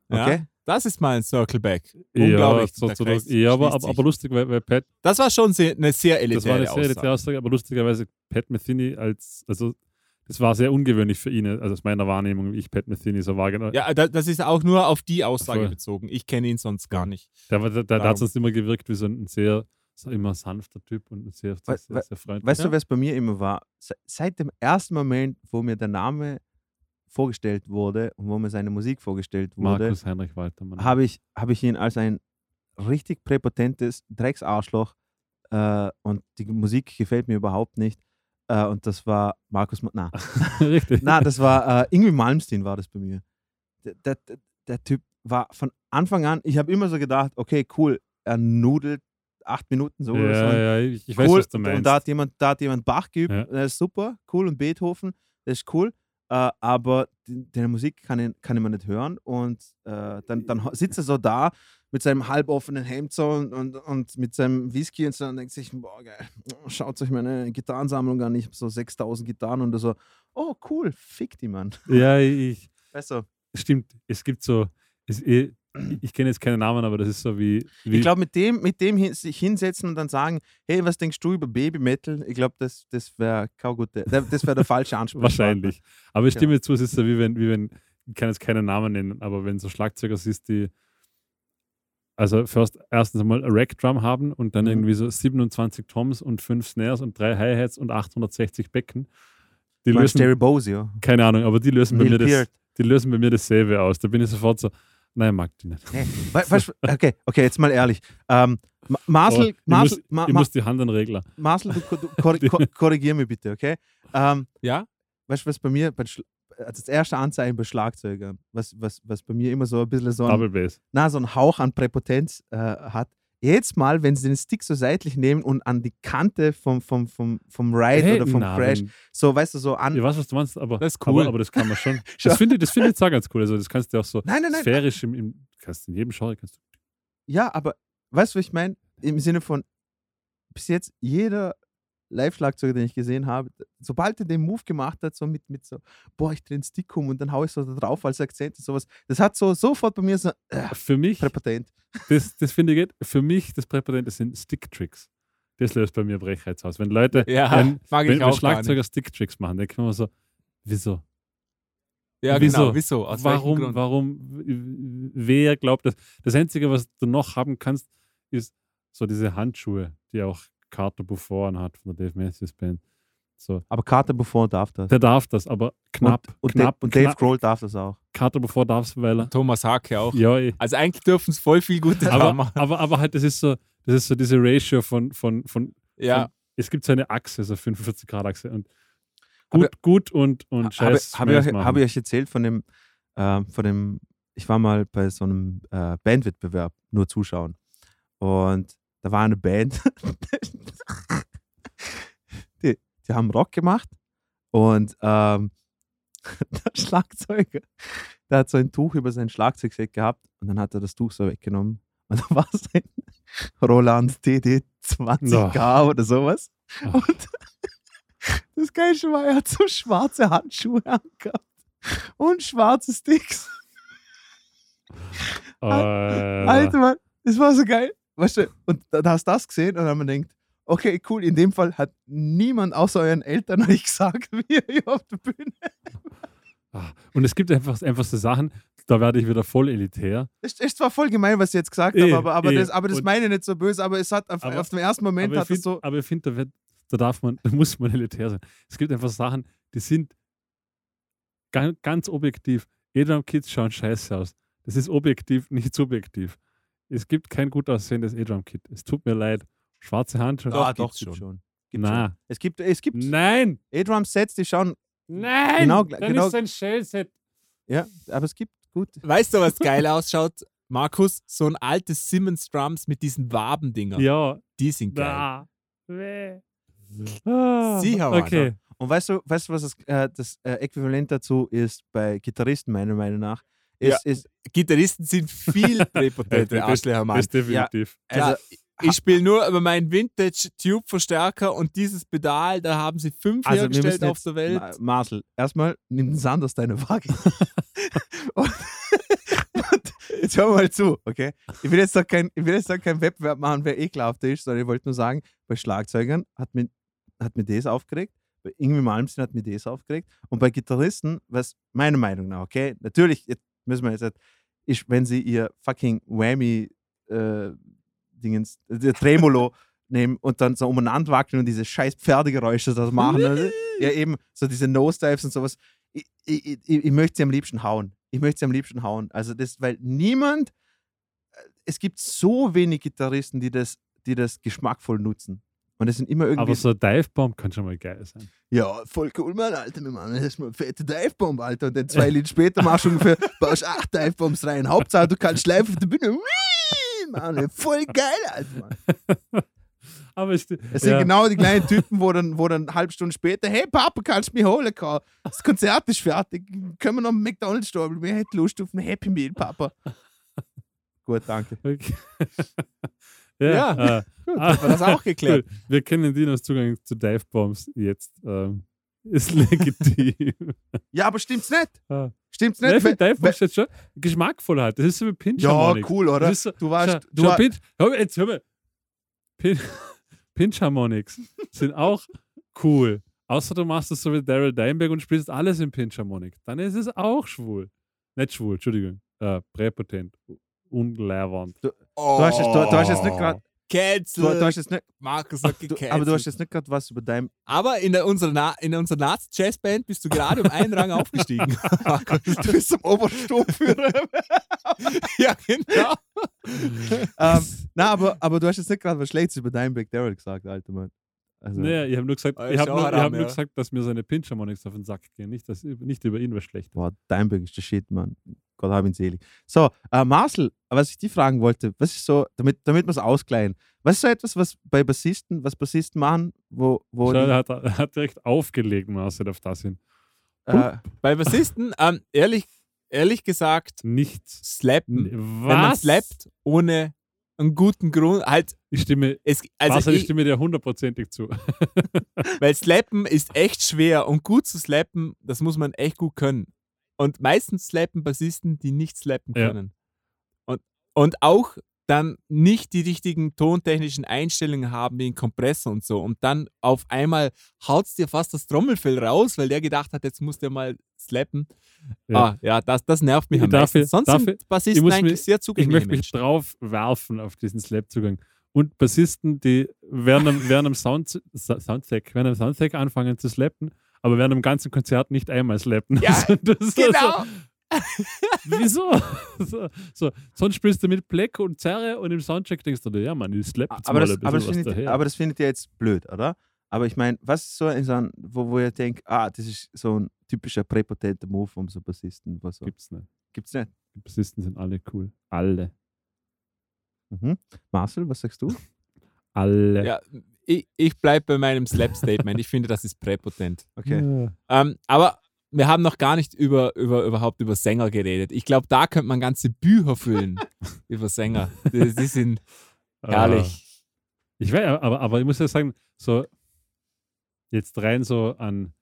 Ja? Das ist mal ein Circleback. Unglaublich. Ja, so, Kreis ja aber, aber, aber lustig, weil, weil Pat, Das war schon sehr, eine sehr das war elitäre eine sehr elitäre Aussage. Aussage, aber lustigerweise Pat Metheny als, also das war sehr ungewöhnlich für ihn, also aus meiner Wahrnehmung, wie ich Pat Metheny so wahrgenommen Ja, da- das ist auch nur auf die Aussage Voll. bezogen. Ich kenne ihn sonst gar nicht. Der, der, der, der hat sonst immer gewirkt wie so ein sehr, so immer sanfter Typ und ein sehr, sehr, we- sehr freundlich. Weißt Ja. du, was bei mir immer war? Se- Seit dem ersten Moment, wo mir der Name vorgestellt wurde und wo mir seine Musik vorgestellt wurde, Markus Heinrich Waltermann. habe ich, habe ich ihn als ein richtig präpotentes Drecksarschloch äh, und die Musik gefällt mir überhaupt nicht. Äh, und das war Markus, Ma- na, *laughs* *laughs* Richtig. na, das war äh, Ingrid Malmsteen war das bei mir. Der, der, der- Typ war von Anfang an, ich habe immer so gedacht, okay, cool, er nudelt acht Minuten so oder so. ja, ja, ich, ich weiß, cool. was du Und- meinst. Und da hat jemand, da hat jemand Bach geübt, Ja. das ist super, cool. Und Beethoven, das ist cool. Äh, aber die, deine Musik kann ich, kann ich mir nicht hören. Und äh, dann, dann sitzt er so da mit seinem halboffenen Hemd so und, und, und mit seinem Whisky und so und denkt sich, boah, geil, schaut euch meine Gitarrensammlung an, ich habe so 6000 Gitarren und so, oh cool, fick die, Mann. ja, *laughs* ich, du, stimmt. Es gibt so, es, ich, kenne jetzt keine Namen, aber das ist so wie. wie ich glaube, mit dem, mit dem hin, sich hinsetzen und dann sagen, hey, was denkst du über Babymetal? Ich glaube, das, das wäre das wäre der falsche *laughs* Ansprechpartner. Wahrscheinlich. Aber ich stimme Genau. zu, es ist so wie wenn, wie wenn, ich kann jetzt keinen Namen nennen, aber wenn so Schlagzeuger siehst, die also first, erstens einmal eine Rack-Drum haben und dann Mhm. irgendwie so 27 Toms und 5 Snares und 3 Hi-Hats und 860 Becken. Die lösen, Jerry Bose, ja. keine Ahnung, aber die lösen, bei mir das, die lösen bei mir dasselbe aus. Da bin ich sofort so, nein, mag die nicht. Okay, okay, jetzt mal ehrlich. Ähm, Ma- Marcel, Aber ich Marcel, muss, Ma ich muss die Hand an den Regler. Marcel du, du korri *laughs* ko korrigier mich bitte, okay? Ähm, Ja? weißt du, was bei mir, bei Schla- als das erste Anzeichen bei Schlagzeugern, was, was, was bei mir immer so ein bisschen so ein, Double Bass. na, so einen Hauch an Präpotenz äh, hat, jedes Mal, wenn sie den Stick so seitlich nehmen und an die Kante vom, vom, vom, vom Ride Hey, oder vom na, Crash, so, weißt du, so an. Ich weiß, was du meinst, aber Das ist cool. Aber, aber das kann man schon. *laughs* Das finde ich, das finde ich jetzt auch ganz cool. Also das kannst du auch so Nein, nein, nein. sphärisch im, im kannst in jedem Genre kannst du. Ja, aber weißt du, was ich meine? Im Sinne von, bis jetzt jeder Live-Schlagzeuger, den ich gesehen habe, sobald er den Move gemacht hat, so mit, mit so, boah, ich drehe den Stick um und dann haue ich so da drauf als Akzent und sowas, das hat so sofort bei mir so äh, Für mich, präpotent. das, das finde ich, für mich das Präpotente sind Stick-Tricks. Das löst bei mir Brechreiz aus. Wenn Leute, Ja, wenn, mag wenn, ich wenn Schlagzeuger. Stick-Tricks machen, ich mir immer so, wieso? Ja, wieso? genau. Wieso? Aus warum, Grund? warum, wer glaubt das? Das Einzige, was du noch haben kannst, ist so diese Handschuhe, die auch Carter Buffon hat von der Dave Matthews Band. So, Aber Carter Buffon darf das. der darf das, aber knapp, und, und, knapp, Dave, und Dave knapp. Grohl darf das auch. Carter Buffon darf es, weil er, Thomas Hake auch. ja, eh. Also eigentlich dürfen es voll viel gute Sachen aber, machen. aber, aber halt, das ist so, das ist so diese Ratio von, von, von, Ja, von es gibt so eine Achse, so 45 Grad Achse und Aber- gut, gut und, und Habe scheiß hab ich, euch- Schmerz machen. hab ich euch erzählt von dem, äh, von dem, ich war mal bei so einem äh, Bandwettbewerb, nur zuschauen. Und da war eine Band, die, die haben Rock gemacht und ähm, *laughs* der Schlagzeuger, der hat so ein Tuch über sein Schlagzeugset gehabt und dann hat er das Tuch so weggenommen und da war sein Roland TD 20K oder sowas. Oh. Und *laughs* das Geilste war, er hat so schwarze Handschuhe angehabt und schwarze Sticks. Äh, Alter Mann, das war so geil. Weißt du, und da, hast du das gesehen und dann haben wir gedacht, okay, cool, in dem Fall hat niemand außer euren Eltern *laughs* euch gesagt, wie ihr auf der Bühne. *laughs* ah, und es gibt einfach, einfach so Sachen, da werde ich wieder voll elitär. Es ist zwar voll gemein, was ich jetzt gesagt Eh, habe, aber, aber, eh. das, aber das Und- meine ich nicht so böse, aber es hat auf, Aber- auf den ersten Moment hat ich es so. finde, aber ich find, da, da darf man, *laughs* da muss man elitär sein. Es gibt einfach Sachen, die sind ganz, ganz objektiv. Edram Kids schauen scheiße aus. Das ist objektiv, nicht subjektiv. Es gibt kein gut aussehendes Edram Kid. Es tut mir leid. Schwarze Handschuhe. Doch, Ah, gibt's schon. Gibt's Na. schon. Es gibt, es gibt Nein! A-Drum-Sets, die schauen, Nein! Genau, Dann genau. ist ein Shellset. ja, aber es gibt gut. weißt du, was geil ausschaut? Markus, so ein altes Simmons Drums mit diesen Wabendingern. Ja. Die sind geil. Weh. Ah, Sicher. Okay. Und weißt du, weißt du was das, äh, das äh, Äquivalent dazu ist bei Gitarristen, meiner Meinung nach? Ist, ist, Gitarristen sind viel *laughs* präpotente Das- Arschlöcher, Mann. Das ist definitiv. also, Klar, ich spiele nur über meinen Vintage Tube Verstärker und dieses Pedal, da haben sie fünf Also, hergestellt auf der Welt. Ma- Marcel, erstmal nimm den Sand aus deiner Waage. *laughs* und, und jetzt hör mal zu, okay? Ich will jetzt kein, da keinen Wettbewerb machen, wer ekelhafter ist, sondern ich wollte nur sagen, bei Schlagzeugern hat mir, hat mir das aufgeregt, bei Ingrid Malmsteen hat mir das aufgeregt und bei Gitarristen, was meiner Meinung nach, okay? Natürlich, jetzt müssen wir jetzt, ist, wenn sie ihr fucking Whammy äh, Dingens, äh, Tremolo *laughs* nehmen und dann so umeinander wackeln und diese scheiß Pferdegeräusche das machen. oder? *laughs* ja, eben, so diese Nosedives und sowas. Ich, ich, ich, ich möchte sie am liebsten hauen. Ich möchte sie am liebsten hauen. Also das, weil niemand, äh, es gibt so wenig Gitarristen, die das, die das geschmackvoll nutzen. Und es sind immer irgendwie Aber so ein Divebomb kann schon mal geil sein. ja, voll cool, Mann, Alter. Wir machen jetzt mal eine fette Divebomb, Alter. Und dann zwei Lieder später machst du ungefähr, *laughs* baust acht Divebombs rein. Hauptsache, du kannst live auf der Bühne. Mann, voll geil, Alter, Mann. *laughs* Aber ist, Es sind ja, genau die kleinen Typen, wo dann, wo dann eine halbe Stunde später, hey Papa, kannst du mich holen? kommen? Das Konzert ist fertig. Können wir noch einen McDonalds stapeln? Wir hätten Lust auf ein Happy Meal, Papa. Gut, danke. Okay. *laughs* Ja. ja, äh, *laughs* Haben wir das auch geklärt? Cool. *laughs* Wir kennen Dinos Zugang zu Divebombs jetzt. Ähm, *laughs* ist legitim. Ja, aber stimmt's nicht? Ah. Stimmt's Nein, nicht? Weil- Divebombs jetzt schon geschmackvoll halt. Das ist so wie Pinch ja, cool, oder? So, Du warst, schau, du schau, warst, Pinch, hör, jetzt hör mal. Pin, Pinch Harmonics sind auch cool. Außer du machst es so wie Daryl Dimebag und spielst alles in Pinch Harmonic. Dann ist es auch schwul. Nicht schwul, Entschuldigung. Äh, präpotent. Unlehrwand. du, hast jetzt, du, du hast jetzt nicht gerade. Cancel. Du, du hast jetzt nicht, Markus hat du, gecancelt. aber du hast jetzt nicht gerade was über dein. Aber in, der, unserer, Na in unserer Nazi-Jazzband bist du gerade um einen Rang *laughs* aufgestiegen. Du bist zum Obersturmführer. *laughs* ja, genau. ähm, na, aber, aber du hast jetzt nicht gerade was Schlechtes über deinen Big Daryl gesagt, Alter Mann. Also, Naja, ich habe nur, gesagt, ich hab nur, ich hab nur ja. gesagt, dass mir seine Pinch Harmonics auf den Sack gehen. Nicht, dass, nicht über ihn was Schlechtes. Boah, Dimebag ist der Shit, Mann. Gott hab ihn selig. So, äh, Marcel, was ich dich fragen wollte, was ist so, damit, damit wir es ausgleichen, was ist so etwas, was bei Bassisten, was Bassisten machen, wo, wo Schau, die, er hat, er hat direkt aufgelegt, Marcel, auf das hin. äh, Bei Bassisten, *laughs* ähm, ehrlich, ehrlich gesagt, Nichts. slappen. N- Wenn man Was? slappt ohne einen guten Grund, halt, Ich stimme, es, also also ich ich, stimme dir hundertprozentig zu. *laughs* weil slappen ist echt schwer und gut zu slappen, das muss man echt gut können. Und meistens slappen Bassisten, die nicht slappen Ja. können. Und, und auch dann nicht die richtigen tontechnischen Einstellungen haben wie ein Kompressor und so. Und dann auf einmal haut's dir fast das Trommelfell raus, weil der gedacht hat, jetzt muss der mal slappen. Ja. Ah, ja, das, das nervt mich am Darf meisten. ich- Sonst darf sind ich- Bassisten ich eigentlich mich- sehr Ich zugängliche möchte mich Menschen. drauf werfen auf diesen Slap-Zugang. Und Bassisten, die während einem, während einem Sound, Soundcheck, während einem Soundcheck anfangen zu slappen, aber während einem ganzen Konzert nicht einmal slappen. Ja, *laughs* Also das ist Genau. So, wieso? *laughs* So, so, sonst spielst du mit Black und Zerre und im Soundcheck denkst du dir, ja Mann, ich slapp jetzt aber, mal das, ein aber, das findet, daher. aber das findet ihr jetzt blöd, oder? Aber ich meine, was ist so, in so ein, wo, wo ihr denkt, ah, das ist so ein typischer präpotenter Move von so Bassisten. Was so. Gibt's nicht. Gibt's nicht. Die Bassisten sind alle cool. Alle. Mhm. Marcel, was sagst du? *laughs* Alle. Ja, ich, ich bleibe bei meinem Slap-Statement. Ich finde, das ist präpotent. Okay. Ja. Ähm, aber wir haben noch gar nicht über, über, überhaupt über Sänger geredet. Ich glaube, da könnte man ganze Bücher füllen *laughs* über Sänger. Die, die sind herrlich. Ich weiß, aber, aber ich muss ja sagen, so jetzt rein so an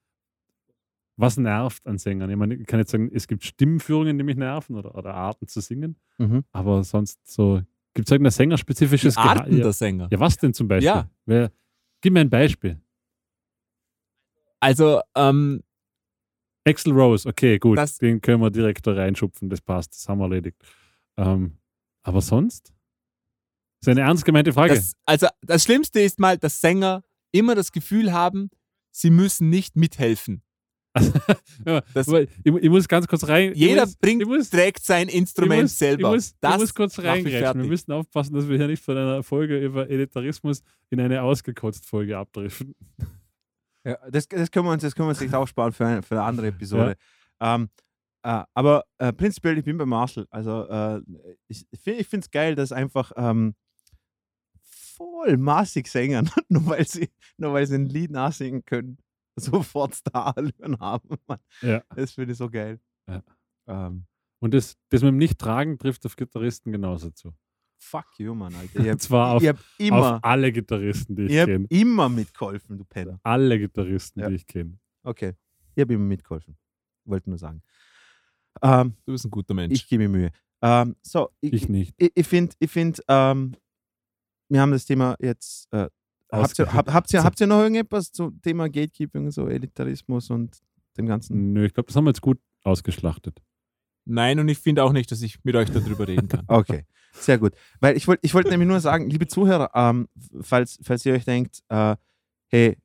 was nervt an Sängern. Ich meine, ich kann jetzt sagen, es gibt Stimmführungen, die mich nerven oder, oder Arten zu singen, Mhm. aber sonst so, gibt es irgendein sängerspezifisches Die Arten Geha- der Sänger. ja, was denn zum Beispiel? Ja. Wer, gib mir ein Beispiel. Also, ähm, Axel Rose, okay, gut, Das- den können wir direkt da reinschupfen, das passt, das haben wir erledigt. Ähm, aber sonst? Das ist eine ernst gemeinte Frage. das, also das Schlimmste ist mal, dass Sänger immer das Gefühl haben, sie müssen nicht mithelfen. Ja, das- *laughs* ich, ich muss ganz kurz rein. Jeder muss, bringt, muss, trägt sein Instrument ich muss, selber. Ich muss, das ich muss kurz reingreifen. Wir müssen aufpassen, dass wir hier nicht von einer Folge über Elitarismus in eine ausgekotzt Folge abdriften. Ja, das, das, können wir uns, das können wir uns nicht aufsparen für eine, für eine andere Episode. Ähm, äh, aber äh, prinzipiell, ich bin bei Marcel. Also äh, ich, ich finde es geil, dass einfach ähm, voll massig Sängern, *laughs* nur weil sie, nur weil sie ein Lied nachsingen können, *laughs* sofort Starallüren haben. *laughs* Mann. Ja. Das finde ich so geil. Ja. Ähm, Und das, das mit dem Nicht-Tragen trifft auf Gitarristen genauso zu. Fuck you, Mann, Alter. *laughs* Ich hab, zwar auf, ich hab immer, auf alle Gitarristen, die ich ich kenne. immer mitgeholfen, du Penner. Alle Gitarristen, Ja. die ich kenne. Okay. Ich habe immer mitgeholfen. Wollte nur sagen. Ähm, Du bist ein guter Mensch. ich gebe mir Mühe. Ähm, so, ich, Ich nicht. ich, ich finde, ich find, ähm, wir haben das Thema jetzt. Äh, habt, ihr, hab, habt, ihr, habt ihr noch irgendetwas zum Thema Gatekeeping, so Elitarismus und dem Ganzen? Nö, ich glaube, das haben wir jetzt gut ausgeschlachtet. Nein, und ich finde auch nicht, dass ich mit euch darüber reden kann. *laughs* Okay, sehr gut. Weil ich wollte ich wollt nämlich nur sagen, liebe Zuhörer, ähm, falls, falls ihr euch denkt, äh, hey,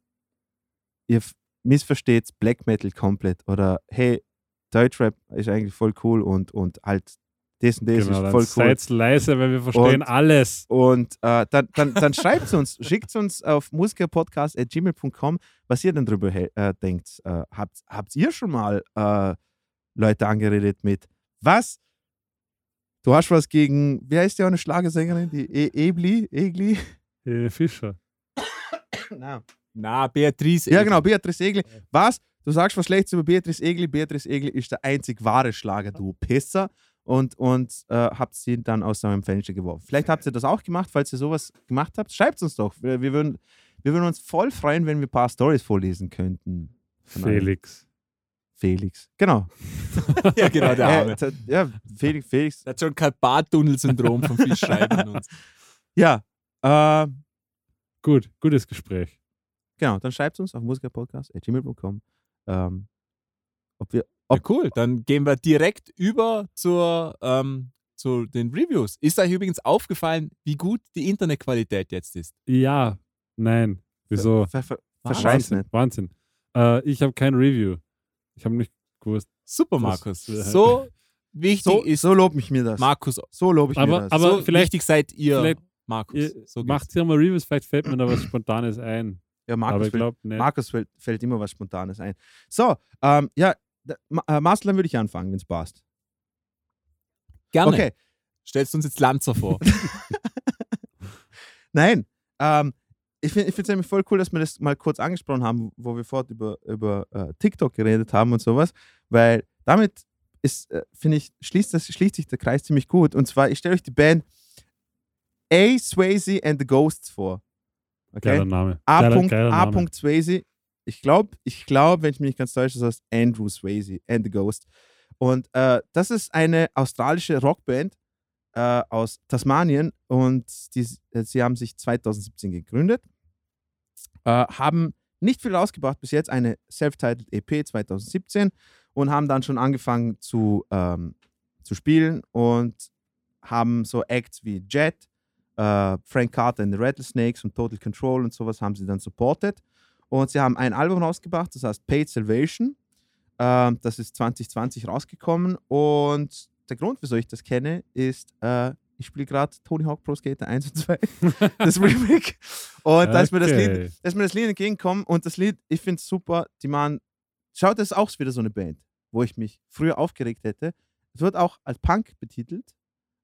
ihr missversteht Black Metal komplett oder hey, Deutschrap ist eigentlich voll cool und, und halt das und das genau, ist voll cool. seid leise, weil wir verstehen Und- alles. Und äh, dann, dann, dann schreibt uns, *laughs* schickt uns auf musikerpodcast.gmail.com, was ihr denn drüber äh, denkt. Äh, habt, habt ihr schon mal äh, Leute angeredet mit, was? Du hast was gegen, wie heißt die auch eine Schlagersängerin? Die e Ebli? Egli? Äh, Fischer. *coughs* Na. Na, Beatrice. Ja, Egli. genau, Beatrice Egli. Was? Du sagst was Schlechtes über Beatrice Egli. Beatrice Egli ist der einzig wahre Schlager, du Pisser. Und, und äh, habt sie dann aus eurem Fenster geworfen. Vielleicht habt ihr das auch gemacht, falls ihr sowas gemacht habt. Schreibt uns doch. Wir, wir, würden, wir würden uns voll freuen, wenn wir ein paar Stories vorlesen könnten. Felix. Felix. Genau. *laughs* ja, genau, der Arme. Äh, t- ja, Felix. Felix. Der hat schon Karpattunnel-Syndrom vom Fischschreiben. und *laughs* Ja. Äh, Gut, gutes Gespräch. genau, dann schreibt uns auf musikerpodcast.gmail.com. Ähm, ob wir. Ja, Ob, cool, dann gehen wir direkt über zur, ähm, zu den Reviews. Ist euch übrigens aufgefallen, wie gut die Internetqualität jetzt ist? Ja, nein. Wieso? Ver, ver, verscheiß Wahnsinn. nicht. Wahnsinn. Äh, ich habe kein Review. Ich habe nicht gewusst. Super, Markus. So *laughs* wichtig So, ist so lob ich mir das. Markus. So lobe ich Aber- mir das. aber- so vielleicht- wichtig seid ihr, vielleicht- Markus. Ihr so macht hier mal Reviews, vielleicht fällt mir da was Spontanes ein. ja, Aber Markus, ich fällt, glaube nicht. Markus fällt, fällt immer was Spontanes ein. So, ähm, ja, äh, Marcel, dann würde ich anfangen, wenn es passt. Gerne. Okay, Stellst uns jetzt Lanzer vor. *laughs* nein. Ähm, ich finde es nämlich voll cool, dass wir das mal kurz angesprochen haben, wo wir fort über, über äh, TikTok geredet haben und sowas, weil damit ist, äh, finde ich, schließt, das, schließt sich der Kreis ziemlich gut. Und zwar, ich stelle euch die Band A. Swayze and the Ghosts vor. Okay? Geiler Name. A. Geiler, geiler A. Name. Punkt Swayze. Ich glaube, ich glaube, wenn ich mich nicht ganz täusche, das heißt Andrew Swayze and the Ghost. Und äh, das ist eine australische Rockband äh, aus Tasmanien und die, äh, sie haben sich 2017 gegründet, äh, haben nicht viel rausgebracht bis jetzt, eine Self-Titled EP 2017 und haben dann schon angefangen zu, ähm, zu spielen und haben so Acts wie Jet, äh, Frank Carter and the Rattlesnakes und Total Control und sowas haben sie dann supported. Und sie haben ein Album rausgebracht, das heißt Paid Salvation. Ähm, das ist 2020 rausgekommen. Und der Grund, wieso ich das kenne, ist, äh, ich spiele gerade Tony Hawk Pro Skater 1 und 2, *laughs* das Remake. Und da ist mir das Lied Okay. da ist mir das Lied entgegengekommen und das Lied, ich finde es super. Die machen, schaut, das ist auch wieder so eine Band, wo ich mich früher aufgeregt hätte. Es wird auch als Punk betitelt,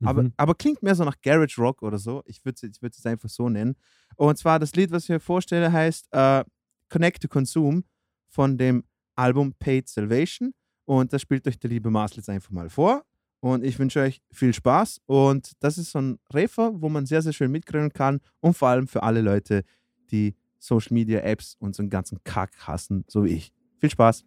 aber, Mhm. aber klingt mehr so nach Garage Rock oder so. Ich würde es ich einfach so nennen. Und zwar das Lied, was ich mir vorstelle, heißt äh, Connect to Consume von dem Album Paid Salvation. Und das spielt euch der liebe Marcel jetzt einfach mal vor. Und ich wünsche euch viel Spaß. Und das ist so ein Refer, wo man sehr, sehr schön mitgrölen kann. Und vor allem für alle Leute, die Social Media Apps und so einen ganzen Kack hassen, so wie ich. Viel Spaß.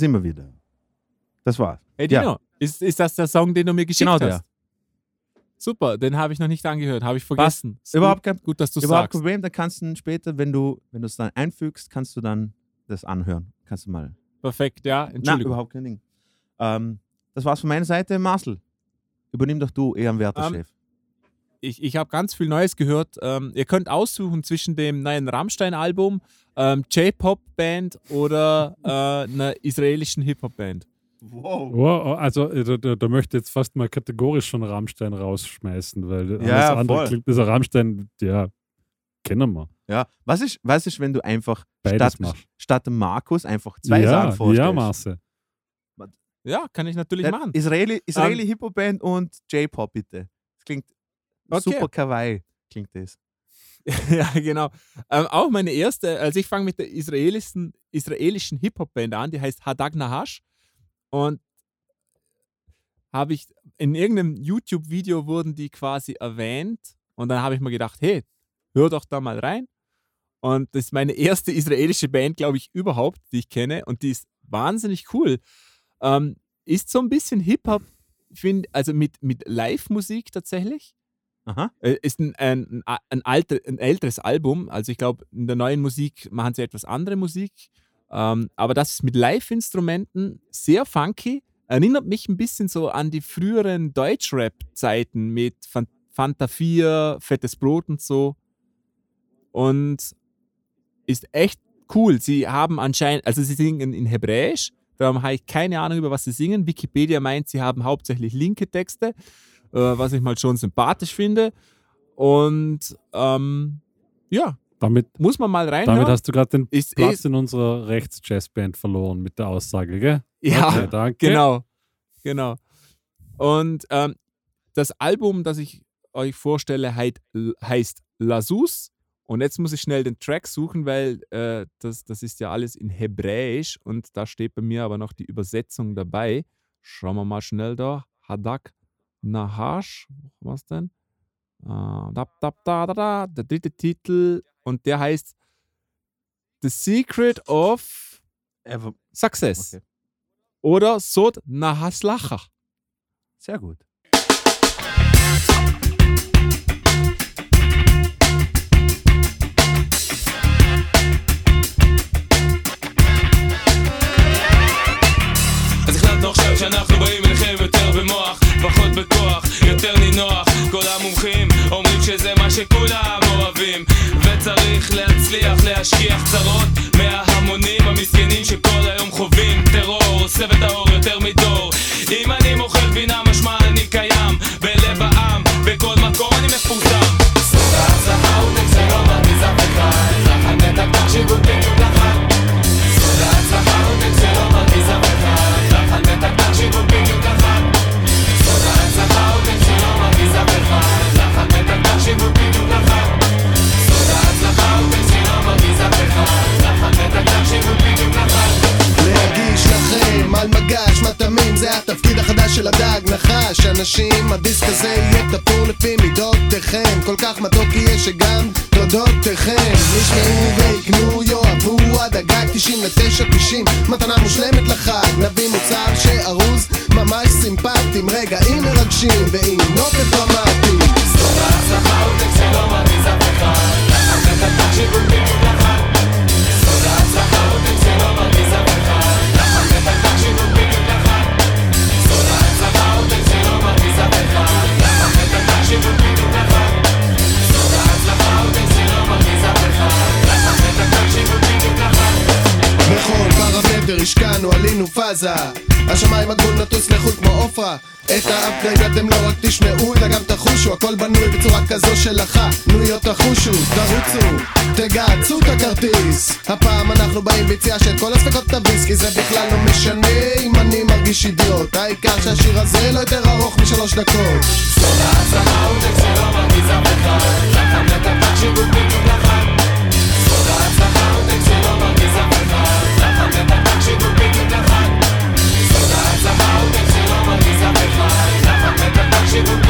Das immer wieder. Das war's. Hey Ja. Dino, ist, ist das der Song, den du mir geschickt Genau hast? der. Super, den habe ich noch nicht angehört, habe ich vergessen. Überhaupt kein- gut, dass du Überhaupt sagst. kein Problem, dann kannst du später, wenn du wenn du es dann einfügst, kannst du dann das anhören. Kannst du mal. Perfekt, ja, Nein, Entschuldigung. überhaupt kein Ding. Ähm, das war's von meiner Seite. Marcel, übernimm doch du, Ehrenwerter Ähm, Chef. Ich, ich habe ganz viel Neues gehört. Ähm, ihr könnt aussuchen zwischen dem neuen Rammstein-Album, ähm, J-Pop-Band oder äh, einer israelischen Hip-Hop-Band. Wow. Oh, also äh, da, da, da möchte ich jetzt fast mal kategorisch schon Rammstein rausschmeißen, weil alles Ja, andere voll. klingt, dieser Rammstein, ja, kennen wir. Ja, was ist, was ist, wenn du einfach Beides statt, machst. statt Markus einfach zwei ja, Sachen vorstellst? ja, Marce. Ja, kann ich natürlich Ja, machen. Israeli, Israeli Hip-Hop-Band und J-Pop, bitte. Das klingt Okay. super kawaii, klingt das. *laughs* ja, genau. Ähm, auch meine erste, also ich fange mit der israelischen, israelischen Hip-Hop-Band an, die heißt Hadag Nahash. Und habe ich in irgendeinem YouTube-Video wurden die quasi erwähnt. Und dann habe ich mir gedacht, hey, hör doch da mal rein. Und das ist meine erste israelische Band, glaube ich, überhaupt, die ich kenne. Und die ist wahnsinnig cool. Ähm, ist so ein bisschen Hip-Hop, also mit, mit Live-Musik tatsächlich. Aha. Äh, ist ein, ein, ein, alter, ein älteres Album. Also ich glaube, in der neuen Musik machen sie etwas andere Musik. Ähm, aber das ist mit Live-Instrumenten sehr funky. Erinnert mich ein bisschen so an die früheren Deutschrap-Zeiten mit Fan Fanta 4, Fettes Brot und so. Und ist echt cool. Sie haben anscheinend, also sie singen in Hebräisch. Darum habe ich keine Ahnung, über was sie singen. Wikipedia meint, sie haben hauptsächlich linke Texte, äh, was ich mal schon sympathisch finde. Und ähm, ja, Damit, muss man mal reinhören. damit hast du gerade den Ist- Platz ist- in unserer Rechts-Jazzband verloren mit der Aussage, gell? ja, Okay, danke. genau. Genau. Und ähm, das Album, das ich euch vorstelle, heit, heißt Lasus. Und jetzt muss ich schnell den Track suchen, weil äh, das, das ist ja alles in Hebräisch und da steht bei mir aber noch die Übersetzung dabei. Schauen wir mal schnell da. Hadak Nahash. Was denn? Äh, da, da, da, da, da, der dritte Titel und der heißt The Secret of Ever- Success. Okay. Oder Sod Nahaslacha. Sehr gut. אז החלטנו עכשיו שאנחנו באים אליכם יותר במוח, פחות בכוח, יותר נינוח. כל המומחים אומרים שזה מה שכולם אוהבים. וצריך להצליח להשכיח צרות מההמונים המסכנים שכל היום חווים טרור. עושה את האור יותר מדור של הדג נחש אנשים הדיסק הזה יהיה תפור לפי מידותיכם. כל כך מתוק יהיה שגם תודותיכם. ישמעו ויקנו יאהבו הדגה 99-90 מתנה מושלמת לחג נביא מוצר שארוז ממש סימפטי עם רגעים מרגשים ועם נופת דרמטי בכל פרמטר השקענו, עלינו פאזה. השמיים הגבול נטוס לחו"ל כמו עופרה. את האפגרייד אתם לא רק תשמעו אלא גם תחושו. הכל בנוי בצורה כזו שלך תנויות תחושו, תרוצו, תגהצו את הכרטיס. הפעם אנחנו באים ביציאה של כל הספקות תביס כי זה בכלל לא משנה אם אני מרגיש אידיוט. העיקר שהשיר הזה לא יותר ארוך משלוש דקות you.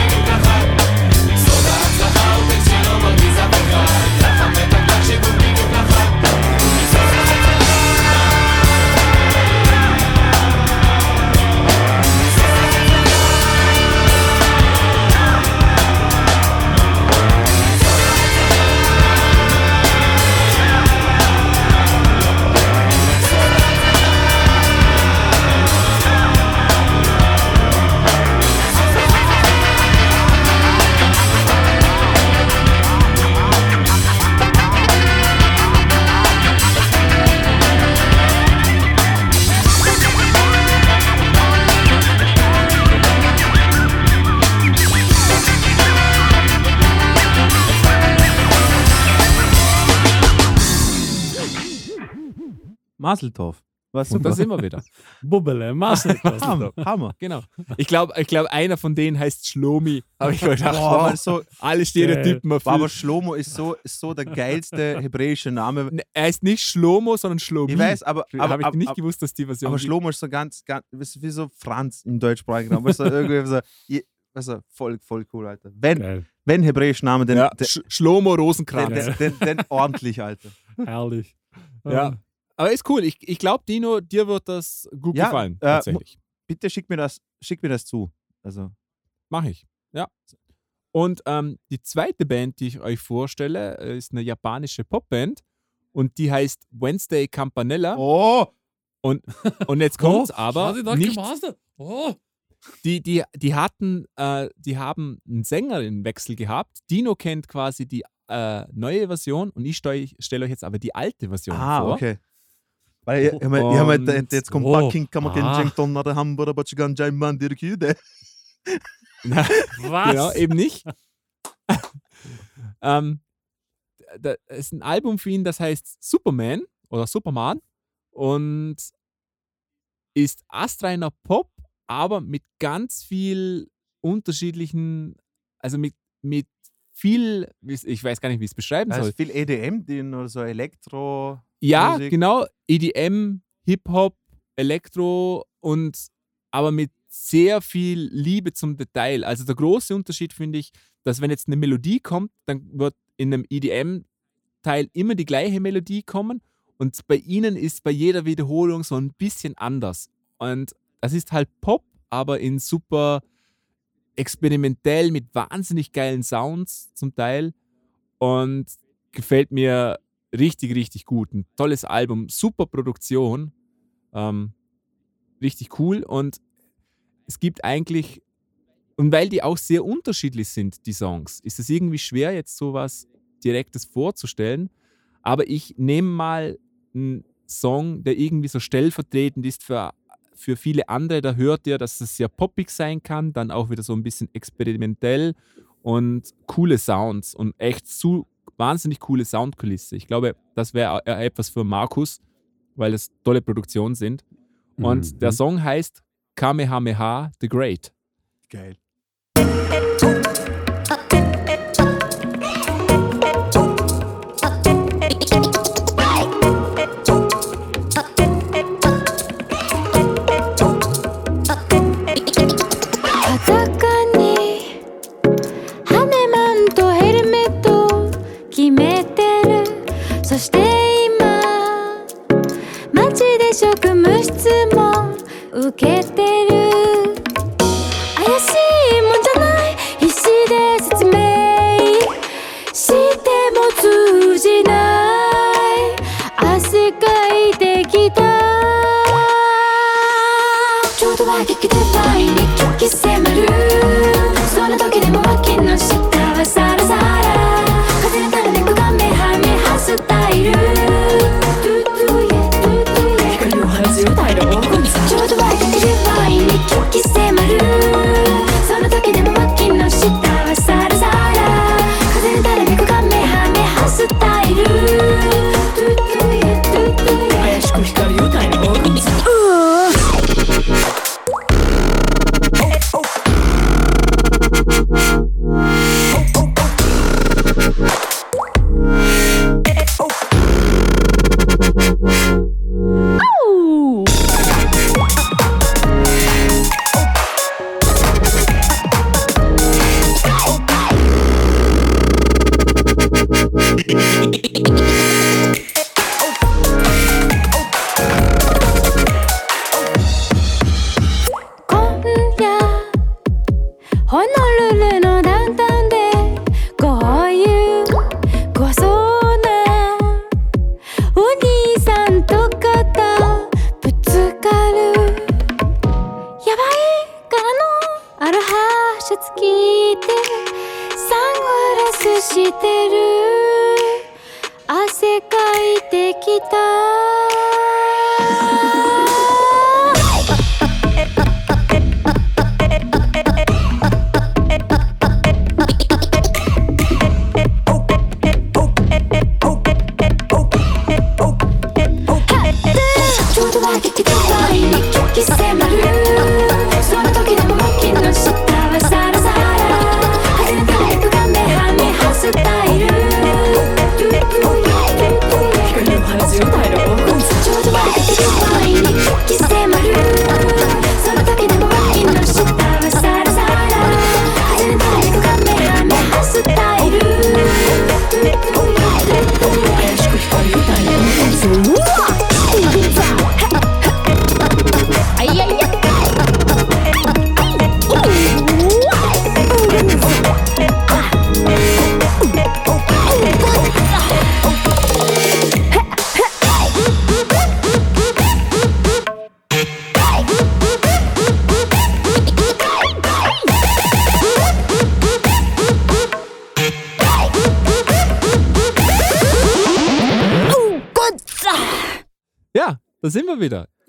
Maseltorf. War Und da sind wir wieder. *laughs* Bubbele, Masse. *laughs* Hammer. Hammer. Genau. Ich glaube, ich glaub, einer von denen heißt Schlomi. Aber ich gedacht, Boah, so, alle Stereotypen aber erfüllt. Schlomo ist so, ist so der geilste hebräische Name. Ne, Er heißt nicht Schlomo, sondern Schlomi. Ich weiß, aber, aber, Habe ich aber, nicht aber, gewusst, dass die Version aber. Schlomo ist so ganz, ganz wie so Franz im deutschsprachigen Raum. Du, irgendwie so, du, voll, voll cool, Alter. Wenn, Geil. wenn hebräische Name, dann, ja, Sch Schlomo Rosenkranz. dann ordentlich, Alter. Herrlich. Ja. Aber ist cool. Ich, ich glaube, Dino, dir wird das gut Ja, gefallen. äh, tatsächlich. Bitte schick mir das, schick mir das zu. Also, Mache ich. Ja. Und ähm, die zweite Band, die ich euch vorstelle, äh, ist eine japanische Popband. Und die heißt Wednesday Campanella. oh, Und *laughs* jetzt kommt's Oh, aber. Nicht. Oh. die, die, die hatten, äh, die haben einen Sängerinnenwechsel gehabt. Dino kennt quasi die äh, neue Version und ich stelle stell euch jetzt aber die alte Version ah, vor. okay. Weil ich, ich, ich Und- gedacht, jetzt kommt Oh, Bucking, kann man ah. keinen Tonner, der Hamburger, aber schon ganz Mann, der Küde. *laughs* Was? Genau, eben nicht. *laughs* ähm, da ist ein Album für ihn, das heißt Superman oder Superman und ist astreiner Pop, aber mit ganz viel unterschiedlichen, also mit, mit viel, ich weiß gar nicht, wie ich es beschreiben soll. ist viel EDM drin oder so Elektro. Ja, Musik. genau. EDM, Hip-Hop, Elektro und aber mit sehr viel Liebe zum Detail. Also der große Unterschied finde ich, dass wenn jetzt eine Melodie kommt, dann wird in einem EDM-Teil immer die gleiche Melodie kommen und bei ihnen ist bei jeder Wiederholung so ein bisschen anders. Und das ist halt Pop, aber in super experimentell mit wahnsinnig geilen Sounds zum Teil und gefällt mir richtig, richtig gut. Ein tolles Album, super Produktion, ähm, richtig cool und es gibt eigentlich, und weil die auch sehr unterschiedlich sind, die Songs, ist es irgendwie schwer, jetzt sowas Direktes vorzustellen. Aber ich nehme mal einen Song, der irgendwie so stellvertretend ist für, für viele andere. Da hört ihr, dass es sehr poppig sein kann, dann auch wieder so ein bisschen experimentell und coole Sounds und echt zu wahnsinnig coole Soundkulisse. Ich glaube, das wäre äh, etwas für Markus, weil es tolle Produktionen sind. Und Mhm. der Song heißt Kamehameha the Great. Geil. 職務質問受けてる怪しいもんじゃない。必死で説明しても通じない。汗かいてきた。ちょうどは聞きで前に聞き迫る。そんな時でも脇の下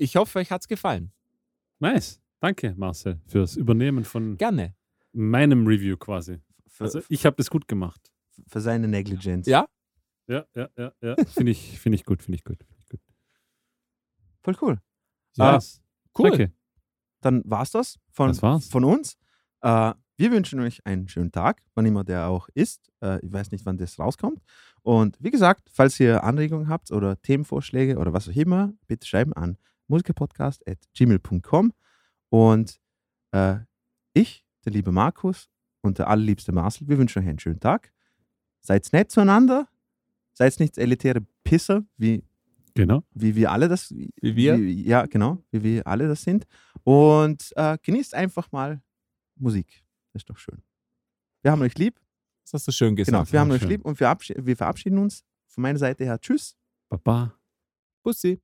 Ich hoffe, euch hat es gefallen. Nice. Danke, Marcel, fürs Übernehmen von Gerne. meinem Review quasi. Für, Also ich habe das gut gemacht. für seine Negligenz. Ja? Ja, ja, ja, ja. *laughs* Finde ich, find ich gut, finde ich gut. Find ich gut. Voll cool. Ja. Nice. Cool. Danke. Dann war's das von, Das war's. von uns. Äh, wir wünschen euch einen schönen Tag, wann immer der auch ist. Äh, ich weiß nicht, wann das rauskommt. Und wie gesagt, falls ihr Anregungen habt oder Themenvorschläge oder was auch immer, bitte schreiben an musikerpodcast.gmail.com. Und äh, ich, der liebe Markus und der allerliebste Marcel, wir wünschen euch einen schönen Tag. Seid nett zueinander. Seid nicht elitäre Pisser, wie Genau. wie wir alle das, Wie wir? Wie, ja, genau, wie wir alle das sind. Und äh, genießt einfach mal Musik. Das ist doch schön. Wir haben euch lieb. Das hast du schön Genau, gesagt. wir haben euch schön. lieb und wir, verabschieden, wir verabschieden uns. Von meiner Seite her, tschüss. Baba. Bussi.